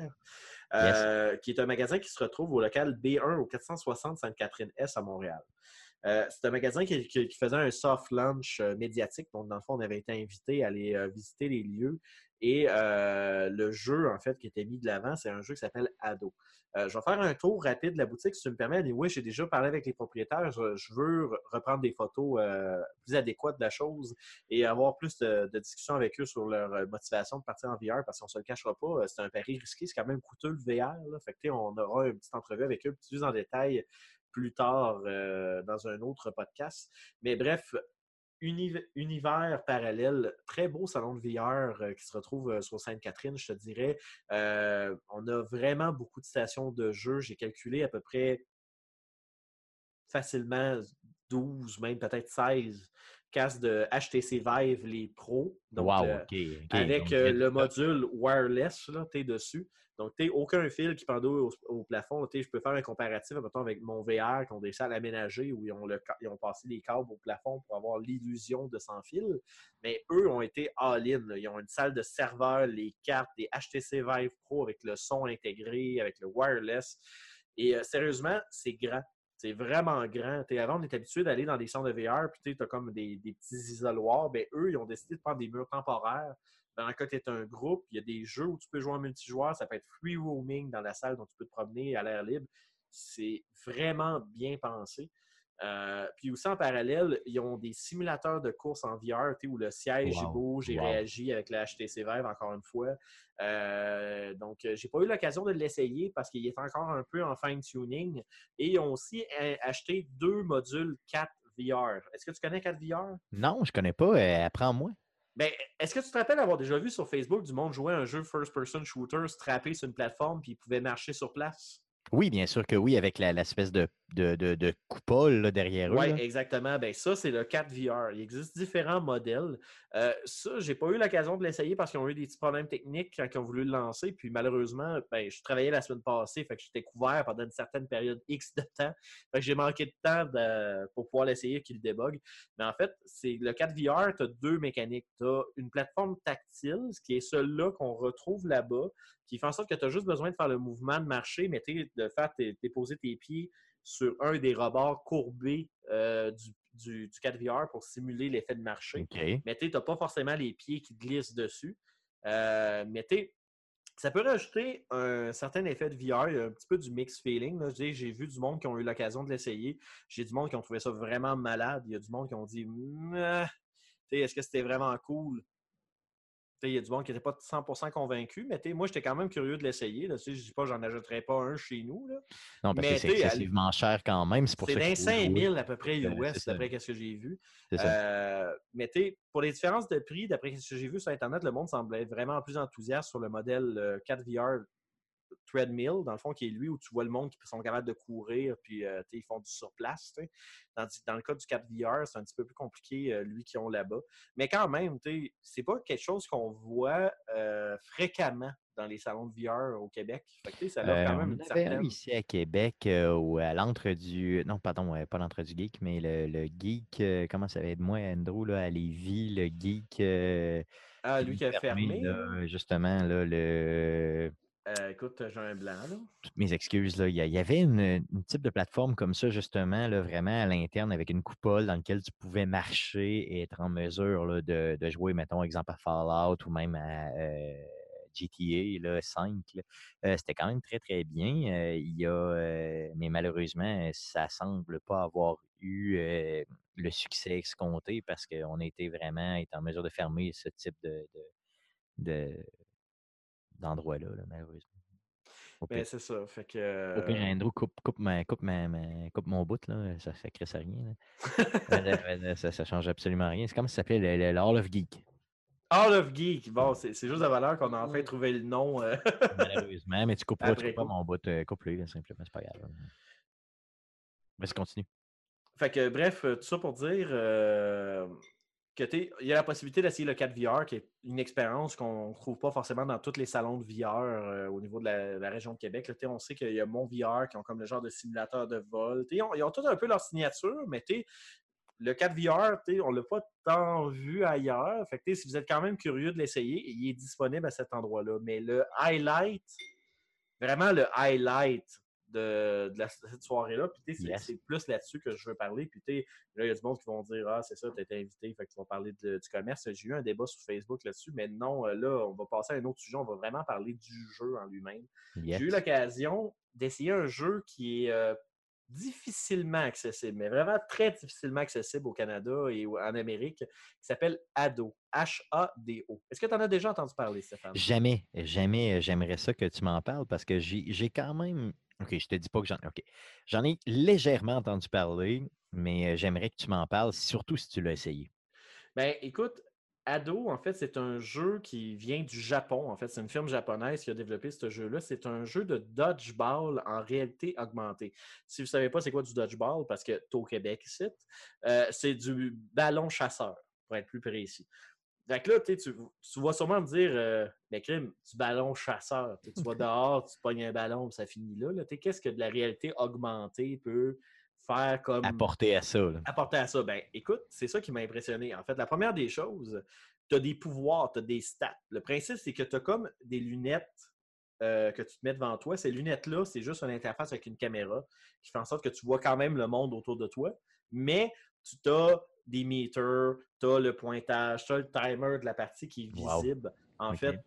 euh, qui est un magasin qui se retrouve au local B1 au 460 Sainte-Catherine-S à Montréal. Euh, c'est un magasin qui, faisait un soft launch euh, médiatique. Donc, dans le fond, on avait été invité à aller euh, visiter les lieux. Et le jeu, en fait, qui était mis de l'avant, c'est un jeu qui s'appelle Ado. Je vais faire un tour rapide de la boutique, si tu me permets. Oui, j'ai déjà parlé avec les propriétaires. Je, veux re- reprendre des photos plus adéquates de la chose et avoir plus de, discussions avec eux sur leur motivation de partir en VR parce qu'on ne se le cachera pas. C'est un pari risqué. C'est quand même coûteux le VR. Fait que, on aura une petite entrevue avec eux plus en détail plus tard euh, dans un autre podcast. Mais bref, uni- univers parallèle, très beau salon de VR euh, qui se retrouve euh, sur Sainte-Catherine, je te dirais. On a vraiment beaucoup de stations de jeu. J'ai calculé à peu près facilement 12, même peut-être 16 casques de HTC Vive, les pros. Donc, wow, avec donc, le module wireless, là, tu es dessus. Donc, tu aucun fil qui pendouille au, au plafond. Je peux faire un comparatif mettons, avec mon VR qui ont des salles aménagées où ils ont, ils ont passé des câbles au plafond pour avoir l'illusion de sans fil. Mais eux ont été all-in. Ils ont une salle de serveur, les cartes, des HTC Vive Pro avec le son intégré, avec le wireless. Et euh, sérieusement, c'est grand. C'est vraiment grand. Avant, on est habitué d'aller dans des centres de VR, puis tu as comme des, des petits isoloirs. Ben, eux, ils ont décidé de prendre des murs temporaires. Dans le cas que tu es un groupe, il y a des jeux où tu peux jouer en multijoueur. Ça peut être free roaming dans la salle, dont tu peux te promener à l'air libre. C'est vraiment bien pensé. Euh, puis aussi en parallèle, ils ont des simulateurs de course en VR où le siège Wow. bouge et Wow. réagit avec la HTC Vive encore une fois. Euh, donc, euh, j'ai pas eu l'occasion de l'essayer parce qu'il est encore un peu en fine-tuning. Et ils ont aussi euh, acheté deux modules 4 VR. Est-ce que tu connais 4 VR? Non, je connais pas. euh, Apprends-moi. Ben, est-ce que tu te rappelles avoir déjà vu sur Facebook du monde jouer un jeu first-person shooter strappé sur une plateforme puis il pouvait marcher sur place? Oui, bien sûr que oui, avec l'espèce de, de, de, de coupole là, derrière eux. Oui, exactement. Ben, ça, c'est le 4 VR. Il existe différents modèles. Euh, ça, j'ai pas eu l'occasion de l'essayer parce qu'ils ont eu des petits problèmes techniques quand ils ont voulu le lancer. Puis malheureusement, ben, je travaillais la semaine passée, fait que j'étais couvert pendant une certaine période X de temps. Fait que j'ai manqué de temps de- pour pouvoir l'essayer qu'il débug. Mais en fait, c'est le 4 VR, tu as deux mécaniques. Tu as une plateforme tactile, ce qui est celle-là qu'on retrouve là-bas, qui fait en sorte que tu as juste besoin de faire le mouvement de marcher, mais de faire tes- déposer tes pieds sur un des rebords courbés euh, du, du, du 4 VR pour simuler l'effet de marché. OK. Mais tu n'as pas forcément les pieds qui glissent dessus. Euh, mais tu sais, ça peut rajouter un certain effet de VR, il y a un petit peu du mix feeling. J'ai vu du monde qui ont eu l'occasion de l'essayer. J'ai du monde qui ont trouvé ça vraiment malade. Il y a du monde qui ont dit est-ce que c'était vraiment cool? Il y a du monde qui n'était pas 100% convaincu, mais moi, j'étais quand même curieux de l'essayer. Je ne dis pas j'en achèterais pas un chez nous. là. Non, parce Mais que c'est excessivement cher quand même. C'est pour C'est ça dans qu'il faut jouer. 5000 à peu près Euh, US, d'après ce que j'ai vu. Euh, mais tu sais, pour les différences de prix, d'après ce que j'ai vu sur Internet, le monde semblait vraiment plus enthousiaste sur le modèle euh, 4VR Treadmill, dans le fond, qui est lui où tu vois le monde qui sont capables de courir, puis euh, ils font du surplace. que dans le cas du 4VR, c'est un petit peu plus compliqué, euh, lui qui ont là-bas. Mais quand même, c'est pas quelque chose qu'on voit euh, fréquemment dans les salons de VR au Québec. Fait que, ça Euh, quand même une un ici à Québec, ou à l'entre du. Non, pardon, pas l'entre du geek, mais le, le geek. comment ça va être moi, Andrew, là, à Lévis, le geek. Ah, lui qui a fermé? là, justement, là, le. Euh, écoute, j'ai blanc, là. toutes mes excuses, là, il y, avait une, type de plateforme comme ça, justement, là, vraiment à l'interne, avec une coupole dans laquelle tu pouvais marcher et être en mesure là, de, jouer, mettons, exemple à Fallout ou même à euh, GTA là, 5. là. Euh, C'était quand même très, très bien. Il y a, mais malheureusement, ça semble pas avoir eu le succès escompté parce qu'on été vraiment en mesure de fermer ce type de- d'endroit-là, là, malheureusement. Ben, c'est ça. Fait que. Au pire, euh, Andrew, coupe, coupe, ma, coupe, ma, ma- coupe mon bout, là. Ça ne crée ça rien. là. Ça, ça change absolument rien. C'est comme ça s'appelait le, le, le Hall of Geek. All of Geek. Bon, c'est c'est juste la valeur qu'on a enfin trouvé le nom. euh. Malheureusement, mais tu couperas, tu Après couperas coup. mon bout. Euh, coupe-le, là, simplement, c'est pas grave. Vas-y, continue. Fait que, bref, tout ça pour dire euh, il y a la possibilité d'essayer le 4 VR, qui est une expérience qu'on ne trouve pas forcément dans tous les salons de VR euh, au niveau de la, région de Québec. On sait qu'il y a Mon VR qui ont comme le genre de simulateur de vol. Ils ont, ils ont tous un peu leur signature, mais le 4 VR, on ne l'a pas tant vu ailleurs. Si vous êtes quand même curieux de l'essayer, il est disponible à cet endroit-là. Mais le highlight, vraiment le highlight de, de la- cette soirée-là, puis c'est Yes. plus là-dessus que je veux parler. Puis Là, il y a du monde qui vont dire Ah, c'est ça, tu été invité, fait tu vas parler de- du commerce. J'ai eu un débat sur Facebook là-dessus, mais non, euh, là, on va passer à un autre sujet. On va vraiment parler du jeu en lui-même. Yes. J'ai eu l'occasion d'essayer un jeu qui est euh, difficilement accessible, mais vraiment très difficilement accessible au Canada et en Amérique, qui s'appelle ADO. H-A-D-O. Est-ce que tu en as déjà entendu parler, Stéphane? Jamais, jamais euh, j'aimerais ça que tu m'en parles parce que j'ai quand même. OK, je te dis pas que j'en OK. J'en ai légèrement entendu parler, mais j'aimerais que tu m'en parles, surtout si tu l'as essayé. Ben, écoute, Ado, en fait, c'est un jeu qui vient du Japon. En fait, c'est une firme japonaise qui a développé ce jeu-là. C'est un jeu de dodgeball en réalité augmentée. Si vous ne savez pas c'est quoi du dodgeball, parce que tu au Québec ici, euh, c'est du ballon chasseur, pour être plus précis. Fait que là, tu, tu vas sûrement me dire, euh, mais crime, du ballon chasseur. Tu vas dehors, tu pognes un ballon, ça finit là. là. Qu'est-ce que de la réalité augmentée peut faire comme Apporter à ça. là. apporter à ça? Ben, écoute, c'est ça qui m'a impressionné. En fait, la première des choses, tu as des pouvoirs, tu as des stats. Le principe, c'est que tu as comme des lunettes euh, que tu te mets devant toi. Ces lunettes-là, c'est juste une interface avec une caméra qui fait en sorte que tu vois quand même le monde autour de toi, mais tu as des meters, tu as le pointage, tu as le timer de la partie qui est Wow. visible. En fait,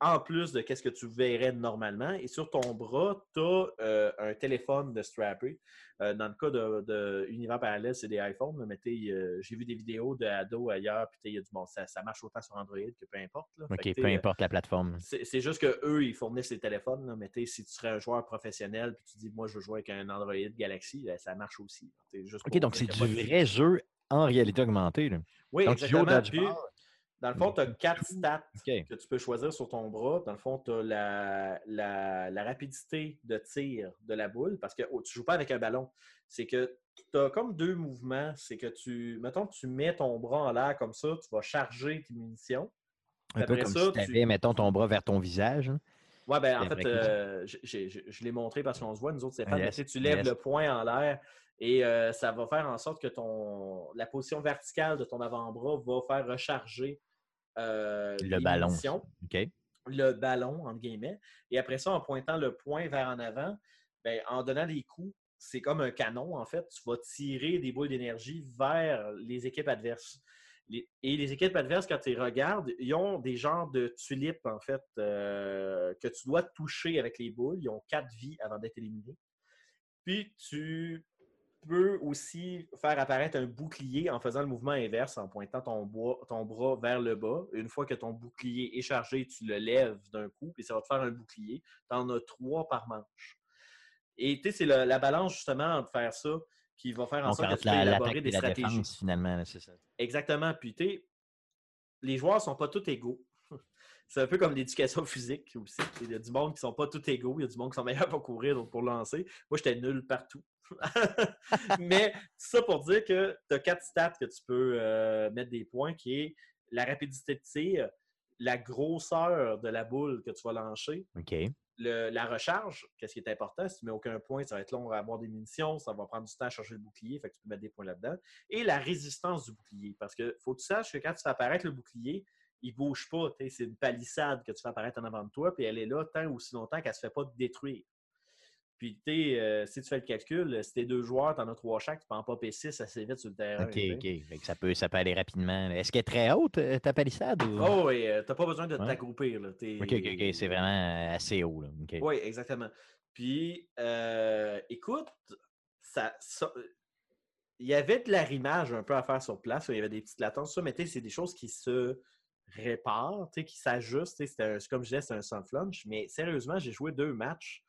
en plus de ce que tu verrais normalement. Et sur ton bras, tu as un téléphone de strappé. Euh, dans le cas de, de Univers Parallèle, c'est des iPhones, mais euh, j'ai vu des vidéos de Ado ailleurs, puis il y a du bon, ça, ça marche autant sur Android que peu importe. là. OK, peu sais, importe la plateforme. c'est juste qu'eux, ils fournissent les téléphones. là, mais si tu serais un joueur professionnel puis tu dis, moi, je veux jouer avec un Android Galaxy, ben, ça marche aussi. juste OK, donc c'est du vrai jeu en réalité augmentée. là. Oui, Donc, exactement. Puis, dans le fond, tu as quatre stats que tu peux choisir sur ton bras. Dans le fond, tu as la, la- la rapidité de tir de la boule parce que oh, tu ne joues pas avec un ballon. C'est que tu as comme deux mouvements. C'est que tu, mettons que tu mets ton bras en l'air comme ça, tu vas charger tes munitions. Un peu comme ça, si tu- avais, mettons, ton bras vers ton visage. hein. Ouais, ben en C'est fait, euh, je l'ai montré parce qu'on se voit, nous autres, Stéphane, Ah, yes, tu lèves yes. le poing en l'air et euh, ça va faire en sorte que ton la position verticale de ton avant-bras va faire recharger euh, Le ballon. le ballon, entre guillemets. Et après ça, en pointant le poing vers en avant, ben, en donnant des coups, c'est comme un canon, en fait. Tu vas tirer des boules d'énergie vers les équipes adverses. Les- et les équipes adverses, quand tu les regardes, ils ont des genres de tulipes, en fait, euh, que tu dois toucher avec les boules. Ils ont quatre vies avant d'être éliminés. Puis tu peux aussi faire apparaître un bouclier en faisant le mouvement inverse, en pointant ton, bois- ton bras vers le bas. Une fois que ton bouclier est chargé, tu le lèves d'un coup, puis ça va te faire un bouclier. Tu en as trois par manche. Et tu sais, c'est la balance justement entre faire ça qui va faire en Donc, sorte que tu la- élaborer des et la stratégies. défense, finalement, c'est ça. Exactement. Puis, tu sais, les joueurs sont pas tous égaux. C'est un peu comme l'éducation physique aussi. Il y a du monde qui sont pas tous égaux. Il y a du monde qui sont meilleurs pour courir, d'autres pour lancer. Moi, j'étais nul partout. Mais ça pour dire que tu as quatre stats que tu peux euh, mettre des points, qui est la rapidité de tir, la grosseur de la boule que tu vas lancer, le- la recharge, qu'est-ce qui est important, si tu mets aucun point, ça va être long à avoir des munitions, ça va prendre du temps à charger le bouclier, fait que tu peux mettre des points là-dedans. Et la résistance du bouclier, parce que faut que tu saches que quand tu fais apparaître le bouclier, il bouge pas, c'est une palissade que tu fais apparaître en avant de toi, puis elle est là tant ou aussi longtemps qu'elle se fait pas détruire. Puis, tu sais, euh, si tu fais le calcul, si t'es deux joueurs, t'en as trois chaque, tu peux en popper six assez vite sur le terrain. OK. OK. Fait que ça, peut, ça peut aller rapidement. Est-ce qu'elle est très haute, euh, ta palissade? Ou... Oh, et euh, t'as pas besoin de Ouais. là. T'es- OK, OK, OK. C'est vraiment euh, assez haut. Là. OK. Oui, exactement. Puis, euh, écoute, ça, ça- il y avait de l'arrimage un peu à faire sur place. Il y avait des petites latences. Ça, mais tu sais, c'est des choses qui se tu sais, qui tu c'était un- Comme je disais, c'est un soft launch. Mais sérieusement, j'ai joué deux matchs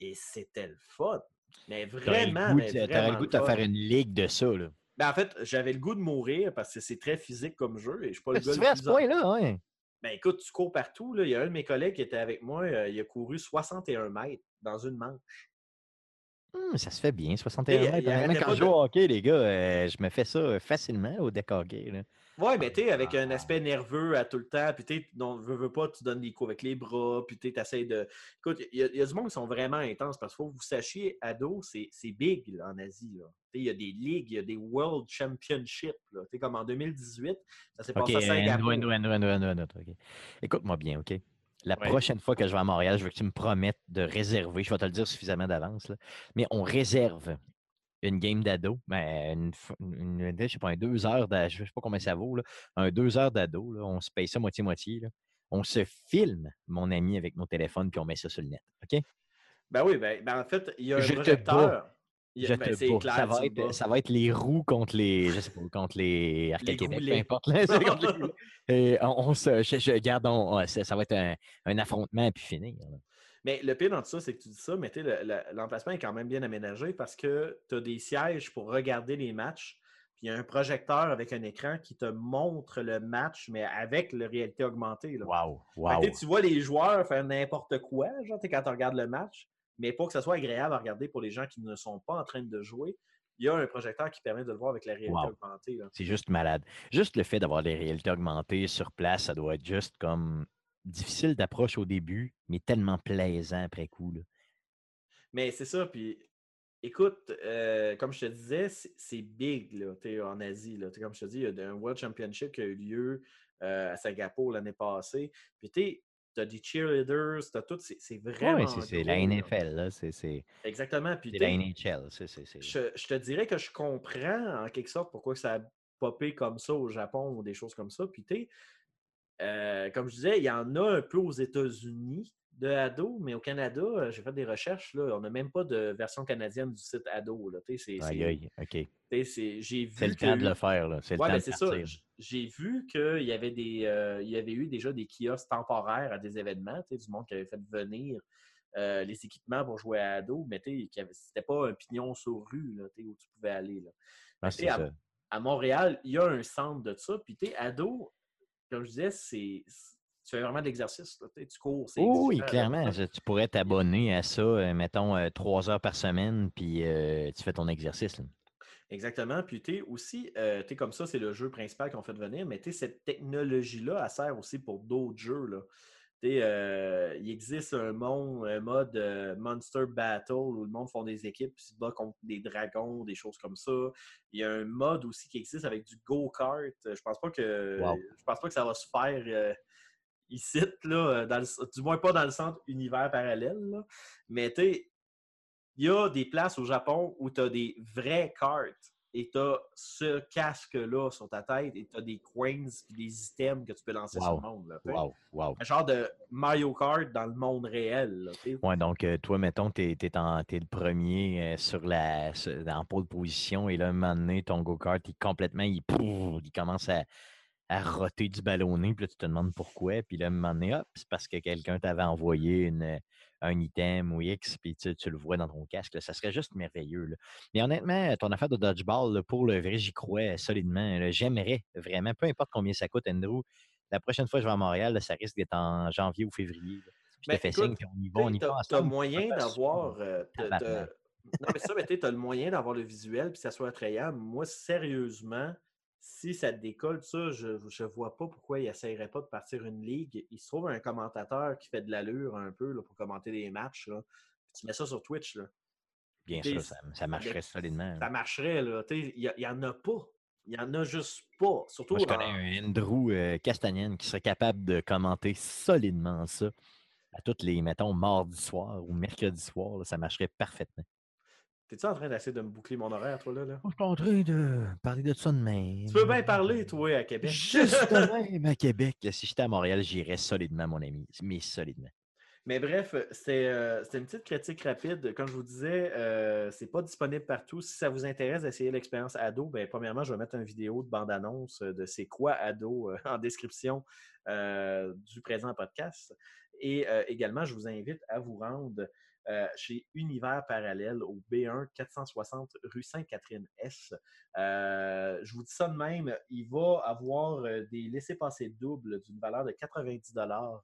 et c'était le fun. Mais vraiment, le t'aurais vraiment le goût le de te faire une ligue de ça. Là. Ben, en fait, j'avais le goût de mourir parce que c'est très physique comme jeu et je suis pas le Tu gars le fais à ce point-là, ouais. ben écoute, tu cours partout. Là. Il y a un de mes collègues qui était avec moi, euh, il a couru 61 mètres dans une manche. Hum, ça se fait bien, 61 Et, il mètres. Quand je joue au hockey, les gars, euh, je me fais ça euh, facilement au deck hockey. Là. Ouais, mais tu sais, avec Ah. un aspect nerveux à tout le temps, puis tu veux, veux pas, tu donnes des coups avec les bras, puis tu essaies de. Écoute, il y, a- il y a du monde qui sont vraiment intenses parce qu'il faut que vous sachiez, ado, c'est big là, en Asie. Il y a des ligues, il y a des World Championships. là. Tu sais, Comme en 2018, ça s'est passé à Singapour. Endo, Endo, Endo, Endo, Endo, OK. Écoute-moi bien, OK? La Ouais. prochaine fois que je vais à Montréal, je veux que tu me promettes de réserver, je vais te le dire suffisamment d'avance, mais on réserve une game d'ado, ben, une, une- je sais pas, un deux heures, d'a- je sais pas combien ça vaut, là, un deux heures d'ado, là, on se paye ça moitié-moitié, on se filme, mon ami, avec nos téléphones, puis on met ça sur le net, OK? Ben oui, ben, ben en fait, il y a un Je te projecteur. Je ben, te clair, ça, va être, bats. ça va être les roues contre les, je sais pas, contre les Arcade Québec, peu importe. là, c'est contre les goulets. Et on, on se, je, je- garde, on- ça, ça va être un, un affrontement à pu finir. là. Mais le pire dans tout ça, c'est que tu dis ça, mais tu sais, le- le- l'emplacement est quand même bien aménagé parce que tu as des sièges pour regarder les matchs. Puis il y a un projecteur avec un écran qui te montre le match, mais avec la réalité augmentée. Là. Wow, wow. que, tu vois les joueurs faire n'importe quoi, genre, quand tu regardes le match, mais pour que ça soit agréable à regarder pour les gens qui ne sont pas en train de jouer, il y a un projecteur qui permet de le voir avec la réalité Wow. augmentée. C'est juste malade. Juste le fait d'avoir des réalités augmentées sur place, ça doit être juste comme difficile d'approche au début, mais tellement plaisant après coup. là. Mais c'est ça, puis écoute, euh, comme je te disais, c'est big là, en Asie. Là, comme je te dis, il y a un World Championship qui a eu lieu euh, à Singapour l'année passée. Puis tu as des cheerleaders, tu as tout, c'est vraiment. Ouais, c'est la là. NFL, là, Exactement. C'est la NHL. c'est- c'est- c'est- je, je te dirais que je comprends en quelque sorte pourquoi ça a popé comme ça au Japon ou des choses comme ça. Puis tu sais, euh, comme je disais, il y en a un peu aux États-Unis de Ado, mais au Canada, euh, j'ai fait des recherches, là, on n'a même pas de version canadienne du site Ado. Là, c'est- Aïe, aïe, OK. c'est- j'ai vu C'est le temps de le faire. là. C'est le Ouais, temps ben de c'est ça. J'ai vu qu'il y avait des, euh, il y avait eu déjà des kiosques temporaires à des événements, du monde qui avait fait venir euh, les équipements pour jouer à ado, mais c'était pas un pignon sur rue là, où tu pouvais aller. Là. Ah, à-. À Montréal, il y a un centre de ça. Puis, ado, comme je disais, c'est. Tu fais vraiment de l'exercice. tu cours. c'est Oh oui, clairement. Je- Tu pourrais t'abonner à ça, euh, mettons, euh, trois heures par semaine, puis euh, tu fais ton exercice. là. Exactement. Puis, tu sais, aussi, tu comme ça, c'est le jeu principal qu'on fait venir, mais tu sais, cette technologie-là, elle sert aussi pour d'autres jeux. Là. Euh, il existe un, monde, un mode euh, Monster Battle où le monde font des équipes puis se bat contre des dragons, des choses comme ça. Il y a un mode aussi qui existe avec du go-kart. Je pense pas que Wow. je pense pas que ça va se faire euh, ici, là, dans le- du moins pas dans le centre univers parallèle. là. Mais tu il y a des places au Japon où tu as des vraies cartes et tu as ce casque-là sur ta tête et tu as des coins et des items que tu peux lancer sur le monde. là. Wow, wow. Un genre de Mario Kart dans le monde réel. là. Ouais, donc euh, toi, mettons, tu es, le premier euh, sur la, en pole position et là, un moment donné, ton go-kart, il complètement, il, pouf, il commence à, à roter du ballonné, puis là, tu te demandes pourquoi, puis là, un moment donné, hop, c'est parce que quelqu'un t'avait envoyé une, un item ou X, puis tu, tu le vois dans ton casque. là. Ça serait juste merveilleux. là. Mais honnêtement, ton affaire de dodgeball, là, pour le vrai, j'y crois solidement. J'aimerais vraiment, peu importe combien ça coûte, Andrew, la prochaine fois que je vais à Montréal, ça risque d'être en janvier ou février. Je Ben, te fais écoute, signe, puis on y va, on y va T'as ensemble. moyen d'avoir. euh. Non, mais ça, mais t'as le moyen d'avoir le visuel puis ça soit attrayant. Moi, sérieusement, si ça te décolle, ça, je ne vois pas pourquoi il n'essayerait pas de partir une ligue. Il se trouve un commentateur qui fait de l'allure un peu là, pour commenter des matchs. Là. Tu mets ça sur Twitch. Là. Bien sûr, ça, ça marcherait solidement. Ça marcherait. là. Tu sais, Il n'y en a pas. Il n'y en a juste pas. Surtout Moi, je connais un Andrew euh, qui serait capable de commenter solidement ça à toutes les, mettons, mardi soir ou mercredi soir. ça marcherait parfaitement. T'es-tu en train d'essayer de me boucler mon horaire, toi, là? là? Je suis en train de parler de ça de même. Tu peux bien parler, toi, à Québec? Juste même à Québec. Si j'étais à Montréal, j'irais solidement, mon ami. Mais solidement. Mais bref, c'était euh, une petite critique rapide. Comme je vous disais, euh, c'est pas disponible partout. Si ça vous intéresse d'essayer l'expérience ado, ben, premièrement, je vais mettre une vidéo de bande-annonce de c'est quoi ado euh, en description euh, du présent podcast. Et euh, également, je vous invite à vous rendre euh, chez Univers Parallèle au B1 460 rue Sainte-Catherine-S. Euh, je vous dis ça de même, il va avoir euh, des laissés-passer doubles d'une valeur de 90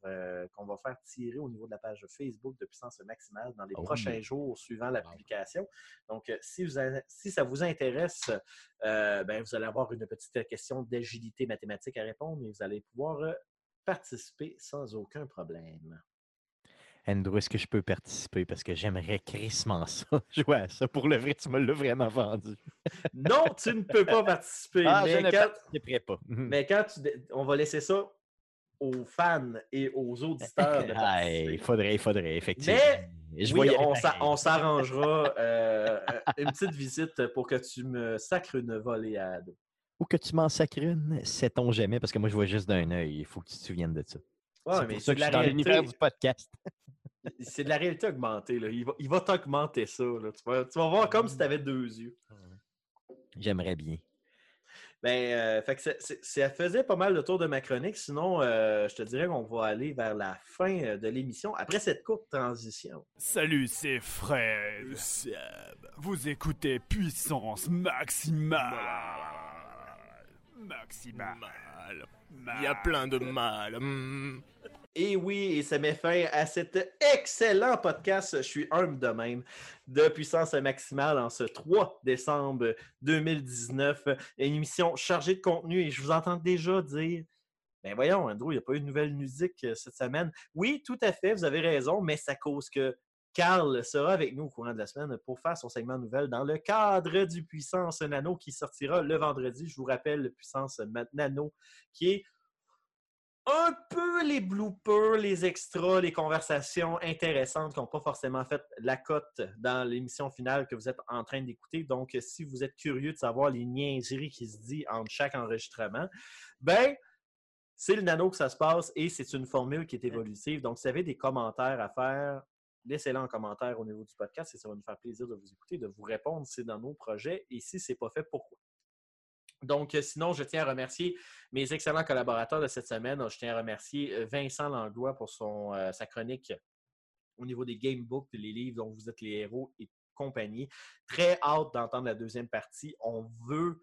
euh, qu'on va faire tirer au niveau de la page Facebook de puissance maximale dans les Oh. prochains jours suivant la publication. Donc, si, vous a- si ça vous intéresse, euh, ben, vous allez avoir une petite question d'agilité mathématique à répondre et vous allez pouvoir participer sans aucun problème. Andrew, est-ce que je peux participer? Parce que j'aimerais crissement ça. Jouer à ça. Pour le vrai, tu me l'as vraiment vendu. Non, tu ne peux pas participer. Ah, je mais, ne quand, participerai pas. mais quand tu on va laisser ça aux fans et aux auditeurs de Ah, participer. il faudrait, il faudrait, effectivement. Mais je oui, on s'arrangera euh, une petite visite pour que tu me sacres une volée à ado. Ou que tu m'en sacres une, sait-on jamais, parce que moi, je vois juste d'un œil. Il faut que tu te souviennes de ça. Ouais, c'est mais pour ça de que la je suis dans l'univers réalité. du podcast. C'est de la réalité augmentée. Là. Il va, il va t'augmenter ça. là. Tu, vas, tu vas voir comme si tu avais deux yeux. J'aimerais bien. Ben, euh, fait que c'est- c'est- ça faisait pas mal le tour de ma chronique. Sinon, euh, je te dirais qu'on va aller vers la fin euh, de l'émission après cette courte transition. Salut, c'est Fred. Seb. Vous écoutez Puissance Maximale. Maximale. Il y a plein de mal. Et oui, et ça met fin à cet excellent podcast. Je suis humble de même de puissance maximale en ce 3 décembre 2019. Une émission chargée de contenu et je vous entends déjà dire ben voyons, Andrew, il n'y a pas eu de nouvelle musique euh, cette semaine. Oui, tout à fait, vous avez raison, mais ça cause que Carl sera avec nous au courant de la semaine pour faire son segment nouvelle dans le cadre du Puissance Nano qui sortira le vendredi. Je vous rappelle, le Puissance Nano qui est un peu les bloopers, les extras, les conversations intéressantes qui n'ont pas forcément fait la cote dans l'émission finale que vous êtes en train d'écouter. Donc, si vous êtes curieux de savoir les niaiseries qui se disent entre chaque enregistrement, ben, c'est le nano que ça se passe et c'est une formule qui est évolutive. Donc, si vous avez des commentaires à faire, laissez-les en commentaire au niveau du podcast et ça va nous faire plaisir de vous écouter, de vous répondre si c'est dans nos projets et si ce n'est pas fait, pourquoi? Donc, euh, sinon, je tiens à remercier mes excellents collaborateurs de cette semaine. Je tiens à remercier euh, Vincent Langlois pour son, euh, sa chronique au niveau des gamebooks, les livres dont vous êtes les héros et compagnie. Très hâte d'entendre la deuxième partie. On veut,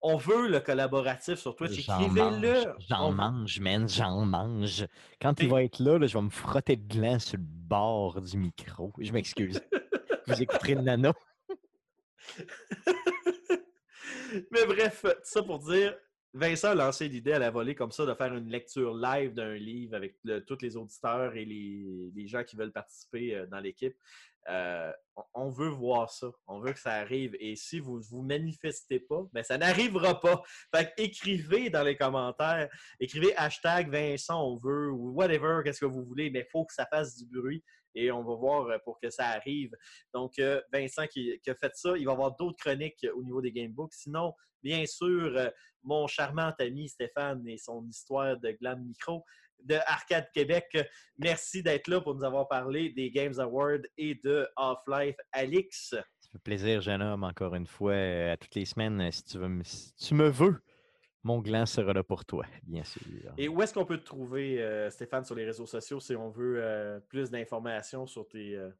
on veut le collaboratif sur Twitch. Écrivez-le. mange, J'en mange, man, j'en mange. Quand Et- il va être là, là, je vais me frotter de gland sur le bord du micro. Je m'excuse. Vous écouterez le nano. Mais bref, tout ça pour dire, Vincent a lancé l'idée à la volée comme ça de faire une lecture live d'un livre avec le- tous les auditeurs et les, les gens qui veulent participer euh, dans l'équipe. Euh, on, veut voir ça. On veut que ça arrive. Et si vous ne vous manifestez pas, ben ça n'arrivera pas. Fait écrivez dans les commentaires. Écrivez hashtag Vincent, on veut, ou whatever, qu'est-ce que vous voulez, mais il faut que ça fasse du bruit. et on va voir euh, pour que ça arrive. Donc, euh, Vincent qui, qui a fait ça, il va y avoir d'autres chroniques au niveau des gamebooks. Sinon, bien sûr, mon charmant ami Stéphane et son histoire de Glam Micro de Arcade Québec. Merci d'être là pour nous avoir parlé des Games Awards et de Half-Life Alix? Ça fait plaisir, jeune homme, encore une fois, euh, à toutes les semaines. euh, Si tu, veux, me- si tu me veux, mon gland sera là pour toi, bien sûr. Et où est-ce qu'on peut te trouver, euh, Stéphane, sur les réseaux sociaux si on veut euh, plus d'informations sur tes euh,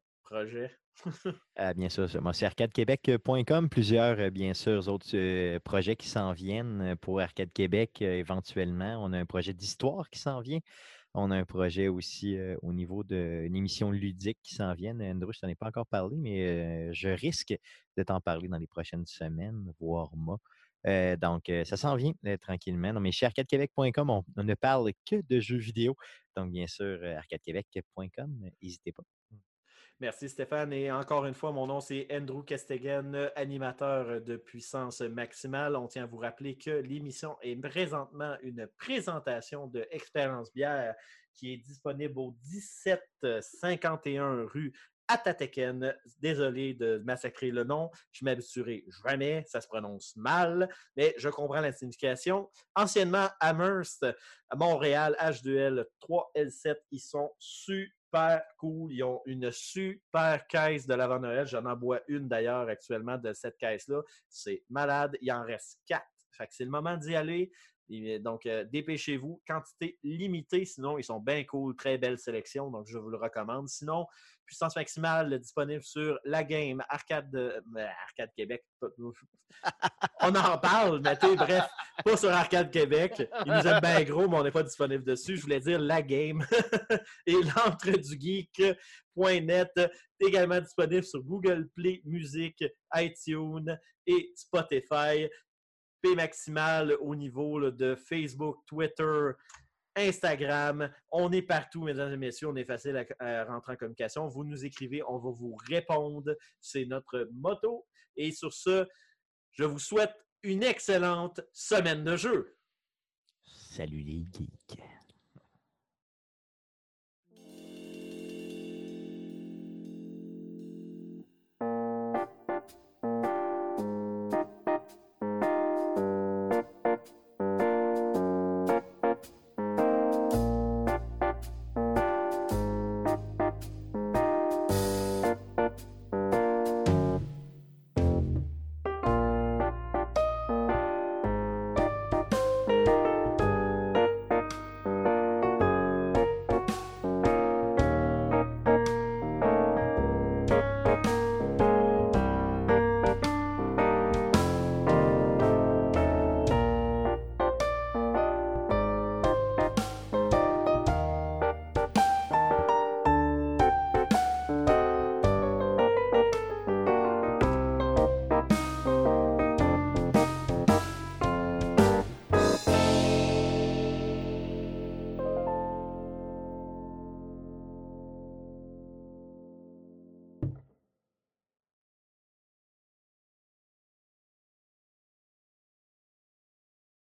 Ah, bien sûr, moi, c'est arcadequebec.com. Plusieurs, euh, bien sûr, autres euh, projets qui s'en viennent euh, pour Arcade Québec éventuellement. On a un projet d'histoire qui s'en vient. On a un projet aussi au niveau d'une émission ludique qui s'en vient. Andrew, je t'en ai pas encore parlé, mais je risque de t'en parler dans les prochaines semaines, voire mois. Donc, ça s'en vient tranquillement. Non, mais chez arcadequebec.com, on, on ne parle que de jeux vidéo. Donc, bien sûr, arcadequebec.com, n'hésitez pas. Merci Stéphane. Et encore une fois, mon nom c'est Andrew Kestegen, animateur de Puissance Maximale. On tient à vous rappeler que l'émission est présentement une présentation de Expérience Bière qui est disponible au 1751 rue Atateken. Désolé de massacrer le nom. Je m'habituerai jamais. Ça se prononce mal, mais je comprends la signification. Anciennement Amherst, Montréal, H2L 3L7, ils sont super cool. Ils ont une super caisse de l'avant Noël. J'en en bois une d'ailleurs actuellement de cette caisse-là. C'est malade. Il en reste quatre. Fait que c'est le moment d'y aller. Donc, euh, dépêchez-vous. Quantité limitée, sinon, ils sont bien cool. Très belle sélection. Donc, je vous le recommande. Sinon, puissance maximale disponible sur la game Arcade, de- euh, Arcade Québec. On en parle, mais bref, pas sur Arcade Québec. Ils nous aiment bien gros, mais on n'est pas disponible dessus. Je voulais dire la game et l'entre du geek.net, également disponible sur Google Play Music, iTunes et Spotify. P maximal au niveau là, de Facebook, Twitter, Instagram. On est partout, mesdames et messieurs. On est facile à, rentrer en communication. Vous nous écrivez, on va vous répondre. C'est notre motto. Et sur ce, je vous souhaite une excellente semaine de jeu. Salut les geeks.